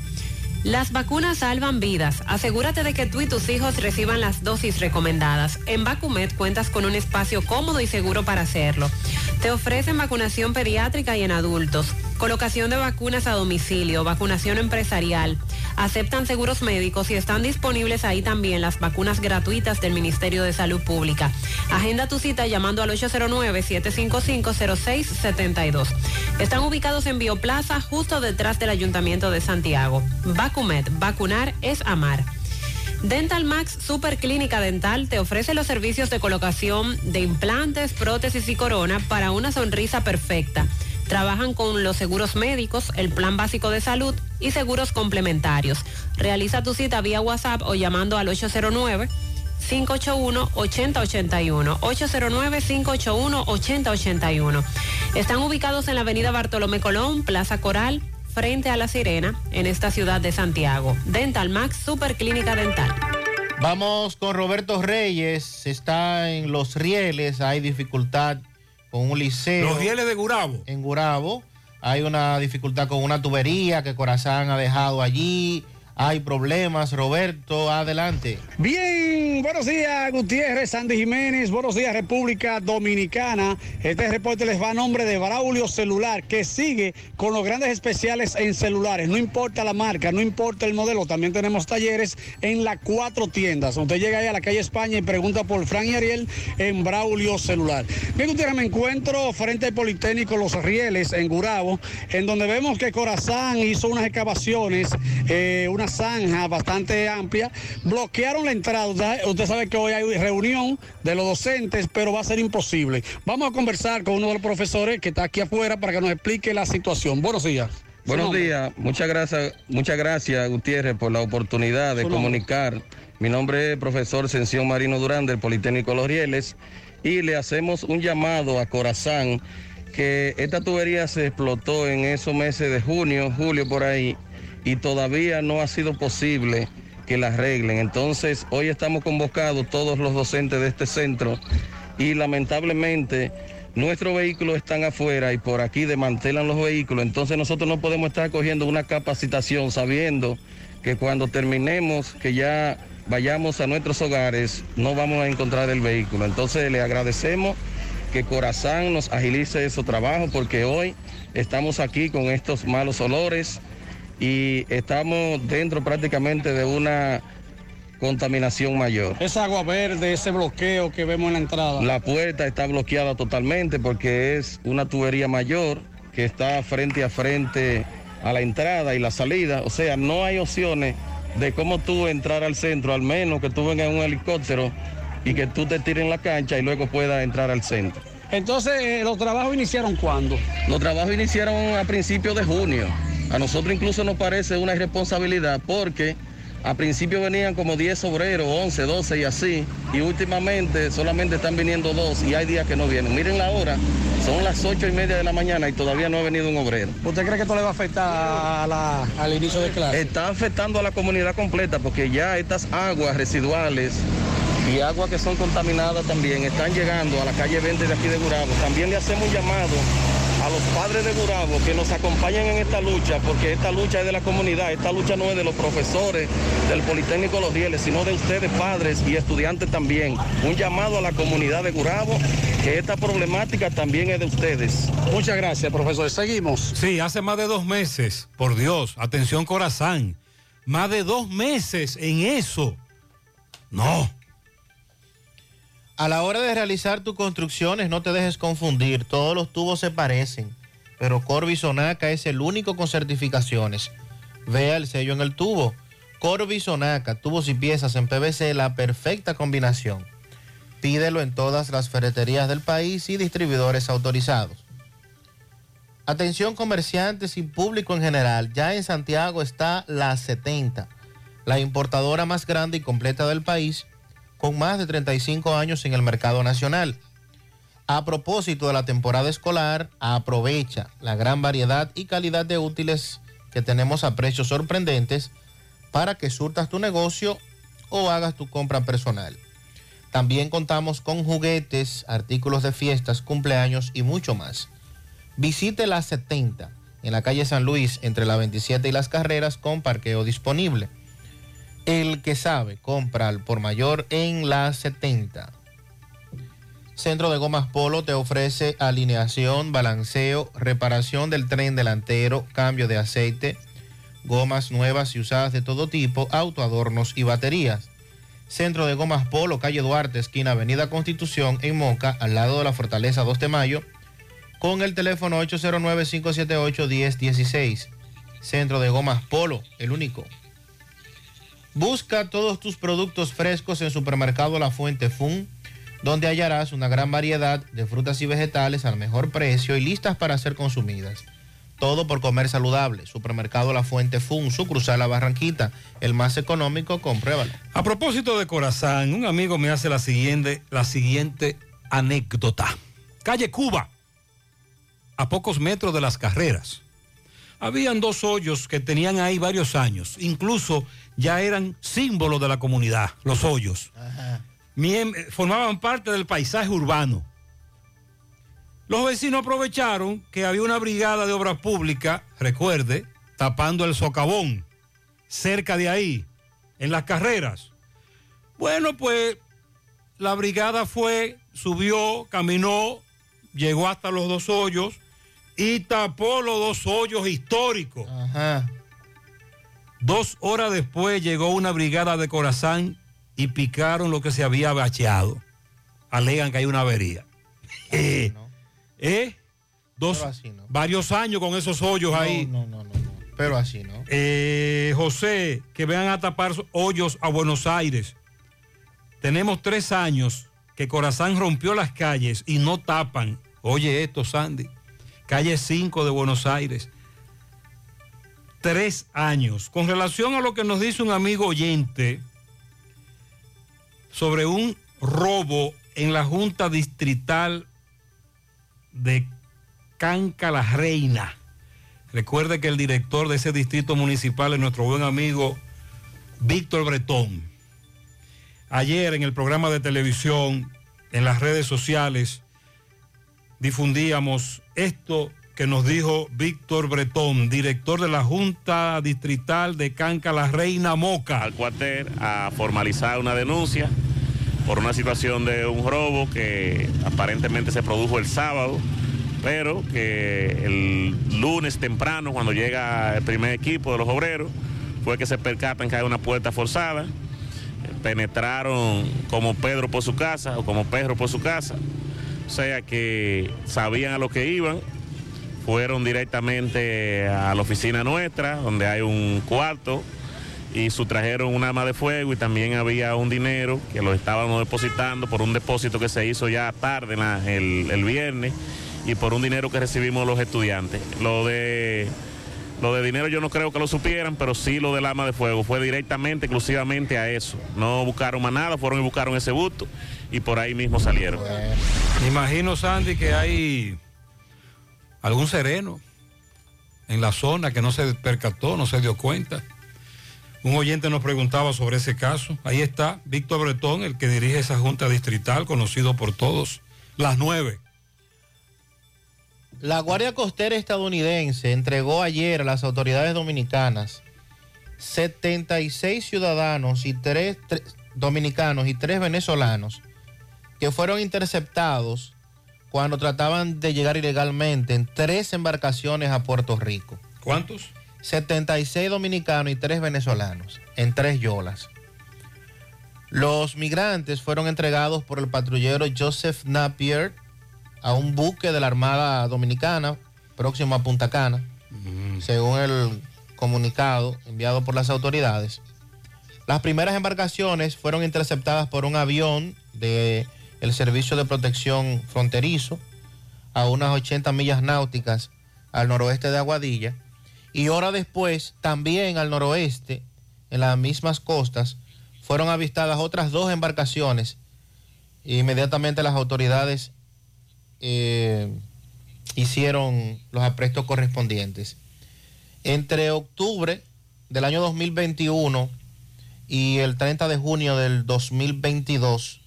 Las vacunas salvan vidas. Asegúrate de que tú y tus hijos reciban las dosis recomendadas. En Vacumet cuentas con un espacio cómodo y seguro para hacerlo. Te ofrecen vacunación pediátrica y en adultos, colocación de vacunas a domicilio, vacunación empresarial. Aceptan seguros médicos y están disponibles ahí también las vacunas gratuitas del Ministerio de Salud Pública. Agenda tu cita llamando al 809-755-0672. Están ubicados en Bioplaza, justo detrás del Ayuntamiento de Santiago. Vacumet, vacunar es amar. Dental Max Super Clínica Dental te ofrece los servicios de colocación de implantes, prótesis y corona para una sonrisa perfecta. Trabajan con los seguros médicos, el plan básico de salud y seguros complementarios. Realiza tu cita vía WhatsApp o llamando al 809 581-8081. 809-581-8081. Están ubicados en la avenida Bartolomé Colón, Plaza Coral, frente a La Sirena, en esta ciudad de Santiago. Dental Max Super Clínica Dental. Vamos con Roberto Reyes, está en Los Rieles, hay dificultad con un liceo. Los Rieles de Gurabo. En Gurabo hay una dificultad con una tubería que Corazán ha dejado allí. Hay problemas, Roberto, adelante. Bien, buenos días Gutiérrez, Sandy Jiménez, buenos días República Dominicana. Este reporte les va a nombre de Braulio Celular, que sigue con los grandes especiales en celulares. No importa la marca, no importa el modelo, también tenemos talleres en las cuatro tiendas. Usted llega ahí a la calle España y pregunta por Fran y Ariel en Braulio Celular. Bien, Gutiérrez, me encuentro frente al Politécnico Los Rieles en Gurabo, en donde vemos que Corazán hizo unas excavaciones, eh, una zanja bastante amplia, bloquearon la entrada. Usted, usted sabe que hoy hay reunión de los docentes, pero va a ser imposible. Vamos a conversar con uno de los profesores que está aquí afuera para que nos explique la situación. Buenos días. Buenos días, muchas gracias, muchas gracias Gutiérrez por la oportunidad de comunicar. Mi nombre es profesor Sención Marino Durán del Politécnico Los Rieles y le hacemos un llamado a Corazán que esta tubería se explotó en esos meses de junio, julio por ahí y todavía no ha sido posible que la arreglen. Entonces hoy estamos convocados todos los docentes de este centro y lamentablemente nuestros vehículos están afuera y por aquí desmantelan los vehículos, entonces nosotros no podemos estar cogiendo una capacitación sabiendo que cuando terminemos, que ya vayamos a nuestros hogares, no vamos a encontrar el vehículo. Entonces le agradecemos que Corazán nos agilice esos trabajos porque hoy estamos aquí con estos malos olores y estamos dentro prácticamente de una contaminación mayor. Esa agua verde, ese bloqueo que vemos en la entrada. La puerta está bloqueada totalmente porque es una tubería mayor que está frente a frente a la entrada y la salida. O sea, no hay opciones de cómo tú entrar al centro, al menos que tú vengas en un helicóptero y que tú te tires en la cancha y luego puedas entrar al centro. Entonces, eh, ¿los trabajos iniciaron cuándo? Los trabajos iniciaron a principios de junio. A nosotros incluso nos parece una irresponsabilidad porque a principio venían como 10 obreros, 11, 12 y así, y últimamente solamente están viniendo dos y hay días que no vienen. Miren la hora, son las 8 y media de la mañana y todavía no ha venido un obrero. ¿Usted cree que esto le va a afectar a la- al inicio de clase? Está afectando a la comunidad completa porque ya estas aguas residuales y aguas que son contaminadas también están llegando a la calle 20 de aquí de Gurabo. También le hacemos un llamado a los padres de Gurabo que nos acompañen en esta lucha, porque esta lucha es de la comunidad, esta lucha no es de los profesores del Politécnico Los Rieles, sino de ustedes padres y estudiantes también. Un llamado a la comunidad de Gurabo, que esta problemática también es de ustedes. Muchas gracias, profesor. Seguimos. Sí, hace más de dos meses, por Dios, atención Corazán, más de dos meses en eso. No. A la hora de realizar tus construcciones, no te dejes confundir. Todos los tubos se parecen, pero Corby Sonaca es el único con certificaciones. Vea el sello en el tubo. Corby Sonaca, tubos y piezas en PVC, la perfecta combinación. Pídelo en todas las ferreterías del país y distribuidores autorizados. Atención comerciantes y público en general, ya en Santiago está la 70, la importadora más grande y completa del país con más de 35 años en el mercado nacional. A propósito de la temporada escolar, aprovecha la gran variedad y calidad de útiles que tenemos a precios sorprendentes para que surtas tu negocio o hagas tu compra personal. También contamos con juguetes, artículos de fiestas, cumpleaños y mucho más. Visite la 70 en la calle San Luis entre la 27 y las carreras con parqueo disponible. El que sabe, compra al por mayor en la 70. Centro de Gomas Polo te ofrece alineación, balanceo, reparación del tren delantero, cambio de aceite, gomas nuevas y usadas de todo tipo, autoadornos y baterías. Centro de Gomas Polo, calle Duarte, esquina Avenida Constitución, en Moca, al lado de la Fortaleza 2 de Mayo, con el teléfono 809-578-1016. Centro de Gomas Polo, el único. Busca todos tus productos frescos en Supermercado La Fuente Fun, donde hallarás una gran variedad de frutas y vegetales al mejor precio y listas para ser consumidas. Todo por comer saludable. Supermercado La Fuente Fun, sucursal La Barranquita, el más económico, compruébalo. A propósito de Corazán, un amigo me hace la siguiente, la siguiente anécdota. Calle Cuba, a pocos metros de las carreras. Habían dos hoyos que tenían ahí varios años. Incluso ya eran símbolos de la comunidad, los hoyos. Miem- formaban parte del paisaje urbano. Los vecinos aprovecharon que había una brigada de obras públicas, recuerde, tapando el socavón, cerca de ahí, en las carreras. Bueno, pues la brigada fue, subió, caminó, llegó hasta los dos hoyos y tapó los dos hoyos históricos. Dos horas después llegó una brigada de Corazán y picaron lo que se había bacheado. Alegan que hay una avería. Eh, ¿eh? Dos, varios años con esos hoyos ahí. No, no, no, no. Pero así, ¿no? Eh, José, que vean a tapar hoyos a Buenos Aires. Tenemos tres años que Corazán rompió las calles y no tapan. Oye esto, Sandy. Calle 5 de Buenos Aires. Tres años. Con relación a lo que nos dice un amigo oyente sobre un robo en la Junta Distrital de Canca la Reina. Recuerde que el director de ese distrito municipal es nuestro buen amigo Víctor Bretón. Ayer en el programa de televisión, en las redes sociales, difundíamos esto que nos dijo Víctor Bretón, director de la Junta Distrital de Canca la Reina Moca. al cuartel a formalizar una denuncia por una situación de un robo que aparentemente se produjo el sábado, pero que el lunes temprano, cuando llega el primer equipo de los obreros, fue que se percatan que hay una puerta forzada, penetraron como Pedro por su casa o como Pedro por su casa, o sea que sabían a lo que iban, fueron directamente a la oficina nuestra, donde hay un cuarto, y sustrajeron un arma de fuego y también había un dinero que lo estábamos depositando por un depósito que se hizo ya tarde el, el viernes y por un dinero que recibimos los estudiantes. Lo de, lo de dinero yo no creo que lo supieran, pero sí lo del arma de fuego. Fue directamente, exclusivamente a eso. No buscaron más nada, fueron y buscaron ese busto y por ahí mismo salieron. Me imagino, Sandy, que hay algún sereno en la zona que no se percató, no se dio cuenta. Un oyente nos preguntaba sobre ese caso. Ahí está Víctor Bretón, el que dirige esa junta distrital, conocido por todos. Las nueve. La Guardia Costera estadounidense entregó ayer a las autoridades dominicanas 76 ciudadanos y tres, tres dominicanos y tres venezolanos que fueron interceptados cuando trataban de llegar ilegalmente en tres embarcaciones a Puerto Rico. ¿Cuántos? 76 dominicanos y tres venezolanos en tres yolas. Los migrantes fueron entregados por el patrullero Joseph Napier a un buque de la Armada Dominicana próximo a Punta Cana, según el comunicado enviado por las autoridades. Las primeras embarcaciones fueron interceptadas por un avión del Servicio de Protección Fronterizo a unas 80 millas náuticas al noroeste de Aguadilla y hora después, también al noroeste, en las mismas costas, fueron avistadas otras dos embarcaciones. Inmediatamente las autoridades eh, hicieron los aprestos correspondientes. Entre octubre del año 2021 y el 30 de junio del 2022,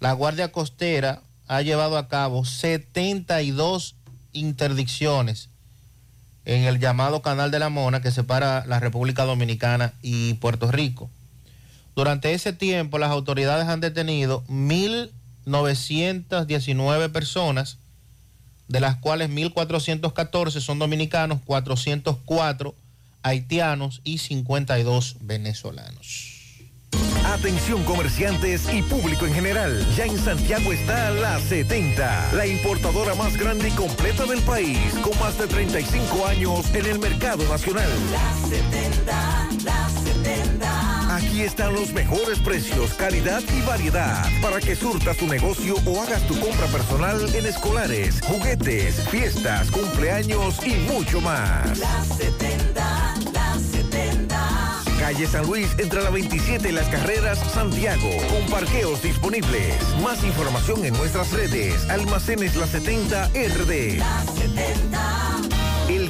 la Guardia Costera ha llevado a cabo 72 interdicciones en el llamado Canal de la Mona que separa la República Dominicana y Puerto Rico. Durante ese tiempo las autoridades han detenido 1.919 personas, de las cuales 1.414 son dominicanos, 404 haitianos y 52 venezolanos. Atención comerciantes y público en general. Ya en Santiago está La 70, la importadora más grande y completa del país, con más de 35 años en el mercado nacional. La 70, la 70. Aquí están los mejores precios, calidad y variedad para que surtas tu negocio o hagas tu compra personal en escolares, juguetes, fiestas, cumpleaños y mucho más. La 70, la 70. Calle San Luis entre la 27 y las carreras Santiago, con parqueos disponibles. Más información en nuestras redes. Almacenes La 70 RD. La 70.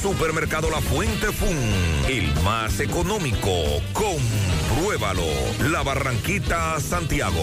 Supermercado La Fuente Fun, el más económico. Compruébalo. La Barranquita, Santiago.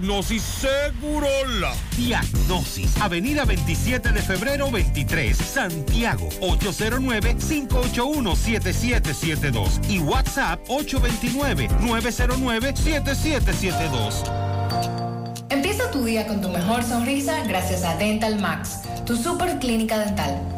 Segurola. Diagnosis, Avenida 27 de febrero 23, Santiago, 809-581-7772 y WhatsApp 829-909-7772. Empieza tu día con tu mejor sonrisa gracias a Dental Max, tu super clínica dental.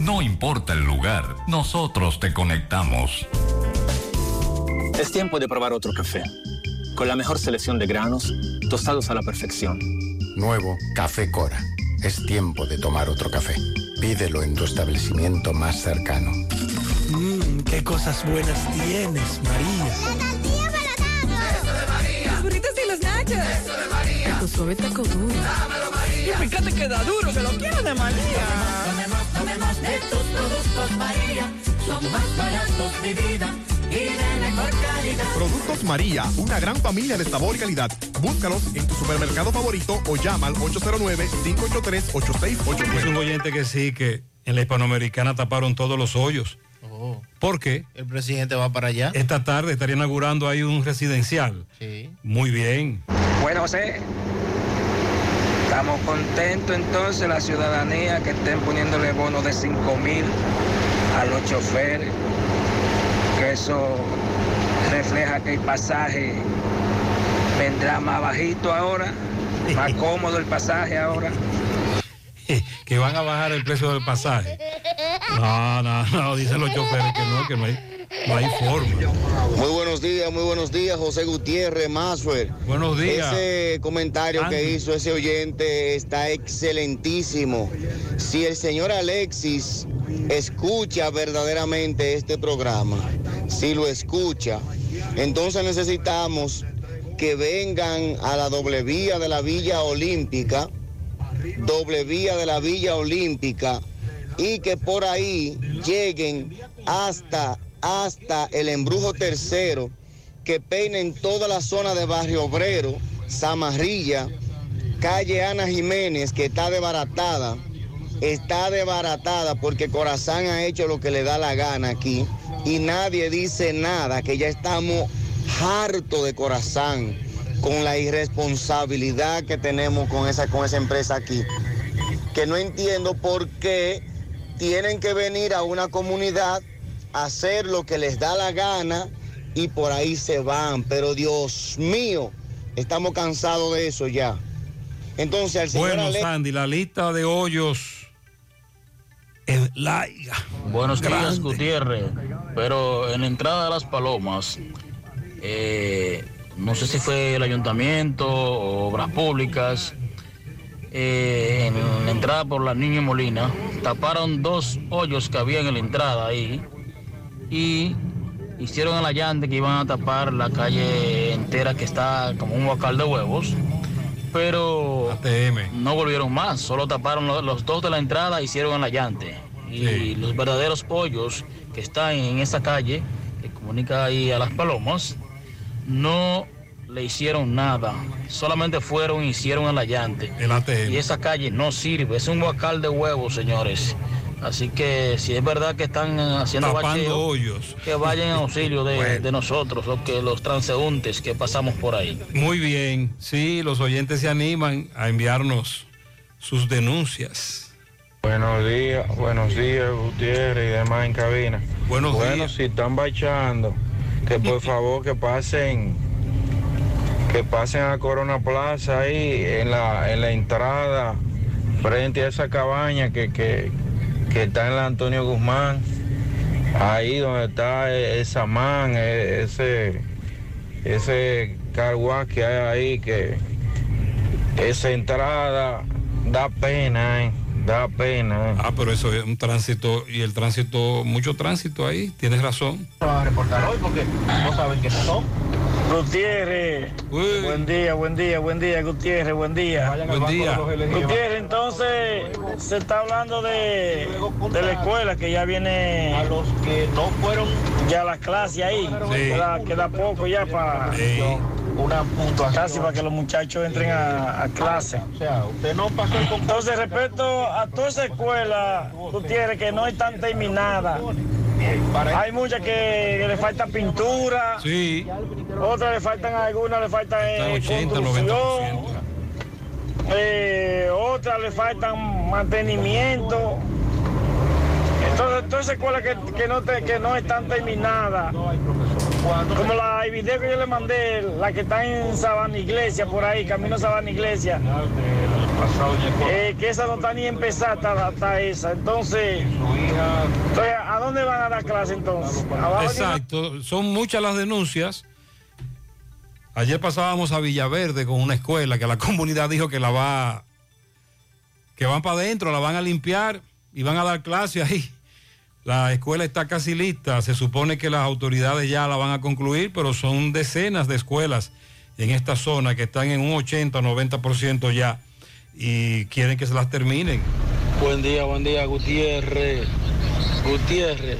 No importa el lugar, nosotros te conectamos. Es tiempo de probar otro café. Con la mejor selección de granos, tostados a la perfección. Nuevo Café Cora. Es tiempo de tomar otro café. Pídelo en tu establecimiento más cercano. Mmm, qué cosas buenas tienes, María. Eso de María. Los burritos y los nachos. Eso de María. Tu suave taco duro. Dámelo, María. Y fíjate que da duro, que lo quiero de María. Tomemos, tomemos de tus productos, María. Son más baratos, mi vida. Y de mejor calidad. Productos María, una gran familia de sabor y calidad. Búscalos en tu supermercado favorito o llama al 809-583-8689. Es un oyente que sí, que en la hispanoamericana taparon todos los hoyos. ¿Por qué? El presidente va para allá. Esta tarde estaría inaugurando ahí un residencial. Sí. Muy bien. Bueno, José, estamos contentos entonces la ciudadanía que estén poniéndole bonos de 5 mil a los choferes, que eso refleja que el pasaje vendrá más bajito ahora, más <laughs> cómodo el pasaje ahora. <laughs> que van a bajar el precio del pasaje. No, no, no, dicen los choferes que no, que no hay, no hay forma. Muy buenos días, muy buenos días, José Gutiérrez, Masfer. Buenos días. Ese comentario Andy. que hizo ese oyente está excelentísimo. Si el señor Alexis escucha verdaderamente este programa, si lo escucha, entonces necesitamos que vengan a la doble vía de la Villa Olímpica, doble vía de la Villa Olímpica, y que por ahí lleguen hasta, hasta el embrujo tercero, que peinen toda la zona de Barrio Obrero, Zamarrilla, calle Ana Jiménez, que está desbaratada, está desbaratada porque Corazán ha hecho lo que le da la gana aquí y nadie dice nada, que ya estamos hartos de Corazán con la irresponsabilidad que tenemos con esa, con esa empresa aquí. Que no entiendo por qué tienen que venir a una comunidad a hacer lo que les da la gana y por ahí se van. Pero Dios mío, estamos cansados de eso ya. Entonces, al señor Bueno, Ale- Sandy, la lista de hoyos es larga. Buenos días, Grande. Gutiérrez. Pero en la entrada de las palomas, eh, no sé si fue el ayuntamiento o obras públicas, eh, en la entrada por la Niña Molina, taparon dos hoyos que había en la entrada ahí y hicieron el allante que iban a tapar la calle entera que está como un bocal de huevos. Pero no volvieron más, solo taparon lo- los, dos de la entrada, hicieron el allante. Y los verdaderos hoyos que están en esa calle, que comunica ahí a las palomas, no le hicieron nada. Solamente fueron y hicieron el allante. Y esa calle no sirve, es un bocal de huevos, señores. Así que si es verdad que están haciendo bacheo, hoyos. que vayan en auxilio de, Bueno. de nosotros, o que los transeúntes que pasamos por ahí. Muy bien, sí, los oyentes se animan a enviarnos sus denuncias. Buenos días, buenos días, Gutiérrez y demás en cabina. Buenos bueno, si están bachando, que por favor que pasen, que pasen a Corona Plaza ahí en la, en la entrada, frente a esa cabaña que, que, que está en la Antonio Guzmán, ahí donde está e- esa man, e- ese, ese carguas que hay ahí, que esa entrada da pena, eh, da pena. eh. Ah, pero eso es un tránsito y el tránsito, mucho tránsito ahí, tienes razón. a reportar hoy porque no saben qué son. Gutiérrez, buen día, buen día, buen día, Gutiérrez, buen día. Buen día. Gutiérrez, entonces se está hablando de, de la escuela que ya viene a los que no fueron ya las clases ahí. Queda, queda poco ya para una casi para que los muchachos entren a, a clase. O sea, usted no pasó el Entonces, respecto a toda esa escuela, Gutiérrez, que no están terminadas. Hay muchas que, le falta pintura. Sí. Otras le faltan algunas, le faltan eh, Está 80, construcción. eh, otras le faltan mantenimiento. Entonces, todas esas escuelas que, que no te- que no están terminadas, como la video que yo le mandé, la que está en Sabana Iglesia, por ahí, camino a Sabana Iglesia, eh, que esa no está ni empezada hasta, hasta esa. Entonces, entonces, ¿a dónde van a dar clase entonces? ¿Abajo de una- Exacto, son muchas las denuncias. Ayer pasábamos a Villaverde con una escuela que la <laughs> comunidad dijo que la va, que van para adentro, la van a limpiar y van a dar clase ahí. La escuela está casi lista, se supone que las autoridades ya la van a concluir, pero son decenas de escuelas en esta zona que están en un 80, 90% ya y quieren que se las terminen. Buen día, buen día, Gutiérrez. Gutiérrez,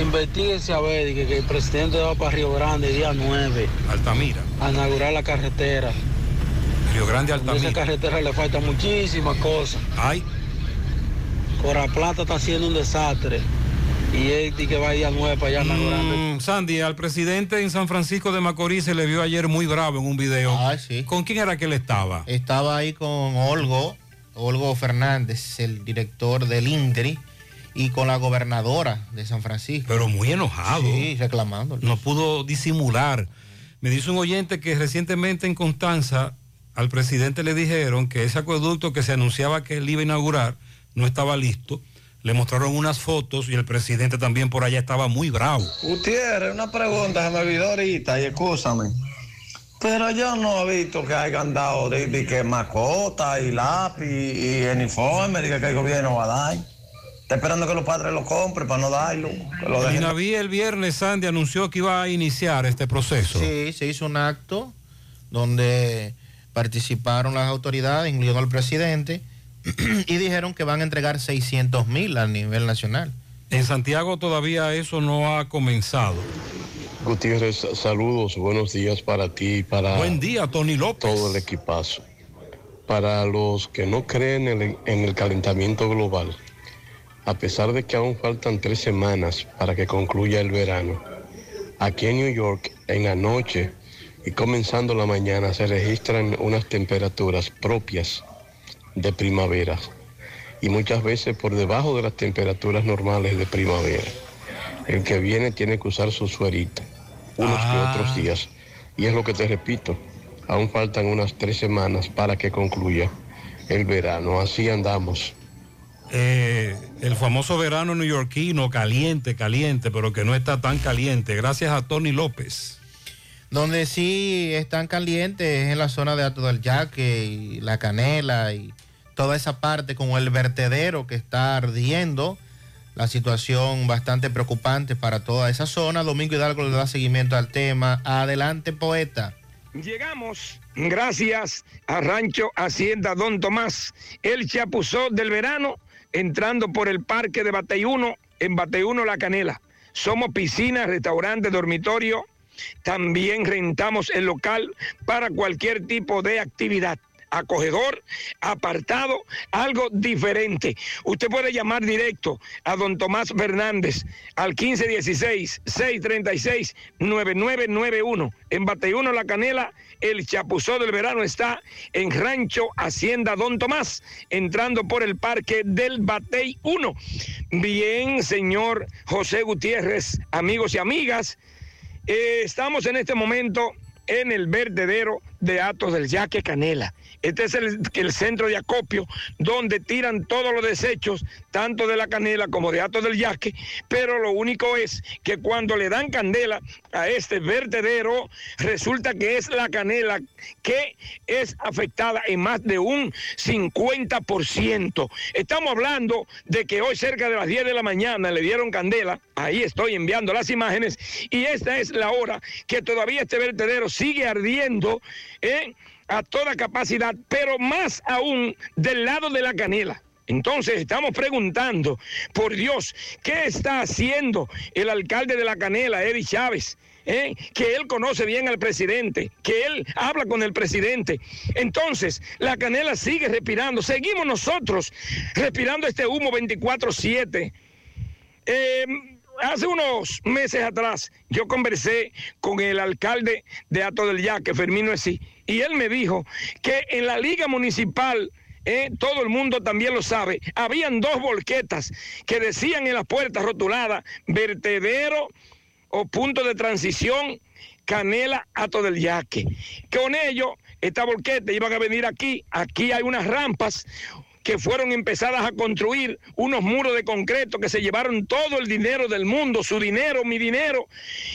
investiguese a ver que, que el presidente va para Río Grande día 9 Altamira. a inaugurar la carretera. Río Grande, A esa Altamira. carretera le faltan muchísimas cosas. Ay. Coraplata está haciendo un desastre. Y él dice que va día 9 para allá a inaugurar. Mm, Sandy, al presidente en San Francisco de Macorís se le vio ayer muy bravo en un video. ¿Con quién era que él estaba? Estaba ahí con Olgo, Olgo Fernández, el director del INDRI, y con la gobernadora de San Francisco. Pero muy enojado. Sí, reclamando. No pudo disimular. Me dice un oyente que recientemente en Constanza al presidente le dijeron que ese acueducto que se anunciaba que él iba a inaugurar no estaba listo. Le mostraron unas fotos y el presidente también por allá estaba muy bravo. Gutiérrez, una pregunta, se me olvidó ahorita y escúchame. Pero yo no he visto que hayan dado de, de que mascota y lápiz y uniforme, de que el gobierno va a dar. Está esperando que los padres lo compren para no darlo. lo. INAVI el viernes, Sandy anunció que iba a iniciar este proceso. Sí, se hizo un acto donde participaron las autoridades, incluyendo el presidente, <clears throat> y dijeron que van a entregar 600 mil a nivel nacional. En Santiago todavía eso no ha comenzado. Gutiérrez, saludos, buenos días para ti y para Buen día, Tony López. todo el equipazo. Para los que no creen en el, en el calentamiento global, a pesar de que aún faltan tres semanas para que concluya el verano, aquí en New York, en la noche y comenzando la mañana, se registran unas temperaturas propias de primavera y muchas veces por debajo de las temperaturas normales de primavera. El que viene tiene que usar su suerita unos Ah. que otros días. Y es lo que te repito, aún faltan unas tres semanas para que concluya el verano. Así andamos. Eh, el famoso verano neoyorquino, caliente, caliente, pero que no está tan caliente. Gracias a Tony López. Donde sí están calientes es en la zona de Alto Yaque y La Canela y toda esa parte como el vertedero que está ardiendo. La situación bastante preocupante para toda esa zona. Domingo Hidalgo le da seguimiento al tema. Adelante, poeta. Llegamos gracias a Rancho Hacienda Don Tomás, el chapuzó del verano, entrando por el parque de Bateyuno, en Bateyuno La Canela. Somos piscina, restaurante, dormitorio. También rentamos el local para cualquier tipo de actividad. Acogedor, apartado, algo diferente. Usted puede llamar directo a don Tomás Fernández al 1516-636-9991. En Bateyuno La Canela, el chapuzó del verano está en Rancho Hacienda Don Tomás, entrando por el parque del Batey 1. Bien, señor José Gutiérrez, amigos y amigas, eh, estamos en este momento en el vertedero de Atos del Yaque Canela. Este es el, centro de acopio donde tiran todos los desechos, tanto de la canela como de Atos del Yaque, pero lo único es que cuando le dan candela a este vertedero, resulta que es la canela que es afectada en más de un 50%. Estamos hablando de que hoy cerca de las 10 de la mañana le dieron candela, ahí estoy enviando las imágenes, y esta es la hora que todavía este vertedero sigue ardiendo ¿eh? A toda capacidad, pero más aún del lado de la canela. Entonces estamos preguntando, por Dios, ¿qué está haciendo el alcalde de la Canela, Eddie Chávez? ¿Eh? que él conoce bien al presidente, que él habla con el presidente. Entonces, la canela sigue respirando, seguimos nosotros respirando este humo 24/7. Eh, hace unos meses atrás yo conversé con el alcalde de Ato del Yaque, Fermino Esí, y él me dijo que en la liga municipal eh, todo el mundo también lo sabe, habían dos volquetas que decían en las puertas rotuladas, vertedero o punto de transición, Canela, Ato del Yaque. Con ello, esta volqueta iban a venir aquí, aquí hay unas rampas, que fueron empezadas a construir unos muros de concreto que se llevaron todo el dinero del mundo, su dinero, mi dinero.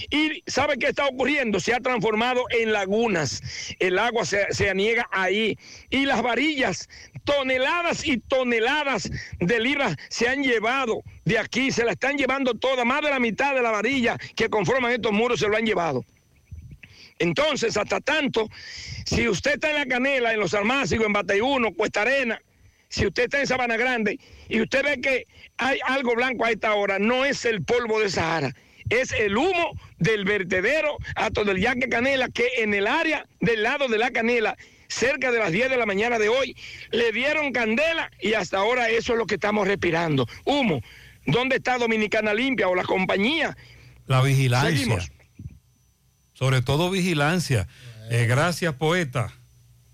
Y ¿sabe qué está ocurriendo? Se ha transformado en lagunas. El agua se, se aniega ahí. Y las varillas, toneladas y toneladas de libras se han llevado de aquí, se la están llevando toda, más de la mitad de la varilla que conforman estos muros se lo han llevado. Entonces, hasta tanto, si usted está en la canela, en los almácigos, en Bateyuno, Cuesta Arena, si usted está en Sabana Grande y usted ve que hay algo blanco a esta hora, no es el polvo de Sahara, es el humo del vertedero hasta del Yaque Canela, que en el área del lado de la Canela, cerca de las 10 de la mañana de hoy, le dieron candela y hasta ahora eso es lo que estamos respirando, humo. ¿Dónde está Dominicana Limpia o la compañía? La vigilancia. Seguimos. Sobre todo vigilancia. Eh, gracias, poeta.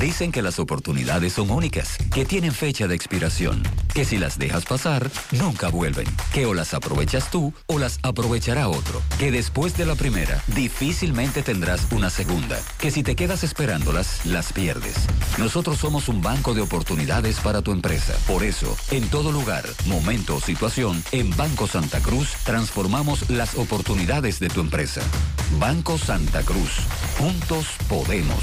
Dicen que las oportunidades son únicas, que tienen fecha de expiración, que si las dejas pasar, nunca vuelven, que o las aprovechas tú o las aprovechará otro, que después de la primera, difícilmente tendrás una segunda, que si te quedas esperándolas, las pierdes. Nosotros somos un banco de oportunidades para tu empresa. Por eso, en todo lugar, momento o situación, en Banco Santa Cruz transformamos las oportunidades de tu empresa. Banco Santa Cruz. Juntos podemos.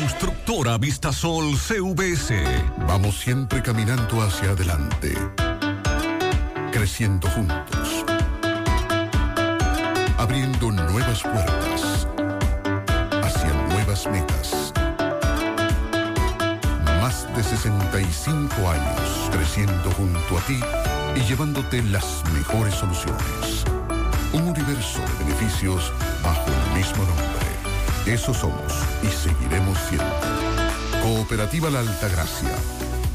Constructora Vistasol CVS. Vamos siempre caminando hacia adelante, creciendo juntos, abriendo nuevas puertas hacia nuevas metas. Más de 65 años creciendo junto a ti y llevándote las mejores soluciones. Un universo de beneficios bajo el mismo nombre. Eso somos y seguiremos siendo. Cooperativa La Altagracia.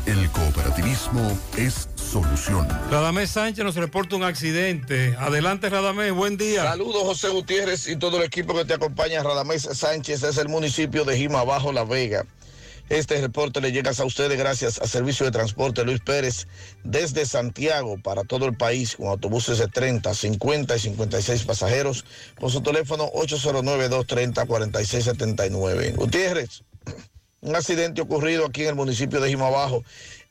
El cooperativismo es solución. Radamés Sánchez nos reporta un accidente. Adelante, Radamés, buen día. Saludos, José Gutiérrez y todo el equipo que te acompaña. Radamés Sánchez es el municipio de Jima Bajo La Vega. Este reporte le llega a ustedes gracias al Servicio de Transporte Luis Pérez desde Santiago para todo el país con autobuses de 30, 50 y 56 pasajeros con su teléfono 809-230-4679. Gutiérrez, un accidente ocurrido aquí en el municipio de Jimabajo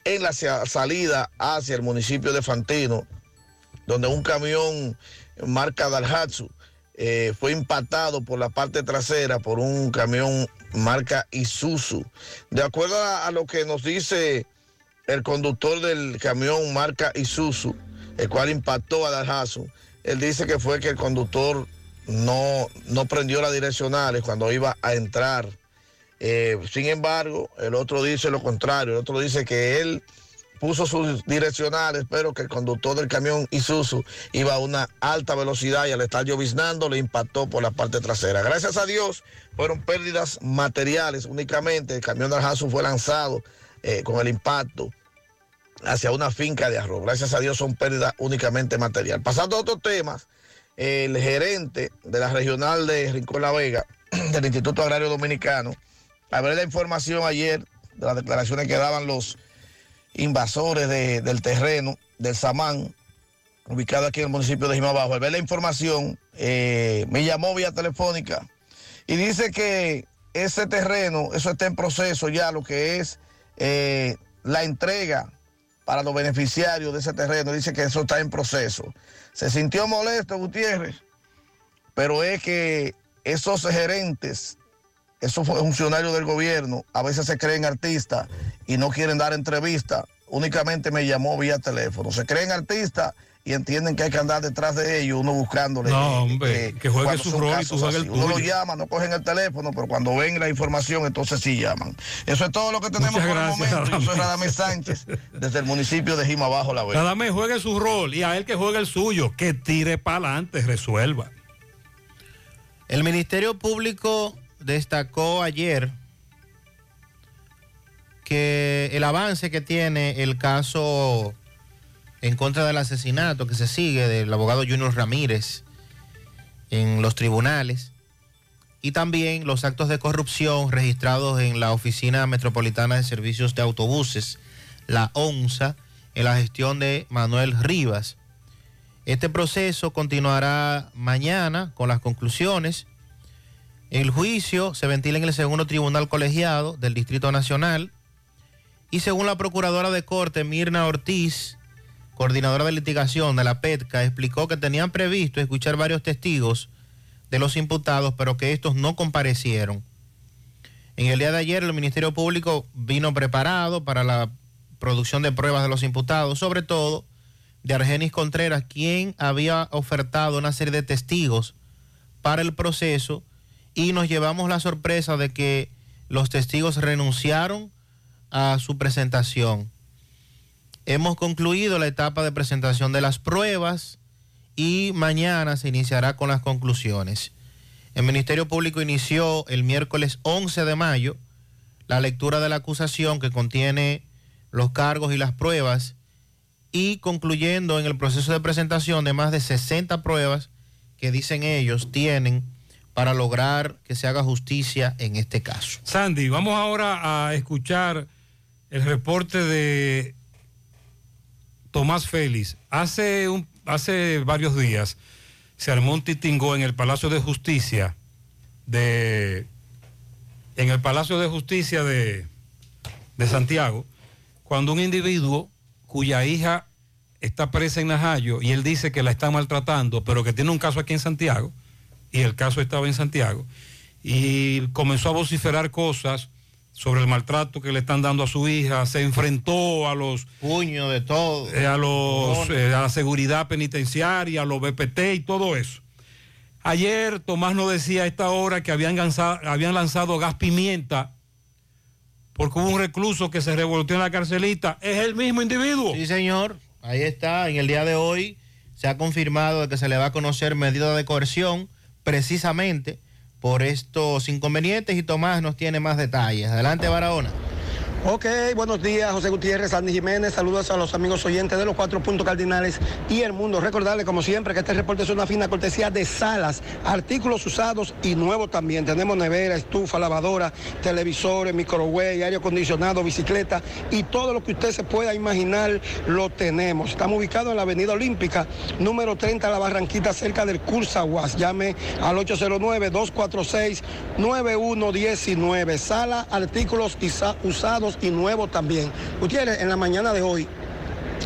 en la sa- salida hacia el municipio de Fantino, donde un camión marca Dalhatsu eh, fue impactado por la parte trasera por un camión marca Isuzu. De acuerdo a, lo que nos dice el conductor del camión marca Isuzu, el cual impactó a Dalhatsu, él dice que fue que el conductor no, no prendió las direccionales cuando iba a entrar. Eh, sin embargo, el otro dice lo contrario, el otro dice que él puso sus direccionales, pero que el conductor del camión Isuzu iba a una alta velocidad y al estar lloviznando le impactó por la parte trasera. Gracias a Dios fueron pérdidas materiales únicamente. El camión de fue lanzado eh, con el impacto hacia una finca de arroz. Gracias a Dios son pérdidas únicamente materiales. Pasando a otros temas, el gerente de la regional de Rincón La Vega, <clears throat> del Instituto Agrario Dominicano, ver la información ayer de las declaraciones que daban los invasores de- del terreno del Samán, ubicado aquí en el municipio de Jimabajo. Al ver la información, eh, me llamó vía telefónica y dice que ese terreno, eso está en proceso ya, lo que es eh, la entrega para los beneficiarios de ese terreno. Dice que eso está en proceso. Se sintió molesto Gutiérrez, pero es que esos gerentes, esos funcionarios del gobierno, a veces se creen artistas y no quieren dar entrevista. Únicamente me llamó vía teléfono. Se creen artistas y entienden que hay que andar detrás de ellos, uno buscándole. No, hombre, eh, que juegue su rol y tú juegues el Uno lo tuyo. llama, no cogen el teléfono, pero cuando ven la información, entonces sí llaman. Eso es todo lo que tenemos Muchas por gracias, el momento. Yo soy Radamés. Radamés Sánchez, desde el municipio de Jima Bajo La Vega. Nada más juegue su rol y a él que juegue el suyo, que tire para adelante, resuelva. El Ministerio Público destacó ayer que el avance que tiene el caso en contra del asesinato que se sigue del abogado Junior Ramírez en los tribunales y también los actos de corrupción registrados en la Oficina Metropolitana de Servicios de Autobuses, la ONSA, en la gestión de Manuel Rivas. Este proceso continuará mañana con las conclusiones. El juicio se ventila en el segundo tribunal colegiado del Distrito Nacional y según la procuradora de corte Mirna Ortiz, coordinadora de litigación de la PETCA, explicó que tenían previsto escuchar varios testigos de los imputados, pero que estos no comparecieron. En el día de ayer el Ministerio Público vino preparado para la producción de pruebas de los imputados, sobre todo de Argenis Contreras, quien había ofertado una serie de testigos para el proceso y nos llevamos la sorpresa de que los testigos renunciaron a su presentación. Hemos concluido la etapa de presentación de las pruebas y mañana se iniciará con las conclusiones. El Ministerio Público inició el miércoles 11 de mayo la lectura de la acusación que contiene los cargos y las pruebas y concluyendo en el proceso de presentación de más de 60 pruebas que dicen ellos tienen para lograr que se haga justicia en este caso. Sandy, vamos ahora a escuchar el reporte de Tomás Félix. Hace, hace varios días se armó un titingó en el Palacio de Justicia de en el Palacio de Justicia de, de Santiago, cuando un individuo cuya hija está presa en Najayo y él dice que la está maltratando, pero que tiene un caso aquí en Santiago, y el caso estaba en Santiago, y comenzó a vociferar cosas sobre el maltrato que le están dando a su hija, se enfrentó a los puños de todo, eh, a los eh, a la seguridad penitenciaria, a los BPT y todo eso. Ayer Tomás nos decía a esta hora que habían lanzado, habían lanzado gas pimienta porque hubo un recluso que se revolteó en la carcelita. Es el mismo individuo. Sí, señor. Ahí está. En el día de hoy se ha confirmado que se le va a conocer medida de coerción precisamente por estos inconvenientes y Tomás nos tiene más detalles. Adelante, Barahona. Ok, buenos días, José Gutiérrez, Andy Jiménez, saludos a los amigos oyentes de los cuatro puntos cardinales y el mundo. Recordarles, como siempre, que este reporte es una fina cortesía de salas, artículos usados y nuevos también. Tenemos nevera, estufa, lavadora, televisores, microwave, aire acondicionado, bicicleta y todo lo que usted se pueda imaginar lo tenemos. Estamos ubicados en la Avenida Olímpica, número 30, La Barranquita, cerca del Cursaguas. Llame al 809-246-9119. Sala, artículos isa- y nuevos también. Gutiérrez, en la mañana de hoy,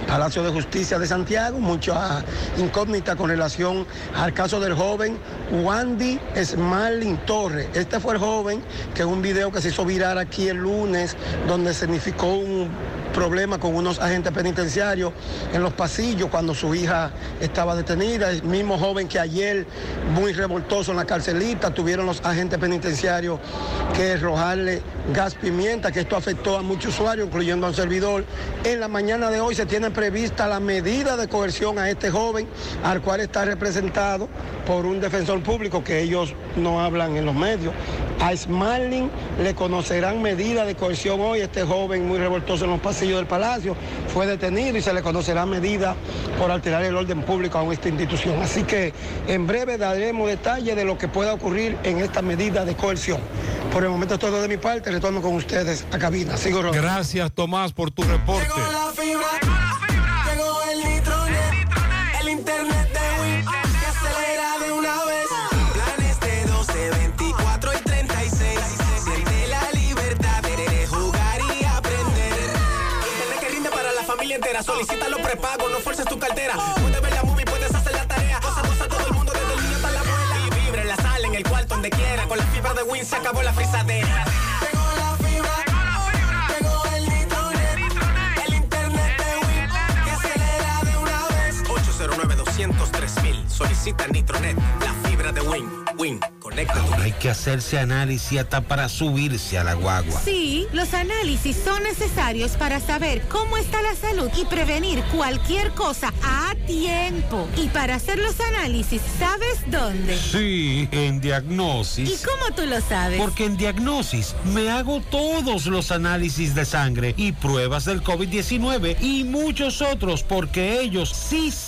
Palacio de Justicia de Santiago, mucha incógnita con relación al caso del joven Wandy Smarling Torres. Este fue el joven que un video que se hizo viral aquí el lunes, donde significó un problemas con unos agentes penitenciarios en los pasillos cuando su hija estaba detenida. El mismo joven que ayer, muy revoltoso en la carcelita, tuvieron los agentes penitenciarios que arrojarle gas pimienta, que esto afectó a muchos usuarios, incluyendo a un servidor. En la mañana de hoy se tiene prevista la medida de coerción a este joven, al cual está representado por un defensor público que ellos no hablan en los medios. A Smarling le conocerán medida de coerción hoy. Este joven muy revoltoso en los pasillos del palacio fue detenido y se le conocerá medida por alterar el orden público a esta institución. Así que en breve daremos detalles de lo que pueda ocurrir en esta medida de coerción. Por el momento todo de mi parte, retorno con ustedes a cabina. Sigo. Gracias, Tomás, por tu reporte. la fibra, llegó el nitronet, el internet de Win, que acelera de una vez. Planes de 12, 24 y 36. Siente la libertad de jugar y aprender. Internet que rinde para la familia entera. Solicita los prepagos, no fuerces tu cartera. Puedes ver la movie, puedes hacer la tarea. Cosa, cosa, todo el mundo, desde el niño hasta la abuela. Y vibra en la sala, en el cuarto, donde quiera. Con la fibra de Win se acabó la frisadera. Solicita Nitronet, la fibra de Win. Win, conecta Ahora hay que hacerse análisis hasta para subirse a la guagua. Sí, los análisis son necesarios para saber cómo está la salud y prevenir cualquier cosa a tiempo. Y para hacer los análisis, ¿sabes dónde? Sí, en Diagnosis. ¿Y cómo tú lo sabes? Porque en Diagnosis me hago todos los análisis de sangre y pruebas del COVID-19 y muchos otros porque ellos sí saben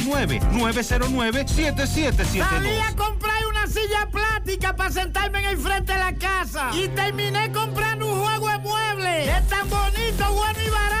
829-909-7772. Salí a comprar una silla plástica para sentarme en el frente de la casa y terminé comprando un juego de muebles. Es tan bonito, bueno y barato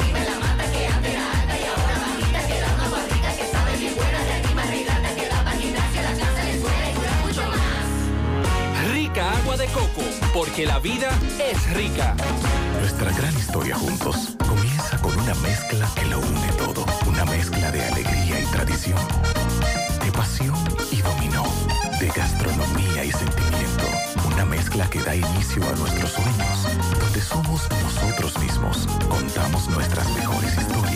de coco, porque la vida es rica. Nuestra gran historia juntos comienza con una mezcla que lo une todo. Una mezcla de alegría y tradición, de pasión y dominó, de gastronomía y sentimiento. Una mezcla que da inicio a nuestros sueños, donde somos nosotros mismos, contamos nuestras mejores historias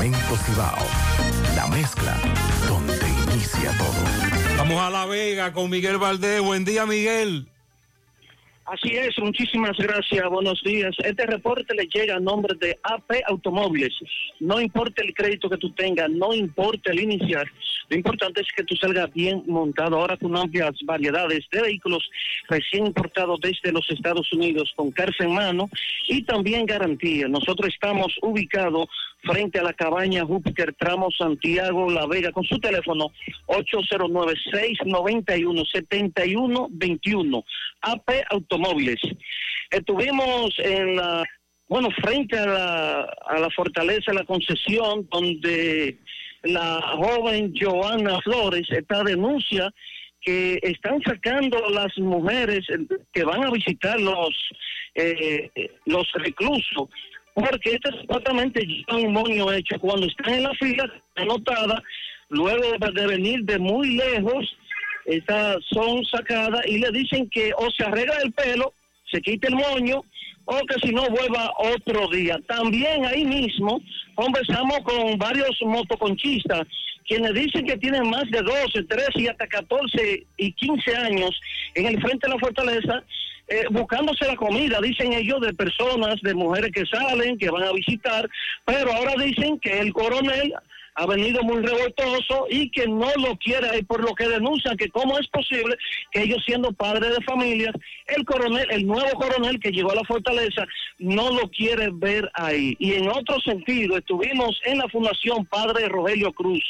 Cemento Cibao, la mezcla donde inicia todo. Vamos a La Vega con Miguel Valdés. Buen día, Miguel. Así es, muchísimas gracias, buenos días. Este reporte le llega a nombre de AP Automóviles. No importa el crédito que tú tengas, no importa el iniciar, lo importante es que tú salgas bien montado ahora con amplias variedades de vehículos recién importados desde los Estados Unidos con cárcel en mano y también garantía. Nosotros estamos ubicados frente a la cabaña Júpiter Tramo Santiago La Vega con su teléfono 809-691-7121 AP Automóviles. Estuvimos en la, bueno, frente a la, a la fortaleza, la concesión, donde la joven Joana Flores esta denuncia que están sacando las mujeres que van a visitar los eh, los reclusos porque esto es exactamente un moño hecho cuando están en la fila anotada luego de venir de muy lejos estas son sacadas y le dicen que o se arregla el pelo se quita el moño o que si no vuelva otro día. También ahí mismo conversamos con varios motoconchistas quienes dicen que tienen más de 12, 13 y hasta 14 y 15 años en el frente de la fortaleza eh, buscándose la comida, dicen ellos, de personas, de mujeres que salen, que van a visitar, pero ahora dicen que el coronel ha venido muy revoltoso y que no lo quiere y por lo que denuncian que cómo es posible que ellos siendo padres de familias, el coronel, el nuevo coronel que llegó a la fortaleza, no lo quiere ver ahí. Y en otro sentido, estuvimos en la Fundación Padre Rogelio Cruz.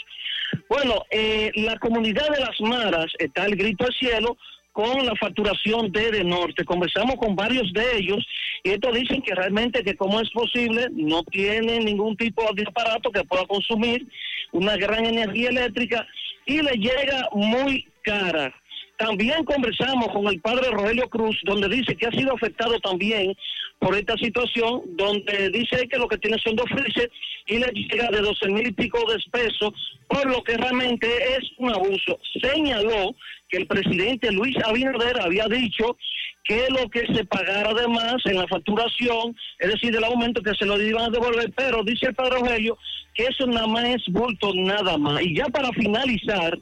Bueno, eh, la comunidad de las Maras está el grito al cielo con la facturación de Norte. Conversamos con varios de ellos y estos dicen que realmente que cómo es posible, no tienen ningún tipo de aparato que pueda consumir una gran energía eléctrica y le llega muy cara. También conversamos con el padre Rogelio Cruz, donde dice que ha sido afectado también por esta situación, donde dice que lo que tiene son dos frises y le llega de 12 mil y pico de pesos, por lo que realmente es un abuso. Señaló que el presidente Luis Abinader había dicho que lo que se pagara además en la facturación, es decir, del aumento que se lo iban a devolver, pero dice el padre Rogelio que eso nada más es bulto, nada más. Y ya para finalizar,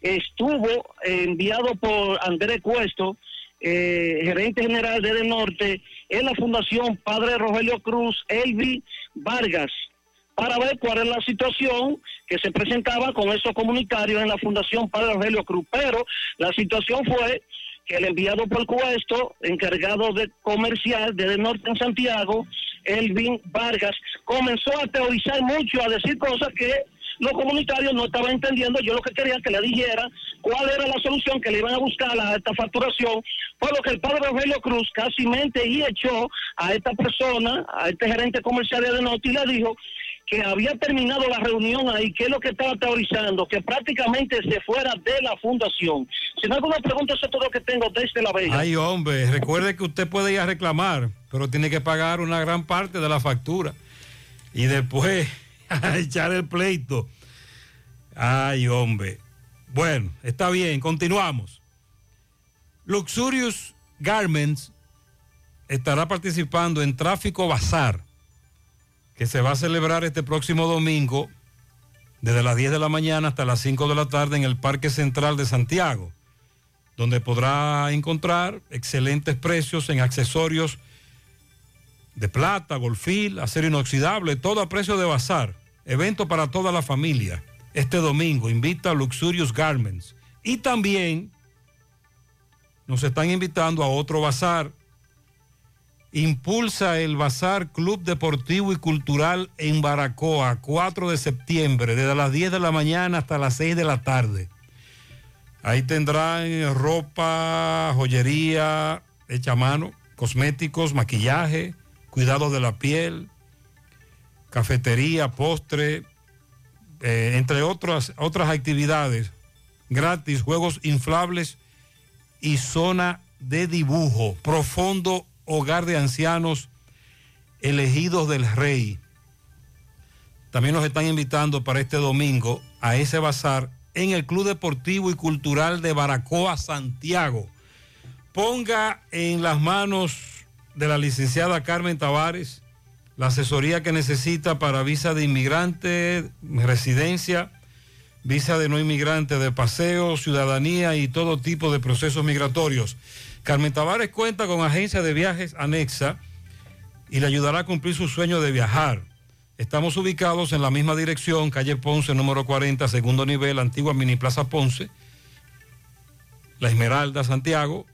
estuvo enviado por Andrés Cuesto, eh, gerente general de De Norte, en la Fundación Padre Rogelio Cruz, Elvi Vargas, para ver cuál es la situación que se presentaba con esos comunitarios en la Fundación Padre Rogelio Cruz. Pero la situación fue que el enviado por Cuesto, encargado de comercial de, de Norte en Santiago, Elvin Vargas, comenzó a teorizar mucho, a decir cosas que los comunitarios no estaban entendiendo. Yo lo que quería que le dijera cuál era la solución que le iban a buscar a esta facturación. Por lo que el padre Rogelio Cruz casi mente y echó a esta persona, a este gerente comercial de Norte y le dijo que había terminado la reunión ahí, que es lo que estaba teorizando, que prácticamente se fuera de la fundación. Si no alguna pregunta, eso es todo lo que tengo desde La Vega. Ay, hombre, recuerde que usted puede ir a reclamar, pero tiene que pagar una gran parte de la factura. Y después <laughs> a echar el pleito. Ay, hombre. Bueno, está bien, continuamos. Luxurious Garments estará participando en Tráfico Bazar que se va a celebrar este próximo domingo desde las 10 de la mañana hasta las 5 de la tarde en el Parque Central de Santiago, donde podrá encontrar excelentes precios en accesorios de plata, golfil, acero inoxidable, todo a precio de bazar. Evento para toda la familia. Este domingo invita a Luxurious Garments. Y también nos están invitando a otro bazar impulsa el Bazar Club Deportivo y Cultural en Baracoa, 4 de septiembre, desde las 10 de la mañana hasta las 6 de la tarde. Ahí tendrán ropa, joyería hecha a mano, cosméticos, maquillaje, cuidado de la piel, cafetería, postre, eh, entre otras, otras actividades gratis, juegos inflables y zona de dibujo profundo hogar de ancianos elegidos del rey. También nos están invitando para este domingo a ese bazar en el Club Deportivo y Cultural de Baracoa, Santiago. Ponga en las manos de la licenciada Carmen Tavares la asesoría que necesita para visa de inmigrante, residencia, visa de no inmigrante, de paseo, ciudadanía y todo tipo de procesos migratorios. Carmen Tavares cuenta con agencia de viajes anexa y le ayudará a cumplir su sueño de viajar. Estamos ubicados en la misma dirección, calle Ponce, número 40, segundo nivel, antigua Mini Plaza Ponce, La Esmeralda, Santiago.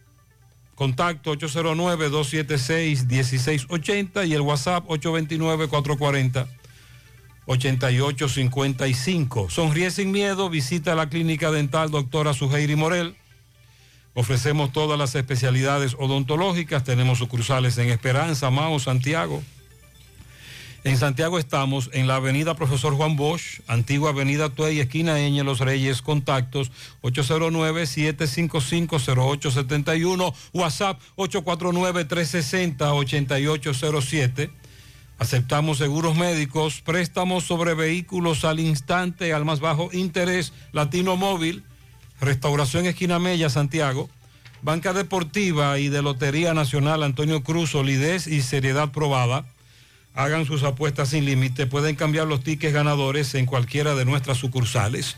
Contacto 809-276-1680 y el WhatsApp 829-440-8855. Sonríe sin miedo, visita la clínica dental doctora Suheiri Morel. Ofrecemos todas las especialidades odontológicas, tenemos sucursales en Esperanza, Mao, Santiago. En Santiago estamos en la avenida Profesor Juan Bosch, antigua avenida Tuey, esquina Eñe, Los Reyes, contactos 809-755-0871, WhatsApp 849-360-8807. Aceptamos seguros médicos, préstamos sobre vehículos al instante, al más bajo interés, Latino Móvil, Restauración Esquina Mella, Santiago, Banca Deportiva y de Lotería Nacional Antonio Cruz, solidez y seriedad probada. Hagan sus apuestas sin límite, pueden cambiar los tickets ganadores en cualquiera de nuestras sucursales.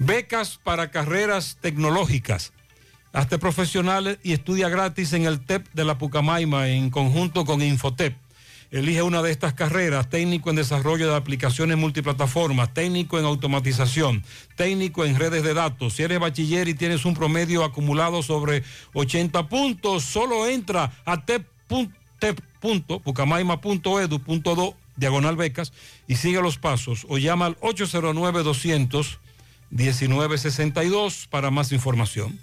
Becas para carreras tecnológicas. Hazte profesionales y estudia gratis en el TEP de la Pucamaima en conjunto con Infotep. Elige una de estas carreras, técnico en desarrollo de aplicaciones multiplataformas, técnico en automatización, técnico en redes de datos. Si eres bachiller y tienes un promedio acumulado sobre 80 puntos, solo entra a tep.pucamaima.edu.do, diagonal becas, y sigue los pasos o llama al 809-200-1962 para más información.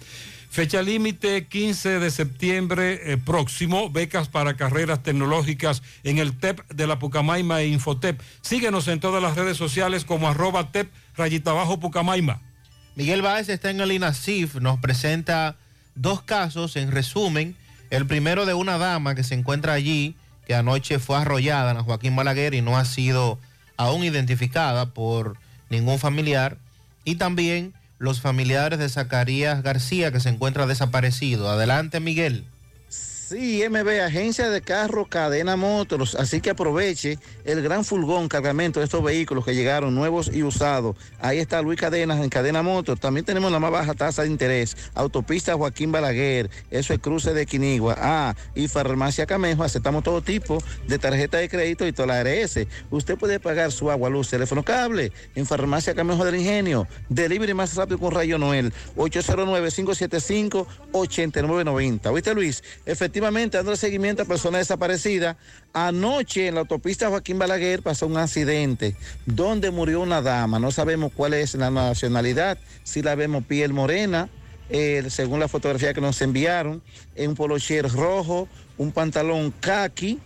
Fecha límite 15 de septiembre eh, próximo, becas para carreras tecnológicas en el TEP de la Pucamaima e Infotep. Síguenos en todas las redes sociales como arroba TEP rayita abajo Pucamaima. Miguel Báez está en el INASIF, nos presenta dos casos en resumen. El primero de una dama que se encuentra allí, que anoche fue arrollada en Joaquín Balaguer y no ha sido aún identificada por ningún familiar. Y también los familiares de Zacarías García, que se encuentra desaparecido. Adelante, Miguel. Sí, MB, agencia de carro Cadena Motors, así que aproveche el gran fulgón cargamento de estos vehículos que llegaron nuevos y usados. Ahí está Luis Cadenas en Cadena Motors. También tenemos la más baja tasa de interés. Autopista Joaquín Balaguer, eso es cruce de Quinigua. Ah, y Farmacia Camejo, aceptamos todo tipo de tarjeta de crédito y toda la ARS. Usted puede pagar su agua, luz, teléfono, cable en Farmacia Camejo del Ingenio. Delivery más rápido con Rayo Noel, 809-575-8990. ¿Oíste, Luis? Dando seguimiento a personas desaparecidas. Anoche en la autopista Joaquín Balaguer pasó un accidente donde murió una dama. No sabemos cuál es la nacionalidad, si la vemos piel morena, eh, según la fotografía que nos enviaron, en un polocher rojo, un pantalón khaki.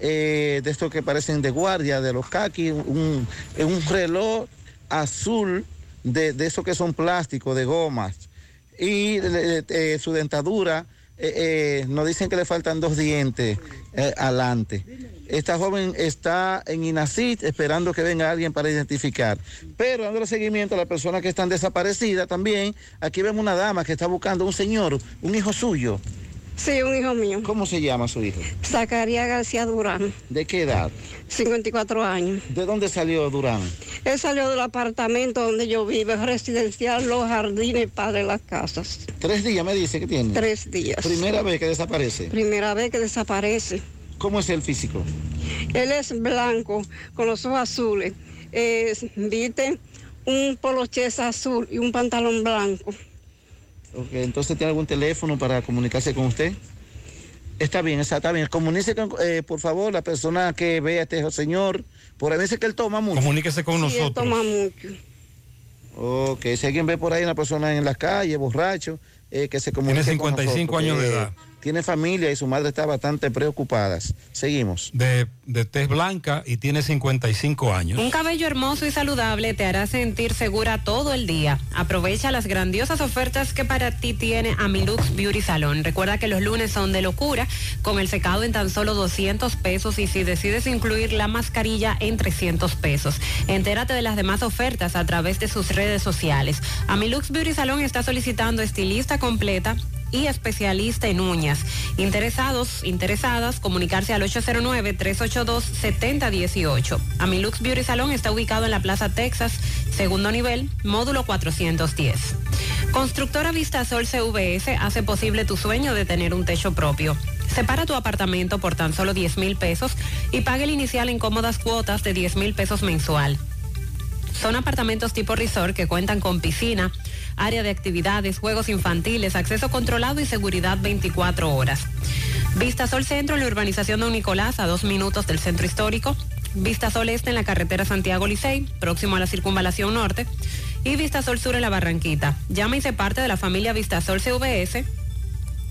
eh, de estos que parecen de guardia, de los khaki, un, un reloj azul de, de esos que son plásticos, de gomas. Y eh, eh, su dentadura, eh, eh, nos dicen que le faltan dos dientes eh, adelante. Esta joven está en INACIT esperando que venga alguien para identificar. Pero dando seguimiento a las personas que están desaparecidas también, aquí vemos una dama que está buscando un señor, un hijo suyo. Sí, un hijo mío. ¿Cómo se llama su hijo? Zacarías García Durán, ¿De qué edad? 54 años. ¿De dónde salió Durán? Él salió del apartamento donde yo vivo, es residencial Los Jardines Padre Las Casas. Tres días me dice que tiene. Tres días. Primera vez que desaparece. Primera vez que desaparece. ¿Cómo es el físico? Él es blanco, con los ojos azules. Es, viste, un poloches azul y un pantalón blanco. Ok, entonces tiene algún teléfono para comunicarse con usted. Está bien, está, está bien. Comuníquese, con, eh, por favor, la persona que ve a este señor. Por ahí dice que él toma mucho. Comuníquese con Sí, él toma mucho. Ok, si alguien ve por ahí una persona en la calle, borracho, eh, que se comunique Tiene con 55 nosotros, años de edad. Tiene familia y su madre está bastante preocupada. Seguimos. De, de tez blanca y tiene 55 años. Un cabello hermoso y saludable te hará sentir segura todo el día. Aprovecha las grandiosas ofertas que para ti tiene Amilux Beauty Salon. Recuerda que los lunes son de locura, con el secado en tan solo 200 pesos y si decides incluir la mascarilla en 300 pesos. Entérate de las demás ofertas a través de sus redes sociales. Amilux Beauty Salon está solicitando estilista completa y especialista en uñas. Interesados, interesadas, comunicarse al 809-382-7018. Amilux Beauty Salon está ubicado en la Plaza Texas, segundo nivel, módulo 410. Constructora Vistasol CVS hace posible tu sueño de tener un techo propio. Separa tu apartamento por tan solo 10 mil pesos y pague el inicial en cómodas cuotas de 10 mil pesos mensual. Son apartamentos tipo resort que cuentan con piscina, área de actividades, juegos infantiles, acceso controlado y seguridad 24 horas. Vistasol Centro en la urbanización Don Nicolás, a dos minutos del centro histórico. Vistasol Este en la carretera Santiago Licey, próximo a la circunvalación norte. Y Vistasol Sur en la Barranquita. Llama y se parte de la familia Vistasol CVS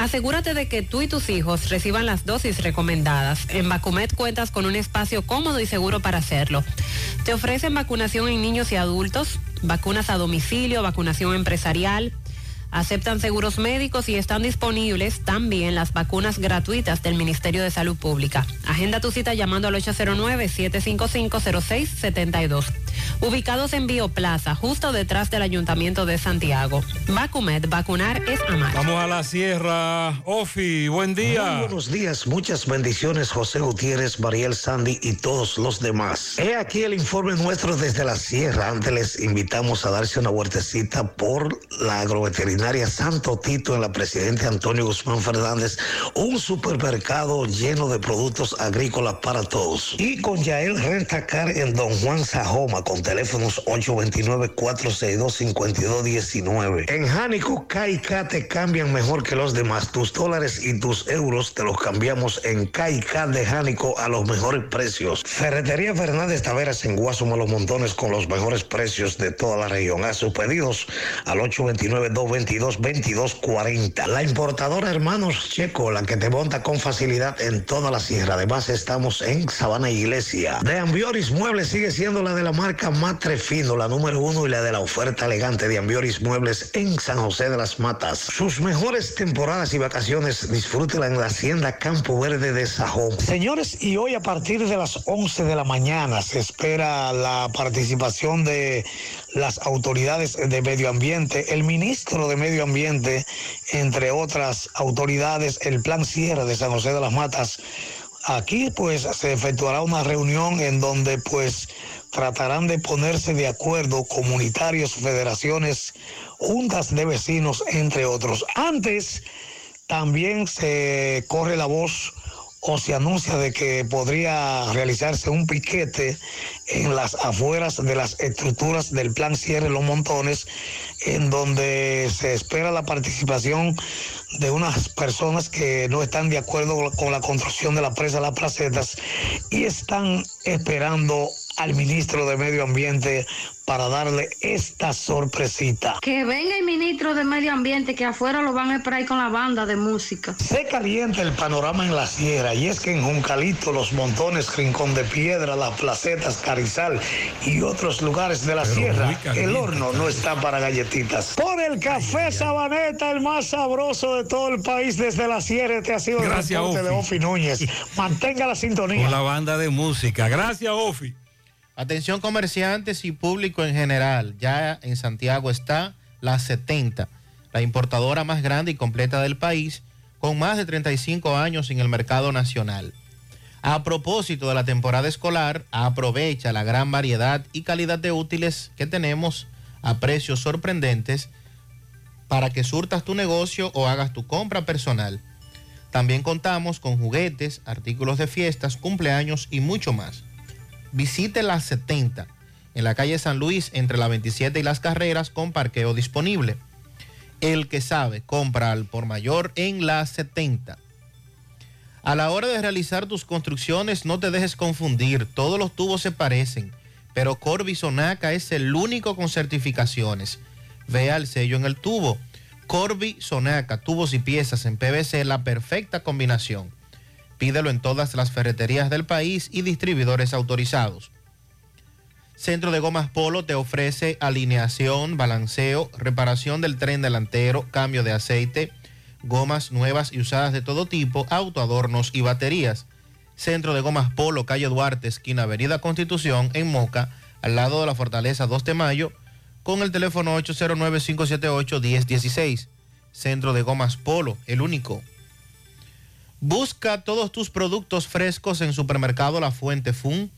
Asegúrate de que tú y tus hijos reciban las dosis recomendadas. En Vacumet cuentas con un espacio cómodo y seguro para hacerlo. Te ofrecen vacunación en niños y adultos, vacunas a domicilio, vacunación empresarial. Aceptan seguros médicos y están disponibles también las vacunas gratuitas del Ministerio de Salud Pública. Agenda tu cita llamando al 809-755-0672. Ubicados en Bioplaza, justo detrás del Ayuntamiento de Santiago. Vacumet, vacunar es amar. Vamos a la sierra. Ofi, buen día. Muy buenos días, muchas bendiciones, José Gutiérrez, Mariel Sandy y todos los demás. He aquí el informe nuestro desde la sierra. Antes les invitamos a darse una vueltecita por la agroveterinaria Santo Tito en la Presidente Antonio Guzmán Fernández, un supermercado lleno de productos agrícolas para todos. Y con Yael Rentacar en Don Juan Sajoma con teléfonos 829-462-5219. En Jánico, KK te cambian mejor que los demás. Tus dólares y tus euros te los cambiamos en KK de Jánico a los mejores precios. Ferretería Fernández Taveras en Guasuma Los Montones con los mejores precios de toda la región. A sus pedidos al 829-222-2240. La importadora Hermanos Checo, la que te monta con facilidad en toda la sierra. Además, estamos en Sabana Iglesia. De Ambioris Muebles sigue siendo la de la marca Matre Fino, la número uno y la de la oferta elegante de Ambioris Muebles en San José de las Matas. Sus mejores temporadas y vacaciones disfrútela en la Hacienda Campo Verde de Sajón. Señores, y hoy a partir de las 11 de la mañana se espera la participación de las autoridades de medio ambiente, el ministro de Medio Ambiente, entre otras autoridades, el plan Sierra de San José de las Matas. Aquí pues se efectuará una reunión en donde pues tratarán de ponerse de acuerdo comunitarios, federaciones, juntas de vecinos, entre otros. Antes también se corre la voz o se anuncia de que podría realizarse un piquete en las afueras de las estructuras del plan Cierre Los Montones, en donde se espera la participación de unas personas que no están de acuerdo con la construcción de la presa Las Placetas y están esperando al ministro de Medio Ambiente para darle esta sorpresita. Que venga el ministro de Medio Ambiente, que afuera lo van a esperar con la banda de música. Se calienta el panorama en la sierra y es que en Juncalito, Los Montones, Rincón de Piedra, Las Placetas, Carizal y otros lugares de la sierra, el horno no está para galletitas. Por el café Sabaneta, el más sabroso de todo el país desde la sierra, este ha sido el Gracias, reporte de. Ofi Núñez. <laughs> Mantenga la sintonía. Con la banda de música. Gracias, Ofi. Atención comerciantes y público en general, ya en Santiago está la 70, la importadora más grande y completa del país, con más de 35 años en el mercado nacional. A propósito de la temporada escolar, aprovecha la gran variedad y calidad de útiles que tenemos a precios sorprendentes para que surtas tu negocio o hagas tu compra personal. También contamos con juguetes, artículos de fiestas, cumpleaños y mucho más. Visite la 70 en la calle San Luis entre la 27 y las carreras con parqueo disponible. El que sabe, compra al por mayor en la 70. A la hora de realizar tus construcciones no te dejes confundir, todos los tubos se parecen, pero Corby Sonaca es el único con certificaciones. Vea el sello en el tubo. Corby Sonaca, tubos y piezas en PVC, la perfecta combinación. Pídelo en todas las ferreterías del país y distribuidores autorizados. Centro de Gomas Polo te ofrece alineación, balanceo, reparación del tren delantero, cambio de aceite, gomas nuevas y usadas de todo tipo, autoadornos y baterías. Centro de Gomas Polo, calle Duarte, esquina Avenida Constitución, en Moca, al lado de la Fortaleza 2 de Mayo, con el teléfono 809-578-1016. Centro de Gomas Polo, el único. Busca todos tus productos frescos en Supermercado La Fuente Fun,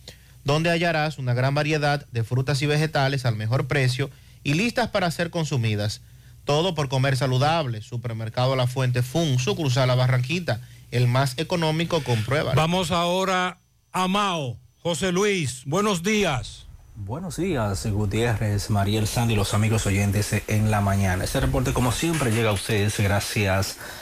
donde hallarás una gran variedad de frutas y vegetales al mejor precio y listas para ser consumidas. Todo por comer saludable. Supermercado La Fuente Fun, sucursal La Barranquita, el más económico, compruébalo. Vamos ahora a Mao. José Luis, buenos días. Buenos días, Gutiérrez, Mariel Sandy, los amigos oyentes en la mañana. Este reporte, como siempre, llega a ustedes gracias a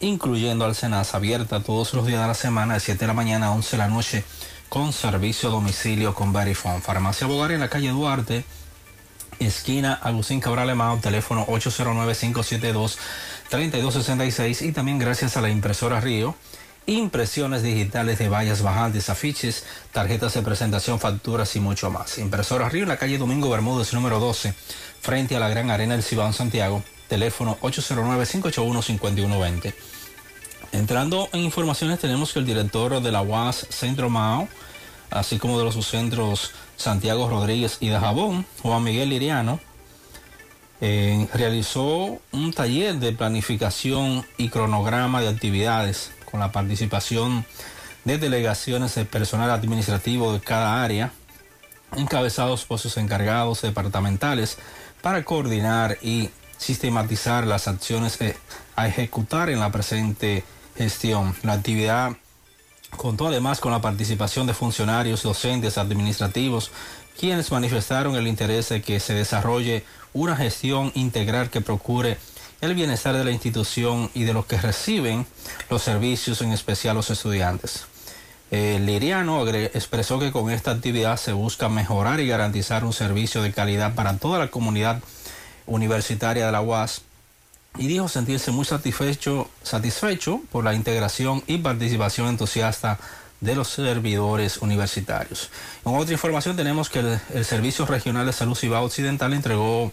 incluyendo Alcenas, abierta todos los días de la semana, de 7 de la mañana a 11 de la noche, con servicio a domicilio con Verifone. Farmacia Bogar en la calle Duarte, esquina Agustín Cabral Emao, teléfono 809-572-3266 y también gracias a la impresora Río. Impresiones digitales de vallas bajantes, afiches, tarjetas de presentación, facturas y mucho más. Impresora Río en la calle Domingo Bermúdez, número 12, frente a la Gran Arena del Cibao Santiago, teléfono 809-581-5120. Entrando en informaciones, tenemos que el director de la UAS Centro Mao, así como de los subcentros Santiago Rodríguez y de Jabón, Juan Miguel Liriano, eh, realizó un taller de planificación y cronograma de actividades con la participación de delegaciones de personal administrativo de cada área, encabezados por sus encargados departamentales, para coordinar y sistematizar las acciones a ejecutar en la presente gestión. La actividad contó además con la participación de funcionarios, docentes, administrativos, quienes manifestaron el interés de que se desarrolle una gestión integral que procure el bienestar de la institución y de los que reciben los servicios, en especial los estudiantes. El Liriano expresó que con esta actividad se busca mejorar y garantizar un servicio de calidad para toda la comunidad universitaria de la UAS y dijo sentirse muy satisfecho, satisfecho por la integración y participación entusiasta de los servidores universitarios. En otra información tenemos que el, el Servicio Regional de Salud Cibao Occidental entregó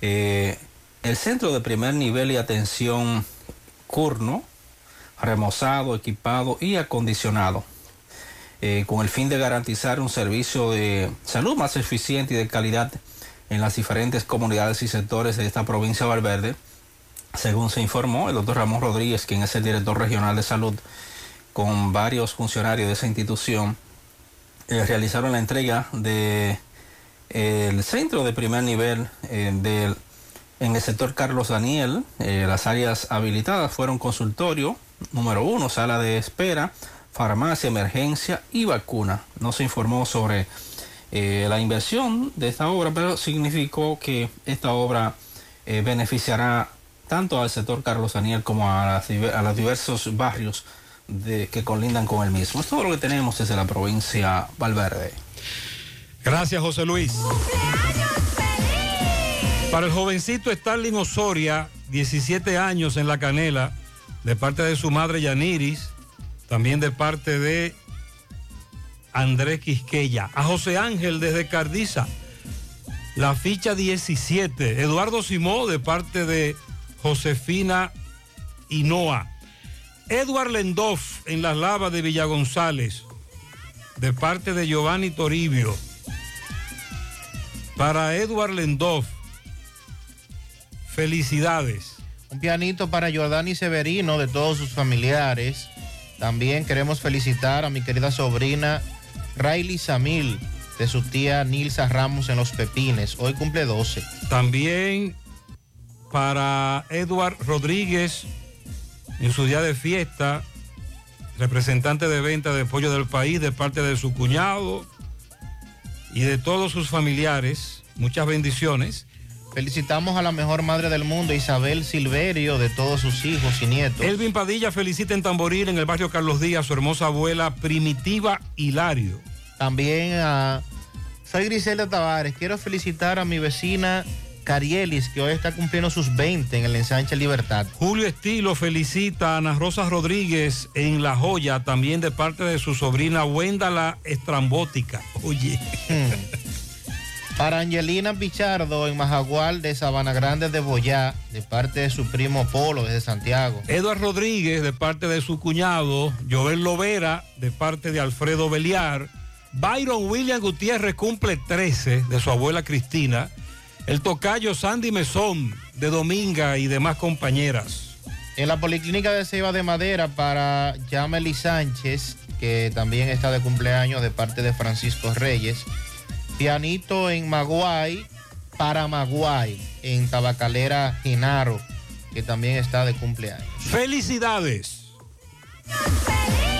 eh, el centro de primer nivel y atención Curno, remozado, equipado y acondicionado, eh, con el fin de garantizar un servicio de salud más eficiente y de calidad en las diferentes comunidades y sectores de esta provincia de Valverde. Según se informó, el doctor Ramón Rodríguez, quien es el director regional de salud, con varios funcionarios de esa institución, eh, realizaron la entrega de el centro de primer nivel eh, del en el sector Carlos Daniel, eh, las áreas habilitadas fueron consultorio número uno, sala de espera, farmacia, emergencia y vacuna. No se informó sobre eh, la inversión de esta obra, pero significó que esta obra eh, beneficiará tanto al sector Carlos Daniel como a, las, a los diversos barrios de, que colindan con el mismo. Es todo lo que tenemos desde la provincia Valverde. Gracias, José Luis. Para el jovencito Starling Osoria, 17 años en La Canela, de parte de su madre Yaniris, también de parte de Andrés Quisqueya. A José Ángel desde Cardiza, la ficha 17. Eduardo Simó de parte de Josefina Hinoa. Edward Lendoff en las lavas de Villa González, de parte de Giovanni Toribio. Para Edward Lendoff, felicidades. Un pianito para Jordani Severino de todos sus familiares. También queremos felicitar a mi querida sobrina Riley Samil de su tía Nilsa Ramos en Los Pepines. Hoy cumple 12. También para Edward Rodríguez en su día de fiesta, representante de venta de pollo del país de parte de su cuñado y de todos sus familiares. Muchas bendiciones. Felicitamos a la mejor madre del mundo, Isabel Silverio, de todos sus hijos y nietos. Elvin Padilla felicita en Tamboril, en el barrio Carlos Díaz, su hermosa abuela Primitiva Hilario. También a... Soy Griselda Tavares. Quiero felicitar a mi vecina Carielis, que hoy está cumpliendo sus 20 en el ensanche Libertad. Julio Estilo felicita a Ana Rosa Rodríguez en La Joya, también de parte de su sobrina Wenda la Estrambótica. Oye. <laughs> Para Angelina Pichardo en Majagual de Sabana Grande de Boyá, de parte de su primo Polo desde Santiago. Eduard Rodríguez de parte de su cuñado, Joel Lovera de parte de Alfredo Beliar, Byron William Gutiérrez cumple 13 de su abuela Cristina, el tocayo Sandy Mesón de Dominga y demás compañeras. En la Policlínica de Ceiba de Madera para Yameli Sánchez, que también está de cumpleaños de parte de Francisco Reyes. Pianito en Maguay para Maguay, en Tabacalera Genaro, que también está de cumpleaños. ¡Felicidades! ¿Necesitas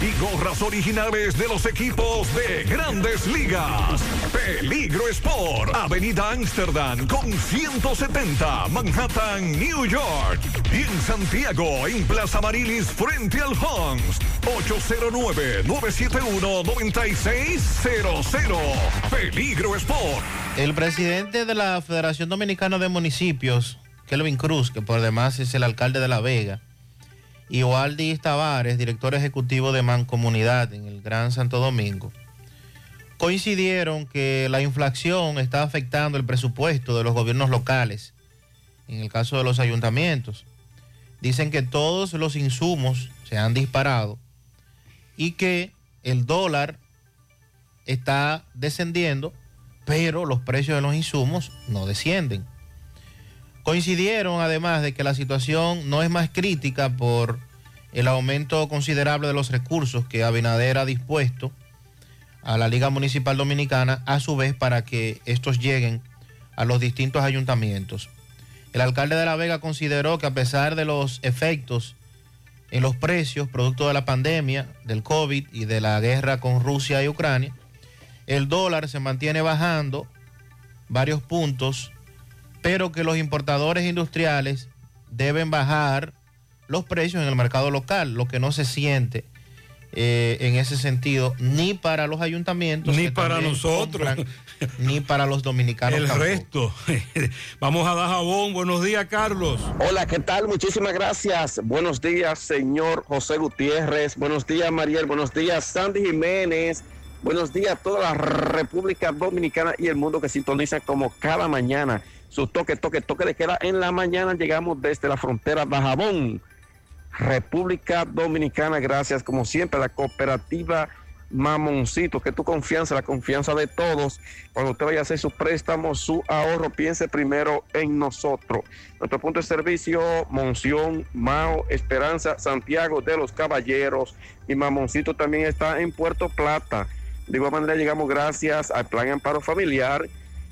y gorras originales de los equipos de grandes ligas. Peligro Sport, Avenida Amsterdam con 170, Manhattan, New York. Y en Santiago, en Plaza Marilis, frente al Hans, 809-971-9600. Peligro Sport. El presidente de la Federación Dominicana de Municipios, Kelvin Cruz, que por demás es el alcalde de La Vega, y Waldi Tavares, director ejecutivo de Mancomunidad en el Gran Santo Domingo, coincidieron que la inflación está afectando el presupuesto de los gobiernos locales, en el caso de los ayuntamientos. Dicen que todos los insumos se han disparado y que el dólar está descendiendo, pero los precios de los insumos no descienden. Coincidieron además de que la situación no es más crítica por el aumento considerable de los recursos que Abinader ha dispuesto a la Liga Municipal Dominicana, a su vez para que estos lleguen a los distintos ayuntamientos. El alcalde de La Vega consideró que a pesar de los efectos en los precios producto de la pandemia, del COVID y de la guerra con Rusia y Ucrania, el dólar se mantiene bajando varios puntos pero que los importadores industriales deben bajar los precios en el mercado local, lo que no se siente eh, en ese sentido ni para los ayuntamientos, ni para nosotros, compran, ni para los dominicanos. el tampoco. resto. <laughs> Vamos a dar jabón. Buenos días, Carlos. Hola, ¿qué tal? Muchísimas gracias. Buenos días, señor José Gutiérrez. Buenos días, Mariel. Buenos días, Sandy Jiménez. Buenos días a toda la República Dominicana y el mundo que sintoniza como cada mañana. Su toque, toque, toque de queda en la mañana. Llegamos desde la frontera de Jabón, República Dominicana. Gracias, como siempre, a la cooperativa Mamoncito, que tu confianza, la confianza de todos. Cuando usted vaya a hacer su préstamo, su ahorro, piense primero en nosotros. Nuestro punto de servicio, Monción, Mao, Esperanza, Santiago de los Caballeros y Mamoncito también está en Puerto Plata. De igual manera llegamos gracias al Plan Amparo Familiar,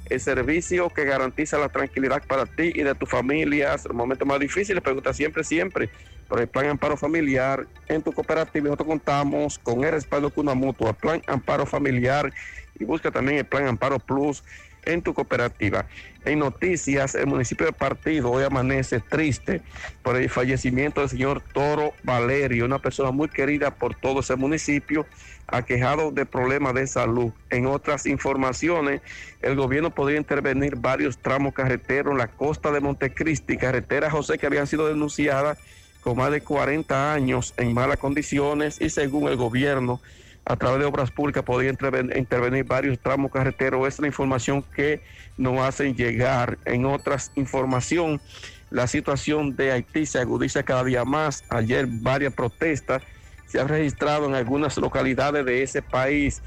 el servicio que garantiza la tranquilidad para ti y de tu familia en los momentos más difíciles, pregunta siempre, siempre por el Plan Amparo Familiar en tu cooperativa. Nosotros contamos con el respaldo de una mutua, Plan Amparo Familiar y busca también el Plan Amparo Plus en tu cooperativa. En noticias, el municipio de Partido hoy amanece triste por el fallecimiento del señor Toro Valerio, una persona muy querida por todo ese municipio, aquejado de problemas de salud. En otras informaciones, el gobierno podría intervenir varios tramos carreteros en la costa de Montecristi, carretera José que habían sido denunciadas con más de 40 años en malas condiciones y según el gobierno, a través de obras públicas podría interven- intervenir varios tramos carreteros. Esa es la información que nos hacen llegar. En otras información, la situación de Haití se agudiza cada día más. Ayer varias protestas se han registrado en algunas localidades de ese país.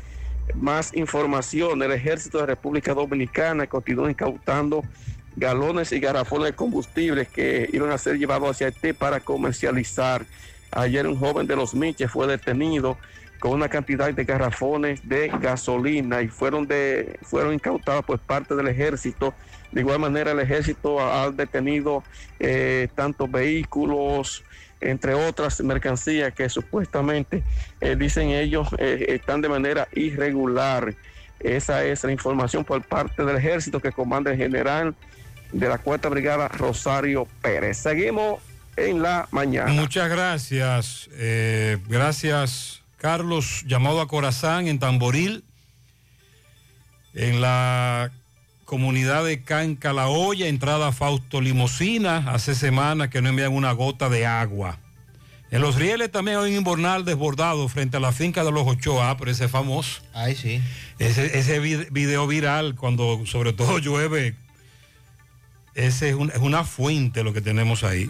Más información, el ejército de República Dominicana continúa incautando galones y garrafones de combustible que iban a ser llevados hacia Haití para comercializar. Ayer un joven de los Miches fue detenido con una cantidad de garrafones de gasolina y fueron de fueron incautados por parte del ejército. De igual manera el ejército ha, ha detenido eh, tantos vehículos, entre otras mercancías que supuestamente eh, dicen ellos eh, están de manera irregular. Esa es la información por parte del ejército que comanda el general de la cuarta brigada Rosario Pérez. Seguimos en la mañana. Muchas gracias. eh, gracias, Carlos. Llamado a Corazán en Tamboril, en la comunidad de Canca La Olla, entrada Fausto Limosina. Hace semanas que no envían una gota de agua. En los rieles también hay un inbornal desbordado frente a la finca de los Ochoa, pero ese es famoso. Ay, sí. Ese, ese vid- video viral, cuando sobre todo <laughs> llueve, ese es, un- es una fuente lo que tenemos ahí.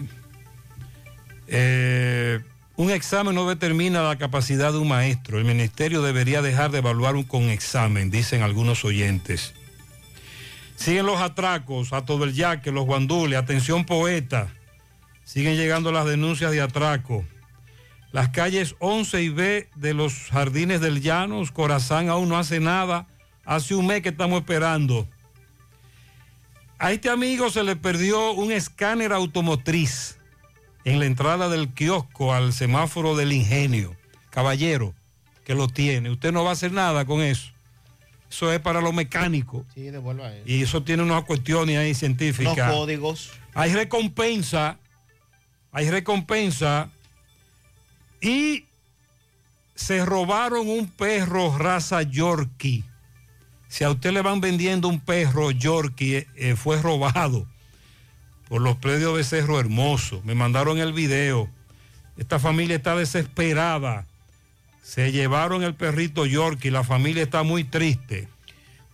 Eh, un examen no determina la capacidad de un maestro. El ministerio debería dejar de evaluar un con examen, dicen algunos oyentes. Siguen los atracos a todo el yaque, los guandules, atención poeta. Siguen llegando las denuncias de atraco. Las calles 11 y B de los jardines del Llanos, Corazán aún no hace nada. Hace un mes que estamos esperando. A este amigo se le perdió un escáner automotriz en la entrada del kiosco al semáforo del ingenio. Caballero, que lo tiene. Usted no va a hacer nada con eso. Eso es para los mecánicos. Sí, devuelva eso. Y eso tiene unas cuestiones ahí científicas. Los códigos. Hay recompensa, hay recompensa y se robaron un perro raza Yorkie. Si a usted le van vendiendo un perro Yorkie, eh, eh, fue robado por los predios de Cerro Hermoso. Me mandaron el video. Esta familia está desesperada. Se llevaron el perrito Yorkie. La familia está muy triste.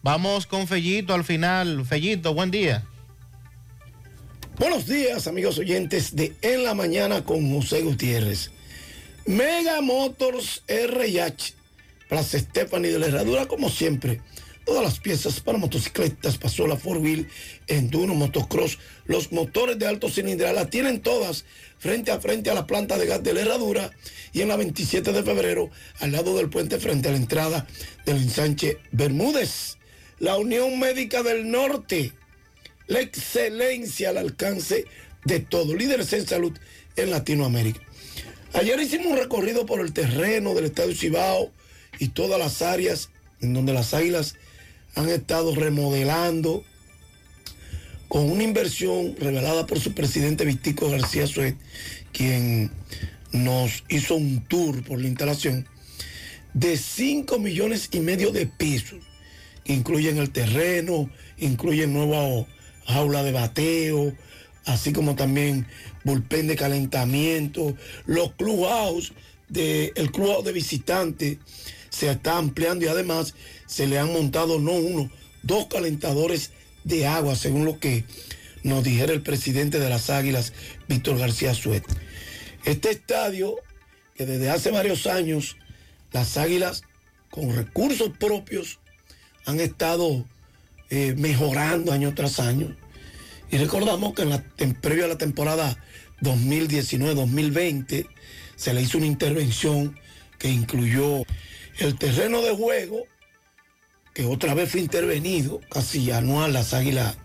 Vamos con Fellito al final. Fellito, buen día. Buenos días, amigos oyentes de En la Mañana con José Gutiérrez. Mega Motors RH, Plaza Stephanie de la Herradura, como siempre. Todas las piezas para motocicletas, pasola, four wheel, enduro, motocross, los motores de alto cilindrada, las tienen todas frente a frente a la planta de gas de la Herradura y en la 27 de febrero al lado del puente frente a la entrada del ensanche Bermúdez. La Unión Médica del Norte, la excelencia al alcance de todo, líderes en salud en Latinoamérica. Ayer hicimos un recorrido por el terreno del Estadio Cibao y todas las áreas en donde las águilas han estado remodelando con una inversión revelada por su presidente Vistico García Suet, quien nos hizo un tour por la instalación de 5 millones y medio de pesos, que incluyen el terreno, incluyen nueva jaula de bateo, así como también bullpen de calentamiento, los clubhouse de, el clubhouse de visitantes se está ampliando y además se le han montado no uno, dos calentadores de agua, según lo que nos dijera el presidente de las Águilas, Víctor García Suet. Este estadio, que desde hace varios años las Águilas con recursos propios han estado eh, mejorando año tras año. Y recordamos que en la, en, previo a la temporada 2019-2020 se le hizo una intervención que incluyó el terreno de juego, que otra vez fue intervenido, casi anual, las águilas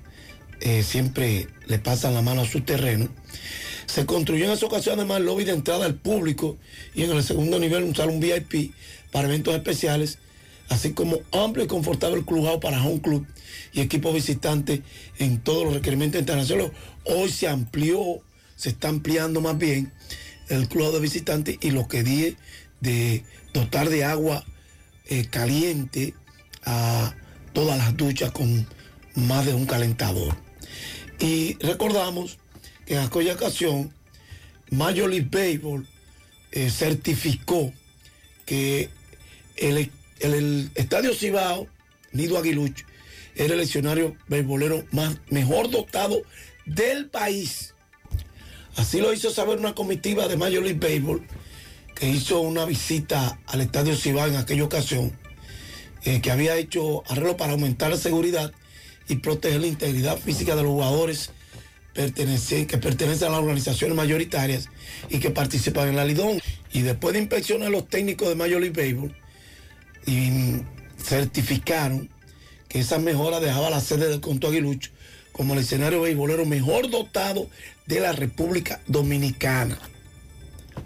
eh, siempre le pasan la mano a su terreno. Se construyó en esa ocasión además el lobby de entrada al público y en el segundo nivel un salón VIP para eventos especiales, así como amplio y confortable clubhouse para home club y equipos visitantes en todos los requerimientos internacionales. Hoy se amplió, se está ampliando más bien el club de visitantes y lo que di de dotar de agua eh, caliente a todas las duchas con más de un calentador. Y recordamos que en aquella ocasión Major League Baseball eh, certificó que el, el, Estadio Cibao, Nido Aguilucho, era el escenario beisbolero más, mejor dotado del país. Así lo hizo saber una comitiva de Major League Baseball que hizo una visita al Estadio Cibao en aquella ocasión, eh, que había hecho arreglo para aumentar la seguridad y proteger la integridad física de los jugadores que pertenecen a las organizaciones mayoritarias y que participan en la Lidón. Y después de inspeccionar los técnicos de Major League Baseball, y certificaron que esa mejora dejaba la sede del Conto Aguilucho como el escenario beisbolero mejor dotado de la República Dominicana,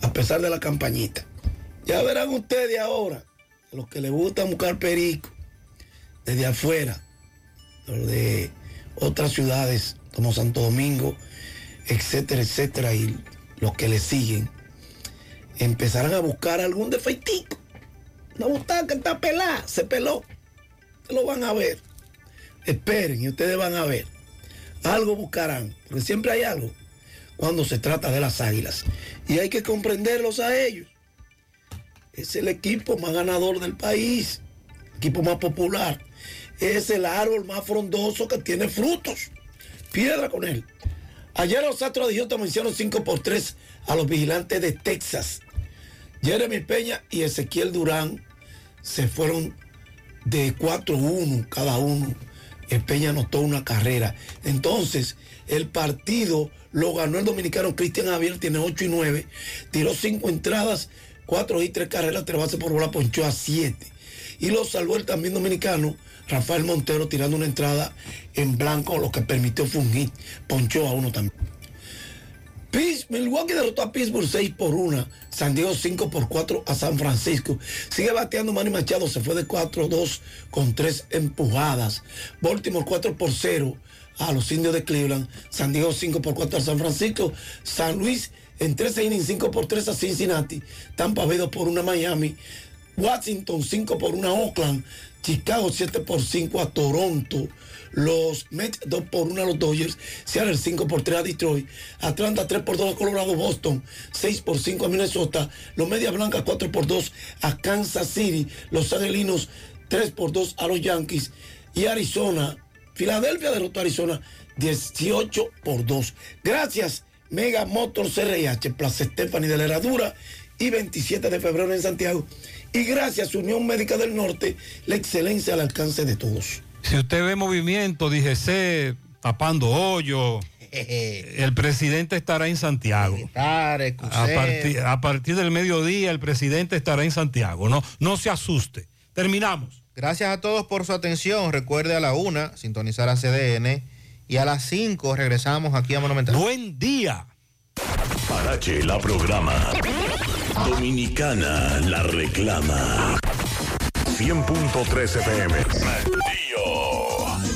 a pesar de la campañita. Ya verán ustedes ahora, los que les gusta buscar perico, desde afuera, de otras ciudades como Santo Domingo, etcétera, etcétera, y los que le siguen, empezarán a buscar algún defeitico. Una butaca está pelada, se peló. Ustedes lo van a ver. Esperen y ustedes van a ver. Algo buscarán, porque siempre hay algo cuando se trata de las águilas. Y hay que comprenderlos a ellos. Es el equipo más ganador del país, equipo más popular. Es el árbol más frondoso que tiene frutos piedra con él. Ayer los Astros de Houston vencieron 5 por 3 a los vigilantes de Texas. Jeremy Peña y Ezequiel Durán se fueron de 4-1 cada uno. El Peña anotó una carrera. Entonces, el partido lo ganó el dominicano Cristian Javier, tiene 8 y 9. Tiró 5 entradas, 4 y 3 carreras, 3 bases por bola, ponchó a 7. Y lo salvó el también dominicano Rafael Montero tirando una entrada en blanco, lo que permitió fungir, ponchó a uno también. Milwaukee derrotó a Pittsburgh 6 por 1, San Diego 5 por 4 a San Francisco. Sigue bateando Manny Machado, se fue de 4-2 con 3 empujadas. Baltimore 4 por 0 a los indios de Cleveland. San Diego 5 por 4 a San Francisco. San Luis en 13 innings 5 por 3 a Cincinnati. Tampa Bay 2 por 1 a Miami. Washington 5 por 1 a Oakland. Chicago 7 por 5 a Toronto. Los Mets 2 por 1 a los Dodgers. Seattle 5 por 3 a Detroit. Atlanta 3 por 2 a Colorado. Boston 6 por 5 a Minnesota. Los Medias Blancas 4 por 2 a Kansas City. Los Angelinos 3 por 2 a los Yankees. Y Arizona. Filadelfia derrotó a Arizona 18 por 2. Gracias. Mega Motor CRH, Plaza Stephanie de la Herradura y 27 de febrero en Santiago y gracias Unión Médica del Norte, la excelencia al alcance de todos. Si usted ve movimiento, díjese, tapando hoyo, <laughs> el presidente estará en Santiago. A partir, a partir, del mediodía el presidente estará en Santiago. No, no se asuste. Terminamos. Gracias a todos por su atención. Recuerde a la una sintonizar a CDN y a las 5 regresamos aquí a Monumental. Buen día. Parache la programa. Dominicana la reclama. 100.13 FM.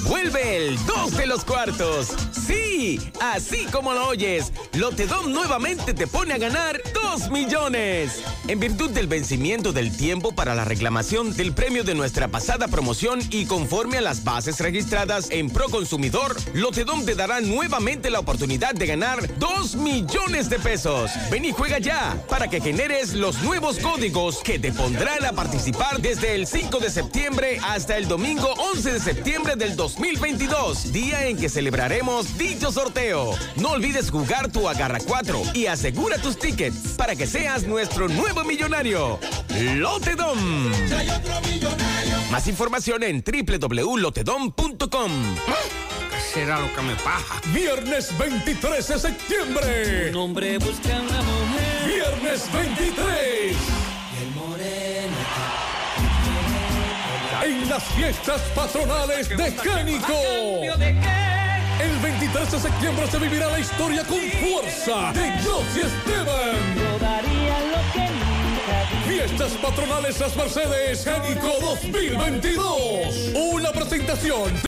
Vuelve el 2 de cuartos. Sí, así como lo oyes, Lotedom nuevamente te pone a ganar 2 millones. En virtud del vencimiento del tiempo para la reclamación del premio de nuestra pasada promoción y conforme a las bases registradas en Proconsumidor, Lotedom te dará nuevamente la oportunidad de ganar 2 millones de pesos. Ven y juega ya para que generes los nuevos códigos que te pondrán a participar desde el 5 de septiembre hasta el domingo 11 de septiembre del 2022, día día en que celebraremos dicho sorteo. No olvides jugar tu Agarra 4 y asegura tus tickets para que seas nuestro nuevo millonario. Lotedom. Más información en www.lotedom.com. será lo que me pasa? Viernes 23 de septiembre. Un hombre busca una mujer. Viernes 23. En las fiestas patronales de Cánico. El 23 de septiembre se vivirá la historia con fuerza de Josie Esteban. lo que nunca Fiestas patronales Las Mercedes Cánico 2022. Una presentación